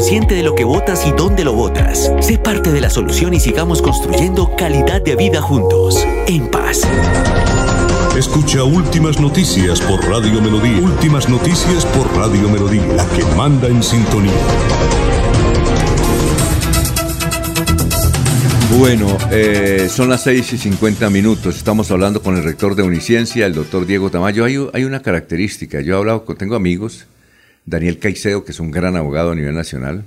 de lo que botas y dónde lo botas. Sé parte de la solución y sigamos construyendo calidad de vida juntos. En paz. Escucha Últimas Noticias por Radio Melodía. Últimas Noticias por Radio Melodía, la que manda en sintonía. Bueno, eh, son las 6 y 50 minutos. Estamos hablando con el rector de Uniciencia, el doctor Diego Tamayo. Hay, hay una característica. Yo he hablado con, tengo amigos, Daniel Caicedo, que es un gran abogado a nivel nacional.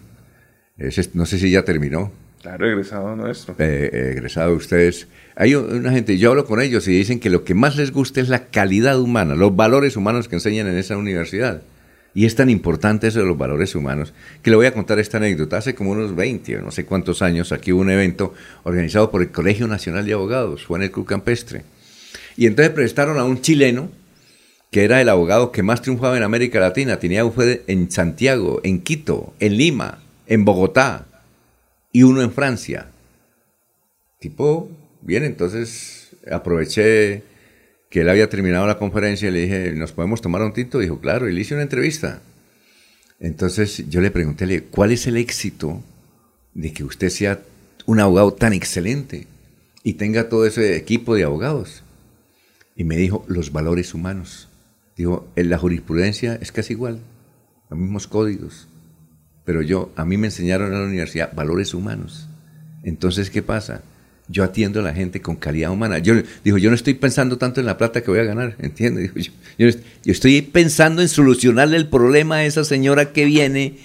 No sé si ya terminó. Claro, egresado nuestro. eh, eh, egresado de ustedes. Hay una gente, yo hablo con ellos y dicen que lo que más les gusta es la calidad humana, los valores humanos que enseñan en esa universidad. Y es tan importante eso de los valores humanos, que le voy a contar esta anécdota. Hace como unos 20 o no sé cuántos años, aquí hubo un evento organizado por el Colegio Nacional de Abogados, Juan el Cruz Campestre. Y entonces prestaron a un chileno, que era el abogado que más triunfaba en América Latina. Tenía un juez en Santiago, en Quito, en Lima, en Bogotá y uno en Francia. Tipo, bien, entonces aproveché que él había terminado la conferencia y le dije, ¿nos podemos tomar un tinto? Dijo, claro, y le hice una entrevista. Entonces yo le pregunté, ¿cuál es el éxito de que usted sea un abogado tan excelente y tenga todo ese equipo de abogados? Y me dijo, los valores humanos. Dijo, en la jurisprudencia es casi igual, los mismos códigos. Pero yo, a mí me enseñaron en la universidad valores humanos. Entonces, ¿qué pasa? Yo atiendo a la gente con calidad humana. Yo digo, yo no estoy pensando tanto en la plata que voy a ganar, ¿entiendes? Yo, estoy pensando en solucionarle el problema a esa señora que viene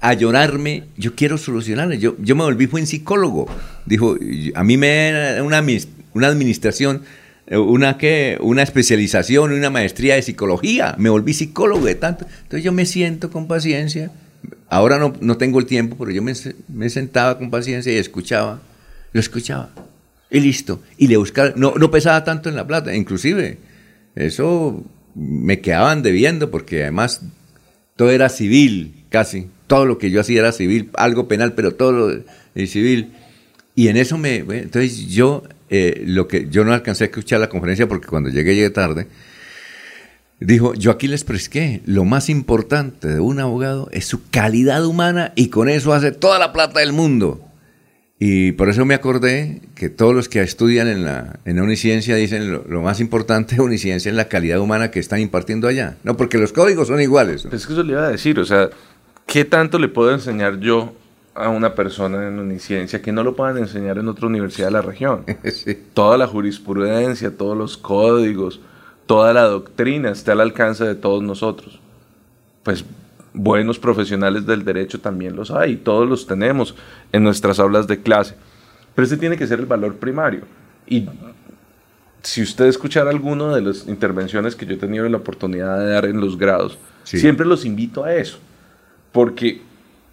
a llorarme. Yo quiero solucionarle. Yo, yo me volví buen psicólogo. Dijo, a mí me una, una administración una que una especialización, una maestría de psicología, me volví psicólogo de tanto. Entonces yo me siento con paciencia. Ahora no, no tengo el tiempo, pero yo me, me, sentaba con paciencia y escuchaba, lo escuchaba. Y listo. Y le buscaba, no, no pesaba tanto en la plata, inclusive. Eso me quedaban debiendo porque además todo era civil, casi. Todo lo que yo hacía era civil, algo penal, pero todo lo civil. Y en eso me, entonces yo eh, lo que yo no alcancé a escuchar la conferencia porque cuando llegué llegué tarde. Dijo, yo aquí les presqué, lo más importante de un abogado es su calidad humana y con eso hace toda la plata del mundo. Y por eso me acordé que todos los que estudian en la, en Uniciencia dicen lo, más importante de Uniciencia es la calidad humana que están impartiendo allá. No, porque los códigos son iguales. Es que eso le iba a decir, o sea, ¿qué tanto le puedo enseñar yo a una persona en uniciencia que no lo puedan enseñar en otra universidad de la región. (laughs) Toda la jurisprudencia, todos los códigos, toda la doctrina está al alcance de todos nosotros. Pues buenos profesionales del derecho también los hay, todos los tenemos en nuestras aulas de clase. Pero ese tiene que ser el valor primario. Y si usted escuchara alguna de las intervenciones que yo he tenido la oportunidad de dar en los grados, siempre los invito a eso. Porque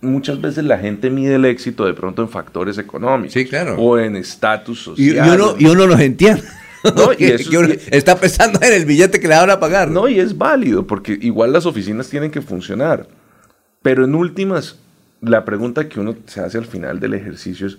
muchas veces la gente mide el éxito de pronto en factores económicos. O en estatus social. Y, uno, (laughs) (laughs) y uno los entiende. está pensando en el billete que le van a pagar. ¿no? y es válido, porque igual las oficinas tienen que funcionar. Pero en últimas, la pregunta que uno se hace al final del ejercicio es,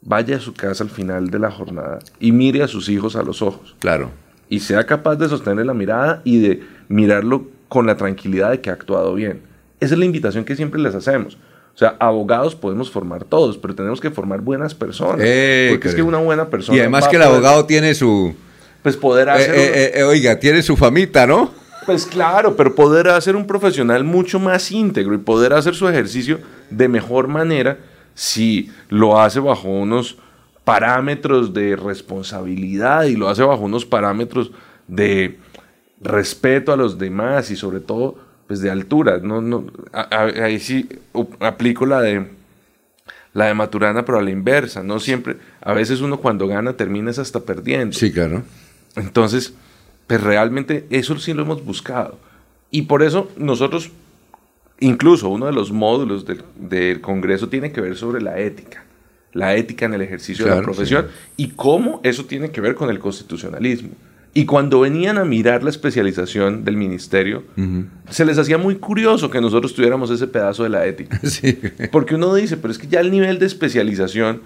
vaya a su casa al final de la jornada y mire a sus hijos a los ojos. Claro. Y sea capaz de sostener la mirada y de mirarlo con la tranquilidad de que ha actuado bien. Esa es la invitación que siempre les hacemos. O sea, abogados podemos formar todos, pero tenemos que formar buenas personas. Eh, porque es que una buena persona. Y además que el abogado tiene su. Pues poder eh, hacer. Eh, oiga, tiene su famita, ¿no? Pues claro, pero poder hacer un profesional mucho más íntegro y poder hacer su ejercicio de mejor manera si lo hace bajo unos parámetros de responsabilidad y lo hace bajo unos parámetros de respeto a los demás y sobre todo pues de altura. No, no, ahí sí aplico la de la de Maturana, pero a la inversa. No siempre, a veces uno cuando gana termina hasta perdiendo. Sí, claro. Entonces, pues realmente eso sí lo hemos buscado. Y por eso nosotros, incluso uno de los módulos del, Congreso tiene que ver sobre la ética. La ética en el ejercicio de la profesión y cómo eso tiene que ver con el constitucionalismo. Y cuando venían a mirar la especialización del ministerio, se les hacía muy curioso que nosotros tuviéramos ese pedazo de la ética. (laughs) Porque uno dice, pero es que ya el nivel de especialización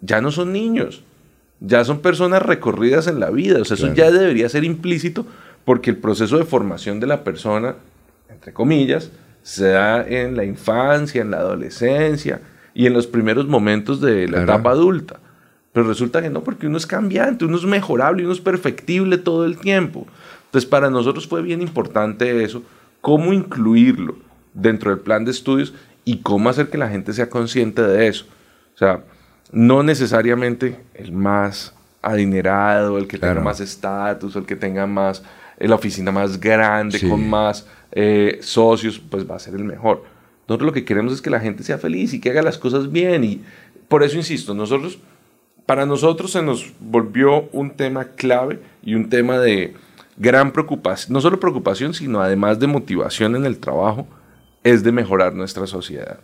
ya no son niños, ya son personas recorridas en la vida. O sea, eso ya debería ser implícito porque el proceso de formación de la persona, entre comillas, se da en la infancia, en la adolescencia y en los primeros momentos de la etapa adulta. Pero resulta que no, porque uno es cambiante, uno es mejorable, uno es perfectible todo el tiempo. Entonces, para nosotros fue bien importante eso, cómo incluirlo dentro del plan de estudios y cómo hacer que la gente sea consciente de eso. O sea, no necesariamente el más adinerado, el que tenga más estatus, el que tenga más, eh, la oficina más grande, con más eh, socios, pues va a ser el mejor. Nosotros lo que queremos es que la gente sea feliz y que haga las cosas bien. Y por eso insisto, nosotros para nosotros se nos volvió un tema clave y un tema de gran preocupación, no solo preocupación, sino además de motivación en el trabajo, es de mejorar nuestra sociedad.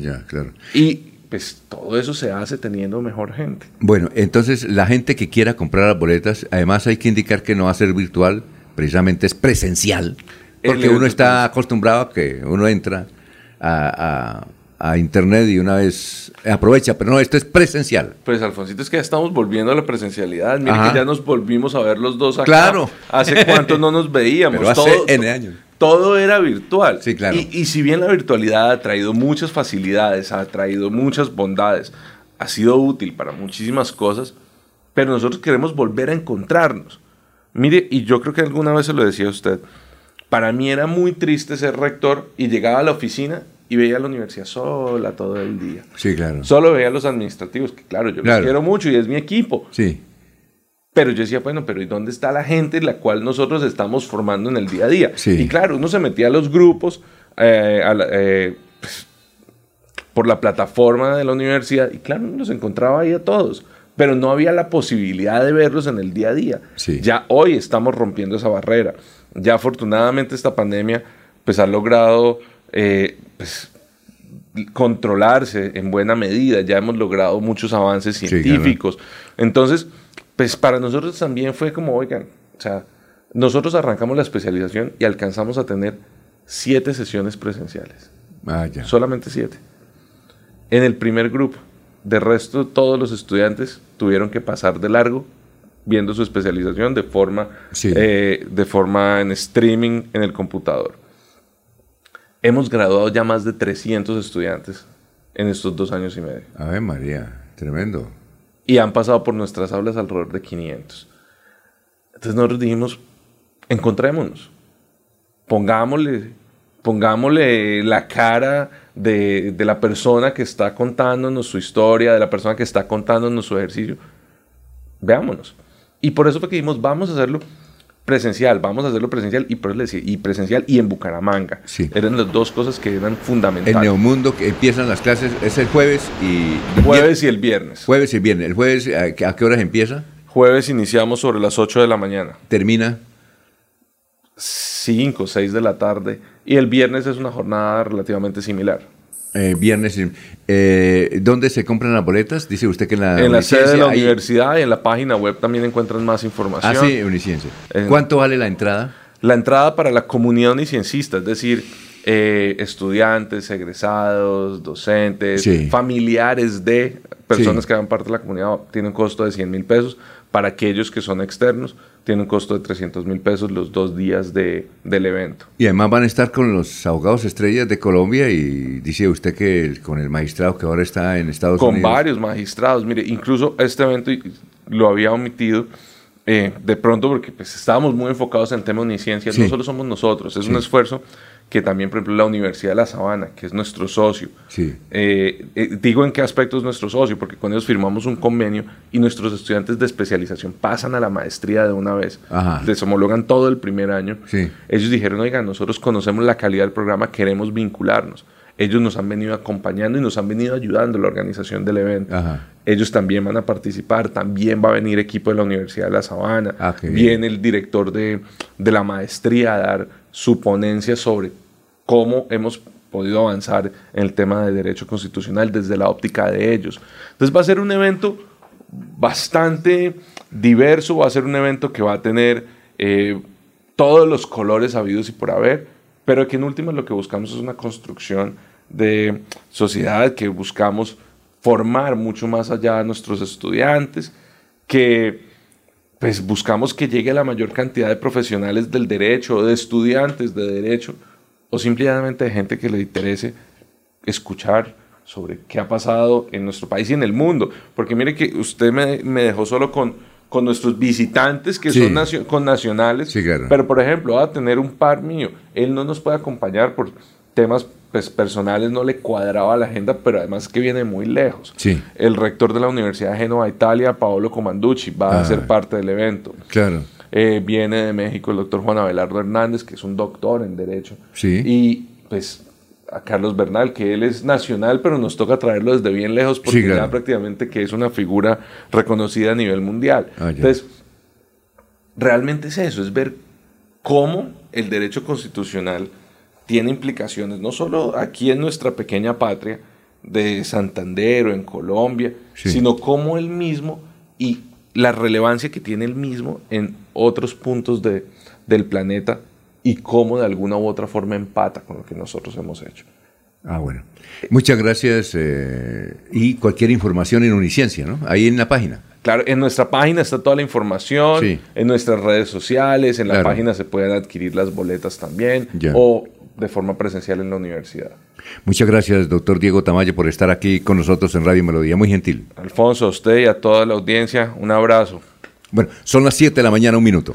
Ya, claro. Y pues todo eso se hace teniendo mejor gente. Bueno, entonces la gente que quiera comprar las boletas, además hay que indicar que no va a ser virtual, precisamente es presencial, porque uno está acostumbrado a que uno entra a a internet y una vez aprovecha, pero no, esto es presencial. Pues Alfonsito, es que ya estamos volviendo a la presencialidad. Mire Ajá. que ya nos volvimos a ver los dos acá. Claro. Hace cuánto no nos veíamos. Pero hace todo, N años. todo era virtual. Sí, claro. Y, y si bien la virtualidad ha traído muchas facilidades, ha traído muchas bondades, ha sido útil para muchísimas cosas, pero nosotros queremos volver a encontrarnos. Mire, y yo creo que alguna vez se lo decía a usted, para mí era muy triste ser rector y llegaba a la oficina y veía la universidad sola todo el día. Sí, claro. Solo veía a los administrativos, que claro, yo Claro. los quiero mucho y es mi equipo. Sí. Pero yo decía, bueno, pero ¿y dónde está la gente la cual nosotros estamos formando en el día a día? Sí. Y claro, uno se metía a los grupos eh, a la- eh, pues, por la plataforma de la universidad y claro, uno los encontraba ahí a todos. Pero no había la posibilidad de verlos en el día a día. Sí. Ya hoy estamos rompiendo esa barrera. Ya afortunadamente esta pandemia pues ha logrado eh, pues, controlarse en buena medida. Ya hemos logrado muchos avances claro. científicos. Entonces, pues para nosotros también fue como, oigan, o sea, nosotros arrancamos la especialización y alcanzamos a tener siete sesiones presenciales. Ah, ya. Solamente siete. En el primer grupo. De resto, todos los estudiantes tuvieron que pasar de largo viendo su especialización de forma, Sí. eh, de forma en streaming en el computador. Hemos graduado ya más de 300 estudiantes en estos dos años y medio. Ave María, tremendo. Y han pasado por nuestras aulas alrededor de 500. Entonces nosotros dijimos, encontrémonos, pongámosle, pongámosle la cara de, de la persona que está contándonos su historia, de la persona que está contándonos su ejercicio. Veámonos. Y por eso fue que dijimos, vamos a hacerlo presencial, vamos a hacerlo presencial y, por eso le decía, y presencial y en Bucaramanga. Eran las dos cosas que eran El fundamentales. Neomundo que empiezan las clases es el jueves y Jueves y el viernes. Jueves y viernes. El jueves ¿a qué, horas empieza? Jueves iniciamos sobre las 8 de la mañana. Termina 5 o 6 de la tarde. Y el viernes es una jornada relativamente similar. Eh, viernes. Eh, ¿Dónde se compran las boletas? Dice usted que en la en la sede de la universidad y en la página web también encuentran más información. Ah, sí, Uniciencia. En- ¿Cuánto vale la entrada? La entrada para la comunidad uniciencista, es decir, eh, estudiantes, egresados, docentes, Sí. familiares de personas Sí. que hagan parte de la comunidad, tiene un costo de 100 mil pesos. Para aquellos que son externos, tiene un costo de 300 mil pesos los dos días de- del evento. Y además van a estar con los abogados estrellas de Colombia y dice usted que el- con el magistrado que ahora está en Estados con Unidos. varios magistrados. Mire, incluso este evento lo había omitido eh, de pronto porque pues, estábamos muy enfocados en temas de ciencia. Sí. No solo somos nosotros, es Sí. un esfuerzo que también, por ejemplo, la Universidad de La Sabana, que es nuestro socio, Sí. eh, eh, digo en qué aspecto es nuestro socio, porque con ellos firmamos un convenio y nuestros estudiantes de especialización pasan a la maestría de una vez. Ajá. Les homologan todo el primer año. Sí. Ellos dijeron, oigan, nosotros conocemos la calidad del programa, queremos vincularnos. Ellos nos han venido acompañando y nos han venido ayudando en la organización del evento. Ajá. Ellos también van a participar, también va a venir equipo de la Universidad de La Sabana, Ah, viene el director de, de la maestría a dar su ponencia sobre cómo hemos podido avanzar en el tema de derecho constitucional desde la óptica de ellos. Entonces va a ser un evento bastante diverso, va a ser un evento que va a tener eh, todos los colores habidos y por haber, pero que en última lo que buscamos es una construcción de sociedad, que buscamos formar mucho más allá a nuestros estudiantes, que pues buscamos que llegue la mayor cantidad de profesionales del derecho, de estudiantes de derecho, o simplemente de gente que le interese escuchar sobre qué ha pasado en nuestro país y en el mundo. Porque mire que usted me, me dejó solo con, con nuestros visitantes que Sí. son nacio- con nacionales, Sí, claro. pero por ejemplo, va a tener un par mío, él no nos puede acompañar por temas pues, personales, no le cuadraba la agenda, pero además que viene muy lejos. Sí. El rector de la Universidad de Génova, Italia, Paolo Comanducci, va Ah. a ser parte del evento. Claro. Eh, viene de México el doctor Juan Abelardo Hernández, que es un doctor en Derecho. Sí. Y pues a Carlos Bernal, que él es nacional, pero nos toca traerlo desde bien lejos porque Sí, claro. ya prácticamente que es una figura reconocida a nivel mundial. Ah. Entonces, realmente es eso, es ver cómo el derecho constitucional tiene implicaciones, no solo aquí en nuestra pequeña patria de Santander o en Colombia, Sí. sino cómo el mismo y la relevancia que tiene el mismo en otros puntos de, del planeta y cómo de alguna u otra forma empata con lo que nosotros hemos hecho. Ah, bueno. Muchas gracias. eh, y cualquier información en Uniciencia, ¿no? Ahí en la página. Claro, en nuestra página está toda la información, Sí. en nuestras redes sociales, en la Claro. página se pueden adquirir las boletas también, Ya. o de forma presencial en la universidad. Muchas gracias, doctor Diego Tamayo, por estar aquí con nosotros en Radio Melodía. Muy gentil. Alfonso, a usted y a toda la audiencia, un abrazo. Bueno, son las 7 de la mañana, un minuto.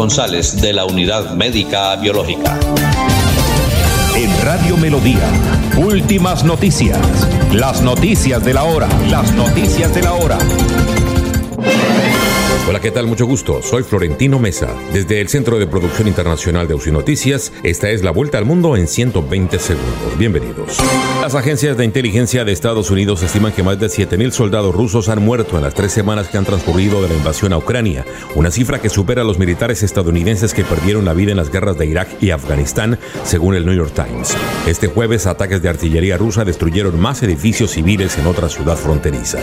de la Unidad Médica Biológica. En Radio Melodía, últimas noticias. Las noticias de la hora. Las noticias de la hora. Hola, ¿qué tal? Mucho gusto. Soy Florentino Mesa. Desde el Centro de Producción Internacional de UCI Noticias, esta es la vuelta al mundo en 120 segundos. Bienvenidos. Las agencias de inteligencia de Estados Unidos estiman que más de 7.000 soldados rusos han muerto en las tres semanas que han transcurrido de la invasión a Ucrania, una cifra que supera a los militares estadounidenses que perdieron la vida en las guerras de Irak y Afganistán, según el New York Times. Este jueves, ataques de artillería rusa destruyeron más edificios civiles en otra ciudad fronteriza.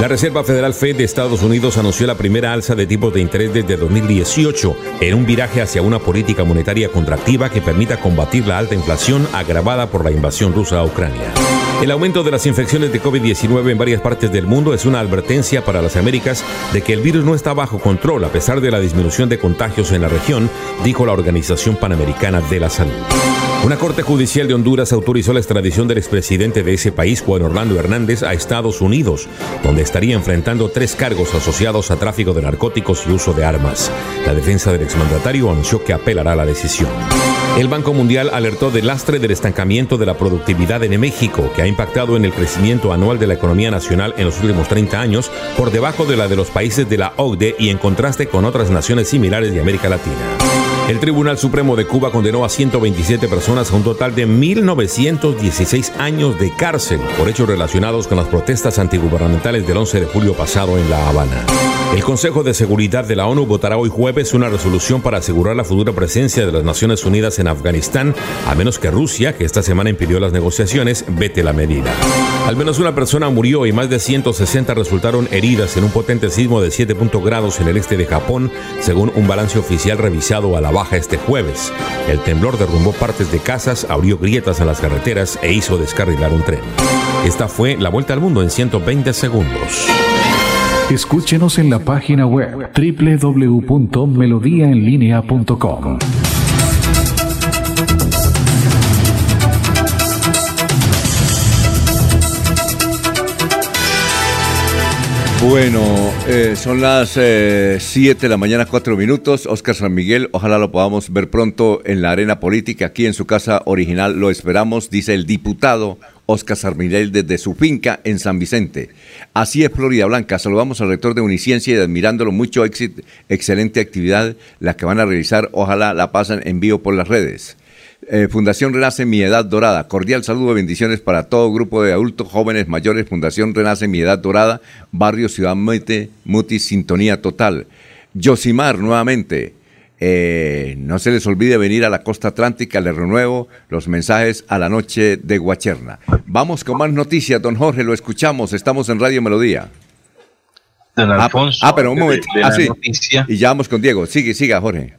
La Reserva Federal Fed de Estados Unidos anunció la primera alza de tipos de interés desde 2018 en un viraje hacia una política monetaria contractiva que permita combatir la alta inflación agravada por la invasión rusa a Ucrania. El aumento de las infecciones de COVID-19 en varias partes del mundo es una advertencia para las Américas de que el virus no está bajo control a pesar de la disminución de contagios en la región, dijo la Organización Panamericana de la Salud. Una corte judicial de Honduras autorizó la extradición del expresidente de ese país, Juan Orlando Hernández, a Estados Unidos, donde estaría enfrentando tres cargos asociados a tráfico de narcóticos y uso de armas. La defensa del exmandatario anunció que apelará la decisión. El Banco Mundial alertó del lastre del estancamiento de la productividad en México, que ha impactado en el crecimiento anual de la economía nacional en los últimos 30 años, por debajo de la de los países de la OCDE y en contraste con otras naciones similares de América Latina. El Tribunal Supremo de Cuba condenó a 127 personas a un total de 1.916 años de cárcel por hechos relacionados con las protestas antigubernamentales del 11 de julio pasado en La Habana. El Consejo de Seguridad de la ONU votará hoy jueves una resolución para asegurar la futura presencia de las Naciones Unidas en Afganistán, a menos que Rusia, que esta semana impidió las negociaciones, vete la medida. Al menos una persona murió y más de 160 resultaron heridas en un potente sismo de 7 grados en el este de Japón, según un balance oficial revisado a la baja este jueves. El temblor derrumbó partes de casas, abrió grietas en las carreteras e hizo descarrilar un tren. Esta fue la vuelta al mundo en 120 segundos. Escúchenos en la página web www.melodiaenlinea.com. Bueno, eh, son las 7 de la mañana, 4 minutos. Oscar San Miguel, ojalá lo podamos ver pronto en la arena política, aquí en su casa original. Lo esperamos, dice el diputado Oscar San Miguel desde su finca en San Vicente. Así es Florida Blanca. Saludamos al rector de Uniciencia y admirándolo mucho éxito, excelente actividad la que van a realizar. Ojalá la pasen en vivo por las redes. Eh, Fundación Renace Mi Edad Dorada. Cordial saludo y bendiciones para todo grupo de adultos, jóvenes, mayores. Fundación Renace Mi Edad Dorada. Barrio Ciudad Mete, Muti, Sintonía Total. Yosimar, nuevamente. Eh, no se les olvide venir a la costa atlántica. Les renuevo los mensajes a la noche de Guacherna. Vamos con más noticias, don Jorge. Lo escuchamos. Estamos en Radio Melodía. Don Ah, Alfonso, ah, pero un momento. de Ah, sí. Y ya vamos con Diego. Sigue, siga, Jorge.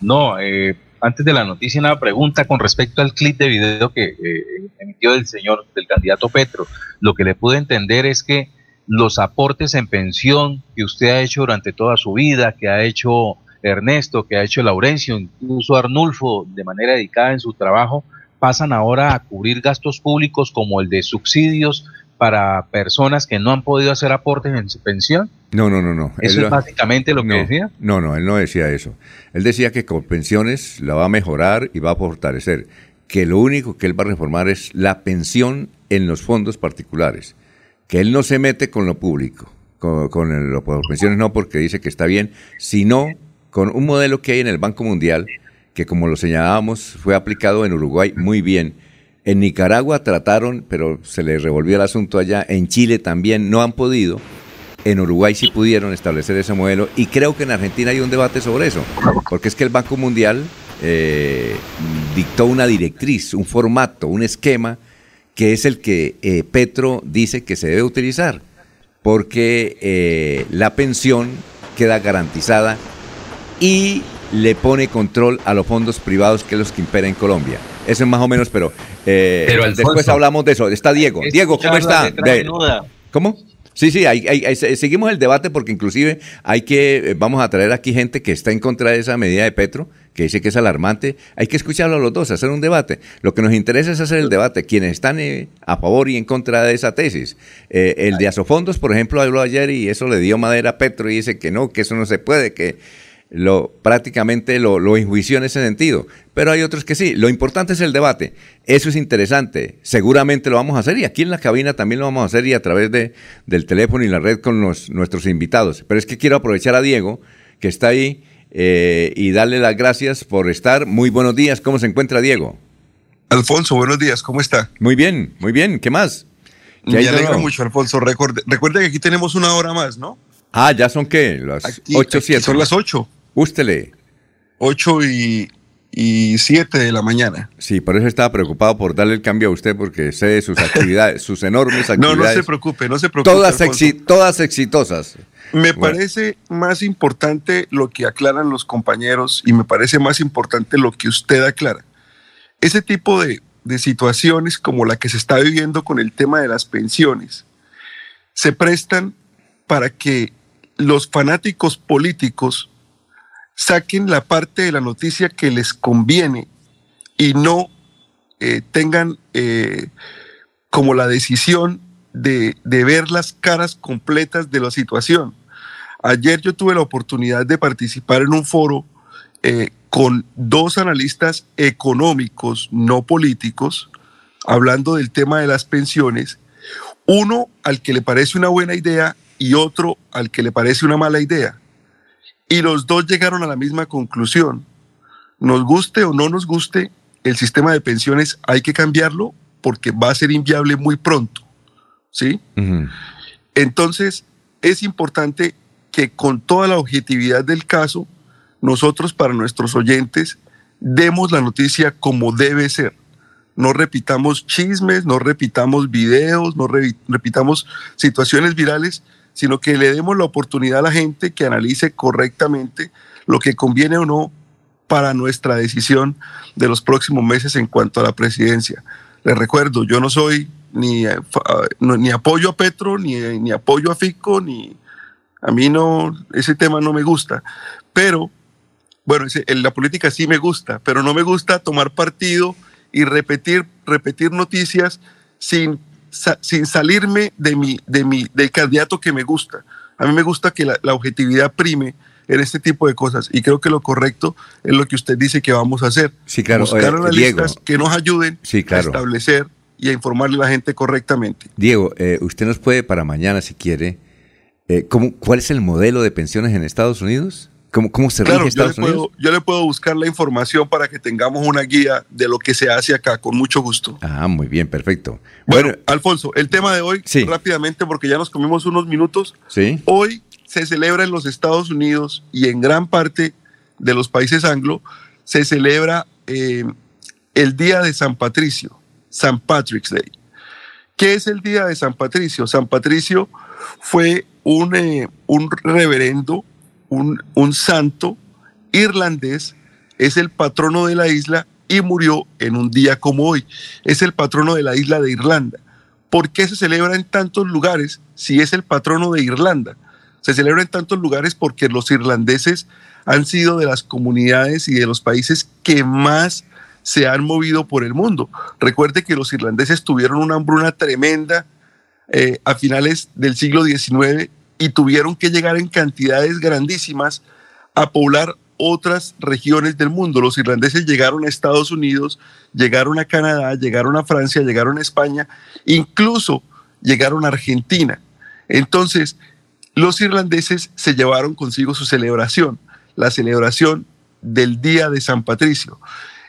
No, eh, antes de la noticia, una pregunta con respecto al clip de video que eh, emitió el señor, del candidato Petro. Lo que le pude entender es que los aportes en pensión que usted ha hecho durante toda su vida, que ha hecho Ernesto, que ha hecho Laurencio, incluso Arnulfo, de manera dedicada en su trabajo, pasan ahora a cubrir gastos públicos como el de subsidios para personas que no han podido hacer aportes en su pensión. No, no, no, no. Eso Él es básicamente lo que decía. No, no, él no decía eso. Él decía que con pensiones la va a mejorar y va a fortalecer. Que lo único que él va a reformar es la pensión en los fondos particulares. Que él no se mete con lo público, con, con el- por pensiones no porque dice que está bien, sino con un modelo que hay en el Banco Mundial, que como lo señalábamos, fue aplicado en Uruguay muy bien. En Nicaragua trataron, pero se les revolvió el asunto allá. En Chile también no han podido. En Uruguay sí pudieron establecer ese modelo y creo que en Argentina hay un debate sobre eso, porque es que el Banco Mundial eh, dictó una directriz, un formato, un esquema que es el que eh, Petro dice que se debe utilizar, porque eh, la pensión queda garantizada y le pone control a los fondos privados que es los que impera en Colombia. Eso es más o menos, pero, eh, Pero, después hablamos de eso. Está Diego. Diego, ¿cómo está? ¿Cómo? Sí, sí, hay- hay- hay- se- seguimos el debate porque inclusive hay que, eh, vamos a traer aquí gente que está en contra de esa medida de Petro, que dice que es alarmante. Hay que escucharlo a los dos, hacer un debate. Lo que nos interesa es hacer el debate, quienes están eh, a favor y en contra de esa tesis. Eh, el de Asofondos, por ejemplo, habló ayer y eso le dio madera a Petro y dice que no, que eso no se puede, que lo prácticamente lo, lo enjuició en ese sentido. Pero hay otros que sí. Lo importante es el debate. Eso es interesante. Seguramente lo vamos a hacer y aquí en la cabina también lo vamos a hacer y a través de, del teléfono y la red con los- nuestros invitados. Pero es que quiero aprovechar a Diego, que está ahí, eh, y darle las gracias por estar. Muy buenos días. ¿Cómo se encuentra Diego? Alfonso, buenos días, ¿cómo está? Muy bien, muy bien. ¿Qué más? ¿Qué Me alegra mucho, Alfonso. Recuerde, recuerde que aquí tenemos una hora más, ¿no? Ah, ya son qué? Las Aquí- 8, aquí 7. son las 8. Ústele. 8 y, y 7 de la mañana. Sí, por eso estaba preocupado por darle el cambio a usted, porque sé de sus (laughs) actividades, sus enormes No, actividades. no se preocupe, no se preocupe. Todas, exi- todas exitosas. Me Bueno. parece más importante lo que aclaran los compañeros y me parece más importante lo que usted aclara. Ese tipo de, de situaciones como la que se está viviendo con el tema de las pensiones se prestan para que los fanáticos políticos saquen la parte de la noticia que les conviene y no eh, tengan eh, como la decisión de, de ver las caras completas de la situación. Ayer yo tuve la oportunidad de participar en un foro eh, con dos analistas económicos, no políticos, hablando del tema de las pensiones. Uno al que le parece una buena idea y otro al que le parece una mala idea. Y los dos llegaron a la misma conclusión. Nos guste o no nos guste, el sistema de pensiones hay que cambiarlo porque va a ser inviable muy pronto. ¿Sí? Entonces, es importante que con toda la objetividad del caso, nosotros para nuestros oyentes demos la noticia como debe ser. No repitamos chismes, no repitamos videos, no repitamos situaciones virales, sino que le demos la oportunidad a la gente que analice correctamente lo que conviene o no para nuestra decisión de los próximos meses en cuanto a la presidencia. Les recuerdo, yo no soy ni, eh, no- ni apoyo a Petro, ni, eh, ni apoyo a Fico, ni a mí no, ese tema no me gusta. Pero, bueno, la política sí me gusta, pero no me gusta tomar partido y repetir, repetir noticias sin, sa- sin salirme de mi, de mi, del candidato que me gusta. A mí me gusta que la, la objetividad prime en este tipo de cosas y creo que lo correcto es lo que usted dice que vamos a hacer. Sí, claro. Buscar analistas Diego. que nos ayuden Sí, claro. a establecer y a informarle a la gente correctamente. Diego, eh, usted nos puede para mañana, si quiere, eh, ¿cómo- ¿cuál es el modelo de pensiones en Estados Unidos? ¿Cómo, cómo se Claro, rige yo le, Estados Unidos? puedo, yo le puedo buscar la información para que tengamos una guía de lo que se hace acá, con mucho gusto. Ah, muy bien, perfecto. Bueno, Alfonso, el tema de hoy, rápidamente, porque ya nos comimos unos minutos. Sí. Hoy se celebra en los Estados Unidos y en gran parte de los países anglo, se celebra eh, el Día de San Patricio, San Patrick's Day. ¿Qué es el Día de San Patricio? San Patricio fue un, eh, un reverendo, un, un santo irlandés, es el patrono de la isla y murió en un día como hoy. Es el patrono de la isla de Irlanda. ¿Por qué se celebra en tantos lugares si es el patrono de Irlanda? Se celebra en tantos lugares porque los irlandeses han sido de las comunidades y de los países que más se han movido por el mundo. Recuerde que los irlandeses tuvieron una hambruna tremenda eh, a finales del siglo XIX y tuvieron que llegar en cantidades grandísimas a poblar otras regiones del mundo. Los irlandeses llegaron a Estados Unidos, llegaron a Canadá, llegaron a Francia, llegaron a España, incluso llegaron a Argentina. Entonces, los irlandeses se llevaron consigo su celebración, la celebración del Día de San Patricio.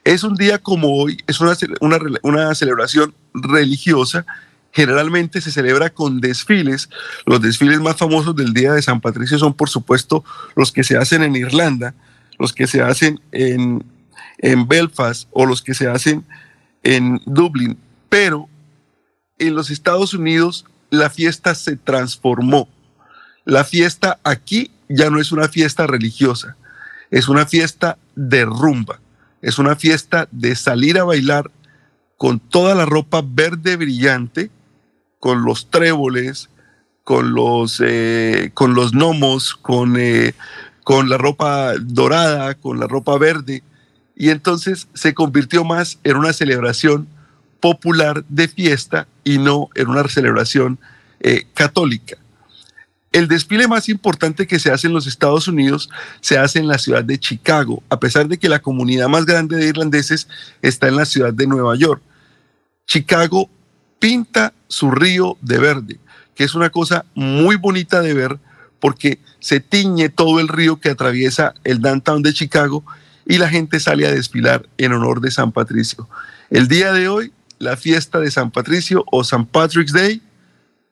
Es un día como hoy, es una, una, una celebración religiosa generalmente se celebra con desfiles. Los desfiles más famosos del Día de San Patricio son, por supuesto, los que se hacen en Irlanda, los que se hacen en, en Belfast o los que se hacen en Dublín. Pero en los Estados Unidos la fiesta se transformó. La fiesta aquí ya no es una fiesta religiosa, es una fiesta de rumba, es una fiesta de salir a bailar con toda la ropa verde brillante, con los tréboles, con los, eh, con los gnomos, con, eh, con la ropa dorada, con la ropa verde. Y entonces se convirtió más en una celebración popular de fiesta y no en una celebración eh, católica. El desfile más importante que se hace en los Estados Unidos se hace en la ciudad de Chicago, a pesar de que la comunidad más grande de irlandeses está en la ciudad de Nueva York. Chicago pinta su río de verde, que es una cosa muy bonita de ver porque se tiñe todo el río que atraviesa el downtown de Chicago y la gente sale a desfilar en honor de San Patricio. El día de hoy, la fiesta de San Patricio o San Patrick's Day,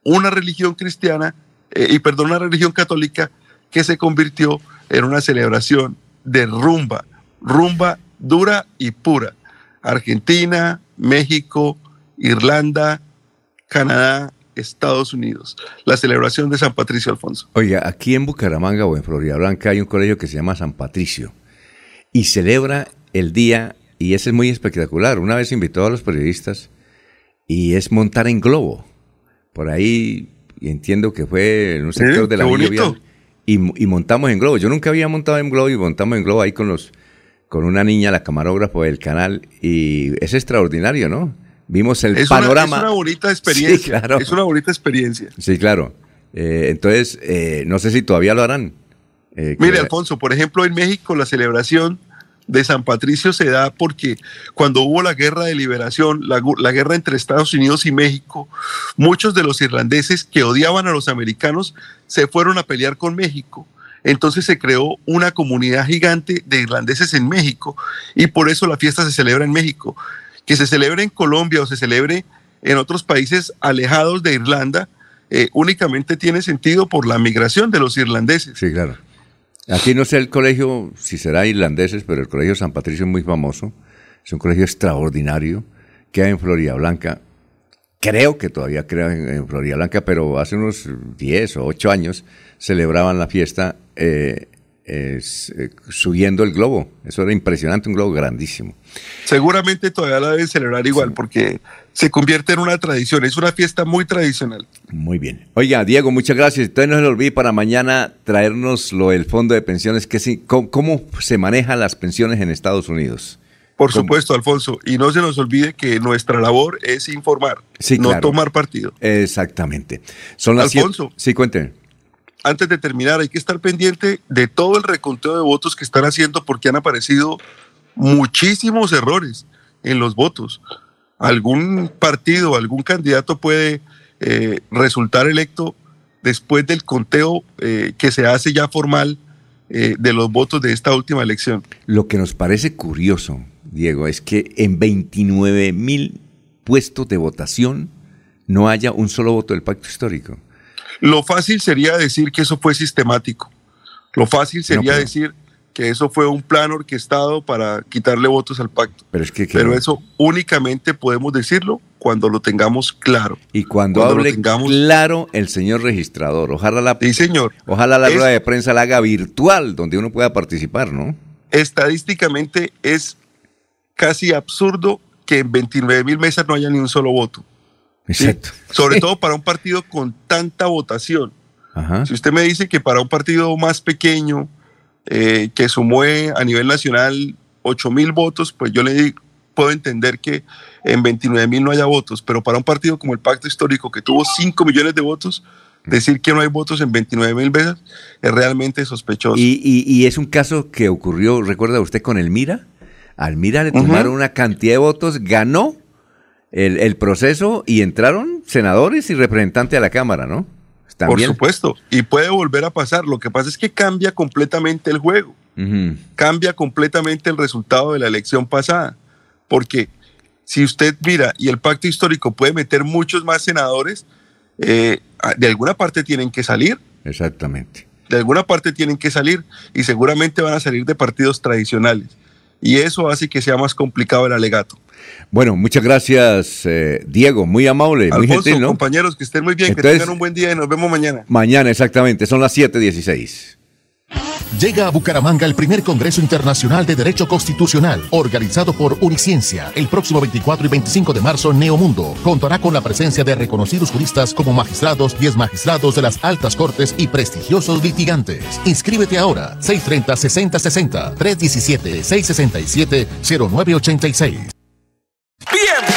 una religión cristiana, eh, y perdón, una religión católica que se convirtió en una celebración de rumba, rumba dura y pura. Argentina, México, Irlanda, Canadá, Estados Unidos. La celebración de San Patricio Alfonso. Oiga, aquí en Bucaramanga o en Florida Blanca hay un colegio que se llama San Patricio y celebra el día, y ese es muy espectacular. Una vez invitó a los periodistas y es montar en globo. Por ahí entiendo que fue en un sector de la Villa y, y montamos en globo. Yo nunca había montado en globo y montamos en globo ahí con los con una niña, la camarógrafo del canal, y es extraordinario, ¿no? Vimos el panorama. es una bonita (laughs) experiencia. Sí, claro. Es una bonita experiencia. Sí, claro. Eh, entonces, eh, no sé si todavía lo harán. Eh, Mire, Alfonso, por ejemplo, en México la celebración de San Patricio se da porque cuando hubo la guerra de liberación, la, la, guerra entre Estados Unidos y México, muchos de los irlandeses que odiaban a los americanos se fueron a pelear con México. Entonces se creó una comunidad gigante de irlandeses en México y por eso la fiesta se celebra en México. Que se celebre en Colombia o se celebre en otros países alejados de Irlanda, eh, únicamente tiene sentido por la migración de los irlandeses. Sí, claro. Aquí no sé el colegio, si será irlandeses, pero el colegio San Patricio es muy famoso. Es un colegio extraordinario que hay en Florida Blanca. Creo que todavía creo en, Florida Blanca, pero hace unos 10 o 8 años celebraban la fiesta eh, eh, subiendo el globo. Eso era impresionante, un globo grandísimo. Seguramente todavía la deben celebrar igual porque se convierte en una tradición, es una fiesta muy tradicional. Muy bien. Oiga, Diego, muchas gracias. Entonces no se lo olvide para mañana traernos lo del fondo de pensiones, que cómo, cómo se manejan las pensiones en Estados Unidos. Por supuesto, Alfonso. Y no se nos olvide que nuestra labor es informar, no tomar partido. Exactamente. Son las Alfonso. Sí, cuéntenme antes de terminar, hay que estar pendiente de todo el reconteo de votos que están haciendo porque han aparecido muchísimos errores en los votos. Algún partido, algún candidato puede eh, resultar electo después del conteo eh, que se hace ya formal eh, de los votos de esta última elección. Lo que nos parece curioso, Diego, es que en 29 mil puestos de votación no haya un solo voto del pacto histórico. Lo fácil sería decir que eso fue sistemático. Lo fácil sería decir que eso fue un plan orquestado para quitarle votos al pacto. Pero, es que, Pero eso únicamente podemos decirlo cuando lo tengamos claro. Y cuando, hable claro el señor registrador. Ojalá la, sí, señor. Ojalá la rueda de prensa la haga virtual, donde uno pueda participar, ¿no? Estadísticamente es casi absurdo que en 29 mil mesas no haya ni un solo voto. Exacto. Sobre todo para un partido con tanta votación. Si usted me dice que para un partido más pequeño, eh, que sumó a nivel nacional 8 mil votos, pues yo le puedo entender que en 29 mil no haya votos, pero para un partido como el Pacto Histórico, que tuvo 5 millones de votos, decir que no hay votos en 29 mil veces es realmente sospechoso. Y, es un caso que ocurrió, recuerda usted, con Elmira. Al Mira le tomaron una cantidad de votos, ganó el, proceso y entraron senadores y representantes a la Cámara, ¿no? Por supuesto, y puede volver a pasar. Lo que pasa es que cambia completamente el juego, cambia completamente el resultado de la elección pasada, porque si usted mira y el pacto histórico puede meter muchos más senadores, eh, de alguna parte tienen que salir. Exactamente. De alguna parte tienen que salir y seguramente van a salir de partidos tradicionales. Y eso hace que sea más complicado el alegato. Bueno, muchas gracias, eh, Diego. Muy amable, muy gentil, ¿no? compañeros, que estén muy bien, que tengan un buen día y nos vemos mañana. Mañana, exactamente. Son las 7.16. Llega a Bucaramanga el primer Congreso Internacional de Derecho Constitucional, organizado por Uniciencia. El próximo 24 y 25 de marzo, Neomundo contará con la presencia de reconocidos juristas como magistrados y magistrados de las altas cortes y prestigiosos litigantes. Inscríbete ahora, 630-6060, 317-667-0986.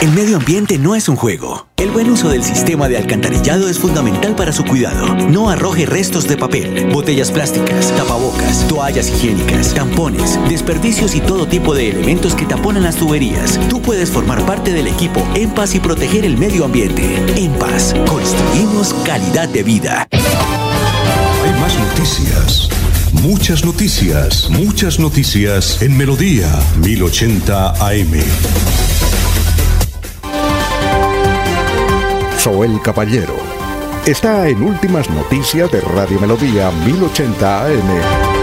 El medio ambiente no es un juego. El buen uso del sistema de alcantarillado es fundamental para su cuidado. No arroje restos de papel, botellas plásticas, tapabocas, toallas higiénicas, tampones, desperdicios y todo tipo de elementos que taponan las tuberías. Tú puedes formar parte del equipo En Paz y proteger el medio ambiente. En Paz, construimos calidad de vida. Hay más noticias. Muchas noticias, muchas noticias en Melodía 1080 AM. Soel Caballero está en Últimas Noticias de Radio Melodía 1080 AM.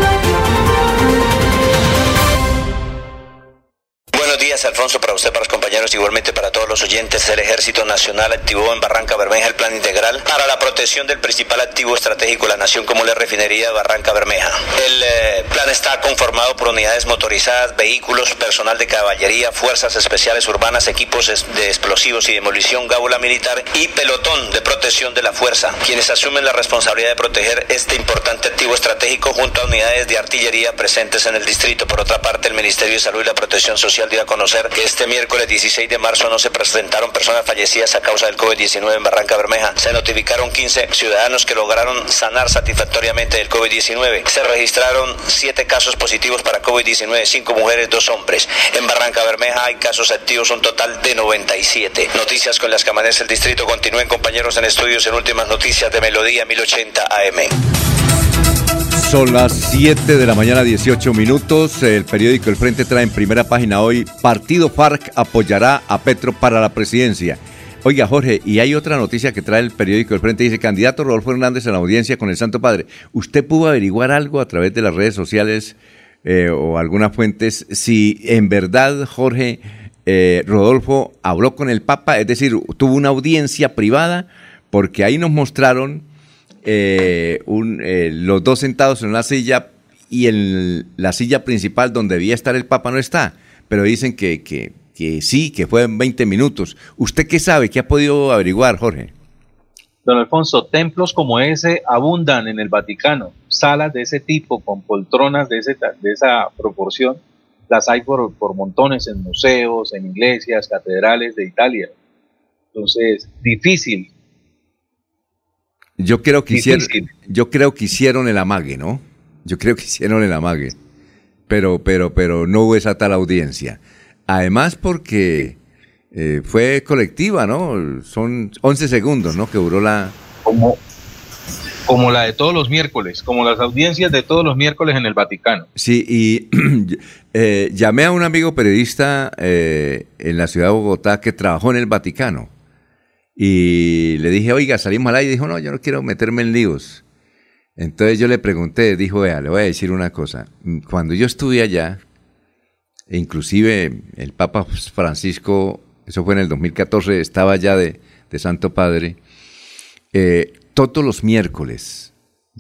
Alfonso, para usted, para igualmente para todos los oyentes. El Ejército Nacional activó en Barranca Bermeja el plan integral para la protección del principal activo estratégico la nación, como la refinería de Barranca Bermeja. El eh, plan está conformado por unidades motorizadas, vehículos, personal de caballería, fuerzas especiales urbanas, equipos de explosivos y demolición, gábula militar y pelotón de protección de la fuerza, quienes asumen la responsabilidad de proteger este importante activo estratégico junto a unidades de artillería presentes en el distrito. Por otra parte, el Ministerio de Salud y la Protección Social dio a conocer que este miércoles 16 de marzo no se presentaron personas fallecidas a causa del COVID-19 en Barranca Bermeja. Se notificaron 15 ciudadanos que lograron sanar satisfactoriamente del COVID-19. Se registraron 7 casos positivos para COVID-19, 5 mujeres, 2 hombres. En Barranca Bermeja hay casos activos, un total de 97. Noticias con las que amanece el distrito. Continúen compañeros en estudios en últimas noticias de Melodía 1080 AM. Son las 7 de la mañana, 18 minutos. El periódico El Frente trae en primera página hoy, Partido FARC apoyará a Petro para la presidencia. Oiga, Jorge, y hay otra noticia que trae el periódico El Frente, dice, candidato Rodolfo Hernández en la audiencia con el Santo Padre. ¿Usted pudo averiguar algo a través de las redes sociales eh, o algunas fuentes si en verdad, Jorge, eh, Rodolfo habló con el Papa, es decir, tuvo una audiencia privada? Porque ahí nos mostraron eh, eh, los dos sentados en una silla y en la silla principal donde debía estar el Papa no está, pero dicen que, que, sí, que fue en 20 minutos. ¿Usted qué sabe? ¿Qué ha podido averiguar, Jorge? Don Alfonso, templos como ese abundan en el Vaticano. Salas de ese tipo, con poltronas de, ese, de esa proporción, las hay por, por montones en museos, en iglesias, catedrales de Italia. Entonces, difícil yo creo que hicieron, yo creo que hicieron el amague, ¿no? Yo creo que hicieron el amague. Pero, pero, pero no hubo esa tal audiencia. Además porque eh, fue colectiva, ¿no? Son 11 segundos, ¿no? Que duró la... Como, como la de todos los miércoles, como las audiencias de todos los miércoles en el Vaticano. Sí, y (clears throat) eh, llamé a un amigo periodista eh, en la ciudad de Bogotá que trabajó en el Vaticano y le dije, oiga, salimos al aire. Y dijo, no, yo no quiero meterme en líos. Entonces yo le pregunté, dijo, vea, le voy a decir una cosa. Cuando yo estuve allá, inclusive el Papa Francisco, eso fue en el 2014, estaba ya de, Santo Padre, eh, todos los miércoles,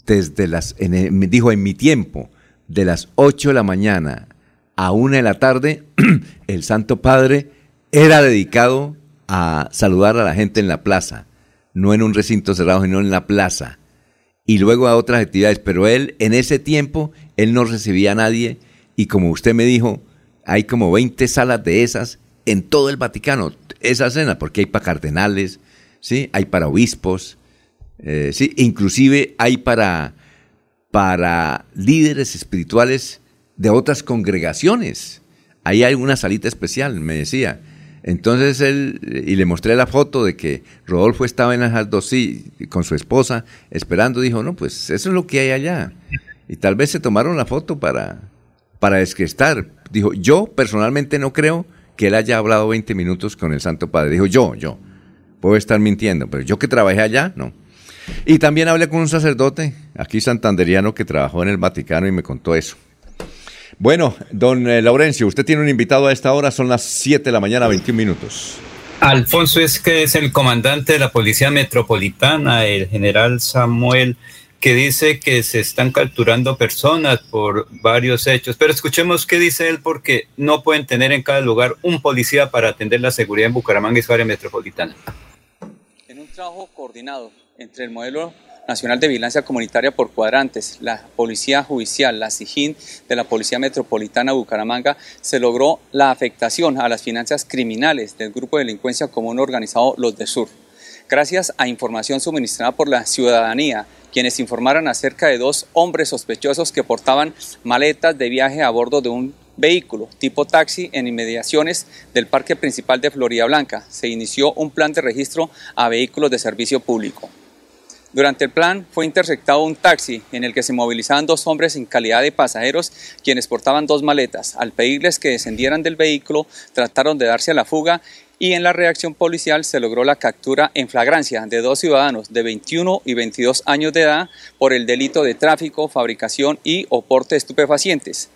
desde las, dijo, en mi tiempo, de las 8 de la mañana a una de la tarde, (clears throat) el Santo Padre era dedicado a saludar a la gente en la plaza, no en un recinto cerrado, sino en la plaza. Y luego a otras actividades, pero él en ese tiempo, él no recibía a nadie y como usted me dijo, hay como 20 salas de esas en todo el Vaticano, esa cena, porque hay para cardenales, ¿sí? hay para obispos, eh, ¿sí? inclusive hay para, para líderes espirituales de otras congregaciones. Ahí hay una salita especial, me decía. Entonces él, y le mostré la foto de que Rodolfo estaba en las dos sí, con su esposa, esperando, dijo, no, pues eso es lo que hay allá. Y tal vez se tomaron la foto para, para descrestar. Dijo, yo personalmente no creo que él haya hablado 20 minutos con el Santo Padre. Dijo, yo, yo. Puedo estar mintiendo, pero yo que trabajé allá, no. Y también hablé con un sacerdote, aquí santanderiano, que trabajó en el Vaticano y me contó eso. Bueno, don eh, Laurencio, usted tiene un invitado a esta hora, son las 7 de la mañana, 21 minutos. Alfonso es que es el comandante de la Policía Metropolitana, el general Samuel, que dice que se están capturando personas por varios hechos. Pero escuchemos qué dice él, porque no pueden tener en cada lugar un policía para atender la seguridad en Bucaramanga y su área metropolitana. En un trabajo coordinado entre el modelo Nacional de Vigilancia Comunitaria por cuadrantes, la Policía Judicial, la SIGIN de la Policía Metropolitana Bucaramanga, se logró la afectación a las finanzas criminales del grupo de delincuencia común organizado Los de Sur. Gracias a información suministrada por la ciudadanía, quienes informaron acerca de dos hombres sospechosos que portaban maletas de viaje a bordo de un vehículo tipo taxi en inmediaciones del parque principal de Florida Blanca. Se inició un plan de registro a vehículos de servicio público. Durante el plan fue interceptado un taxi en el que se movilizaban dos hombres en calidad de pasajeros quienes portaban dos maletas. Al pedirles que descendieran del vehículo, trataron de darse a la fuga y en la reacción policial se logró la captura en flagrancia de dos ciudadanos de 21 y 22 años de edad por el delito de tráfico, fabricación y o porte de estupefacientes,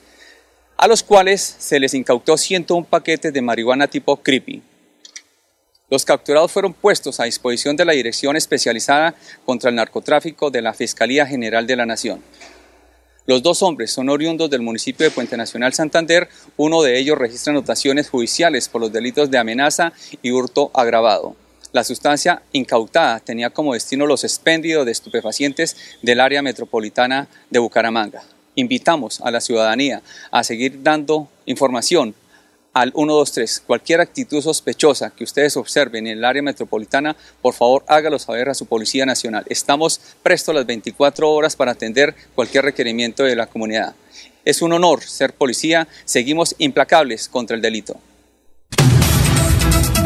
a los cuales se les incautó 101 paquetes de marihuana tipo creepy. Los capturados fueron puestos a disposición de la Dirección Especializada contra el Narcotráfico de la Fiscalía General de la Nación. Los dos hombres son oriundos del municipio de Puente Nacional Santander. Uno de ellos registra anotaciones judiciales por los delitos de amenaza y hurto agravado. La sustancia incautada tenía como destino los expéndidos de estupefacientes del área metropolitana de Bucaramanga. Invitamos a la ciudadanía a seguir dando información al 123. Cualquier actitud sospechosa que ustedes observen en el área metropolitana, por favor hágalo saber a su Policía Nacional. Estamos prestos las 24 horas para atender cualquier requerimiento de la comunidad. Es un honor ser policía, seguimos implacables contra el delito.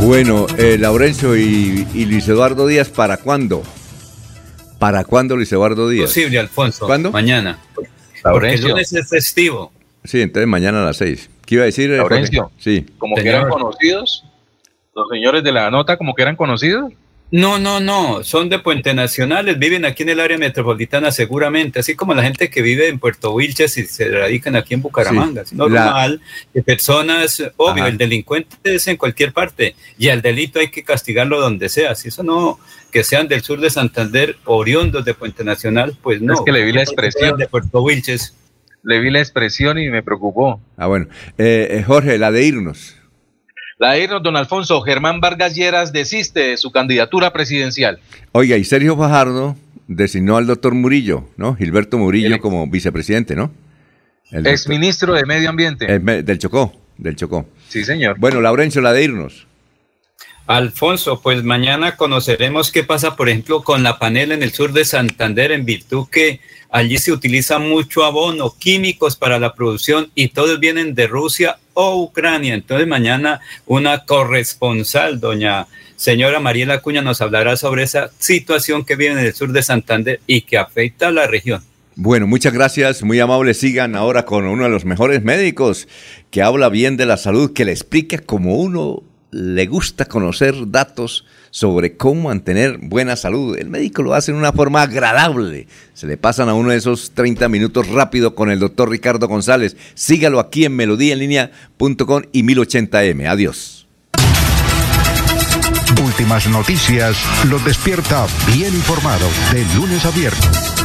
Bueno, eh, Laurencio y, Luis Eduardo Díaz, ¿para cuándo? ¿Para cuándo Luis Eduardo Díaz? Posible, Alfonso. ¿Cuándo? Mañana. Porque el lunes es festivo. Sí, entonces mañana a las seis. ¿Qué iba a decir? Laurencio, sí. Como que eran conocidos, los señores de la nota como que eran conocidos. No, no, no, son de Puente Nacionales, viven aquí en el área metropolitana seguramente, así como la gente que vive en Puerto Wilches y se radican aquí en Bucaramanga. Es normal que personas, obvio, el delincuente es en cualquier parte y el delito hay que castigarlo donde sea. Si eso no, que sean del sur de Santander, oriundos de Puente Nacional, pues no. Es que le vi la expresión de Puerto Wilches le vi la expresión y me preocupó. Ah, bueno. Eh, eh, Jorge, la de irnos. La de irnos, don Alfonso. Germán Vargas Lleras desiste de su candidatura presidencial. Oiga, y Sergio Fajardo designó al doctor Murillo, ¿no? Gilberto Murillo como vicepresidente, ¿no? El Ex ministro de Medio Ambiente. del Chocó, del Chocó. Sí, señor. Bueno, Laurencio, la de irnos. Alfonso, pues mañana conoceremos qué pasa, por ejemplo, con la panela en el sur de Santander, en virtud que allí se utiliza mucho abono, químicos para la producción y todos vienen de Rusia o Ucrania. Entonces mañana una corresponsal, doña señora Mariela Cuña, nos hablará sobre esa situación que viene en el sur de Santander y que afecta a la región. Bueno, muchas gracias, muy amables. Sigan ahora con uno de los mejores médicos que habla bien de la salud, que le explica cómo uno le gusta conocer datos sobre cómo mantener buena salud. El médico lo hace en una forma agradable. Se le pasan a uno de esos 30 minutos rápido con el doctor Ricardo González. Sígalo aquí en melodíaenlínea.com y 1080m. Adiós. Últimas noticias los despierta bien informado de lunes a viernes.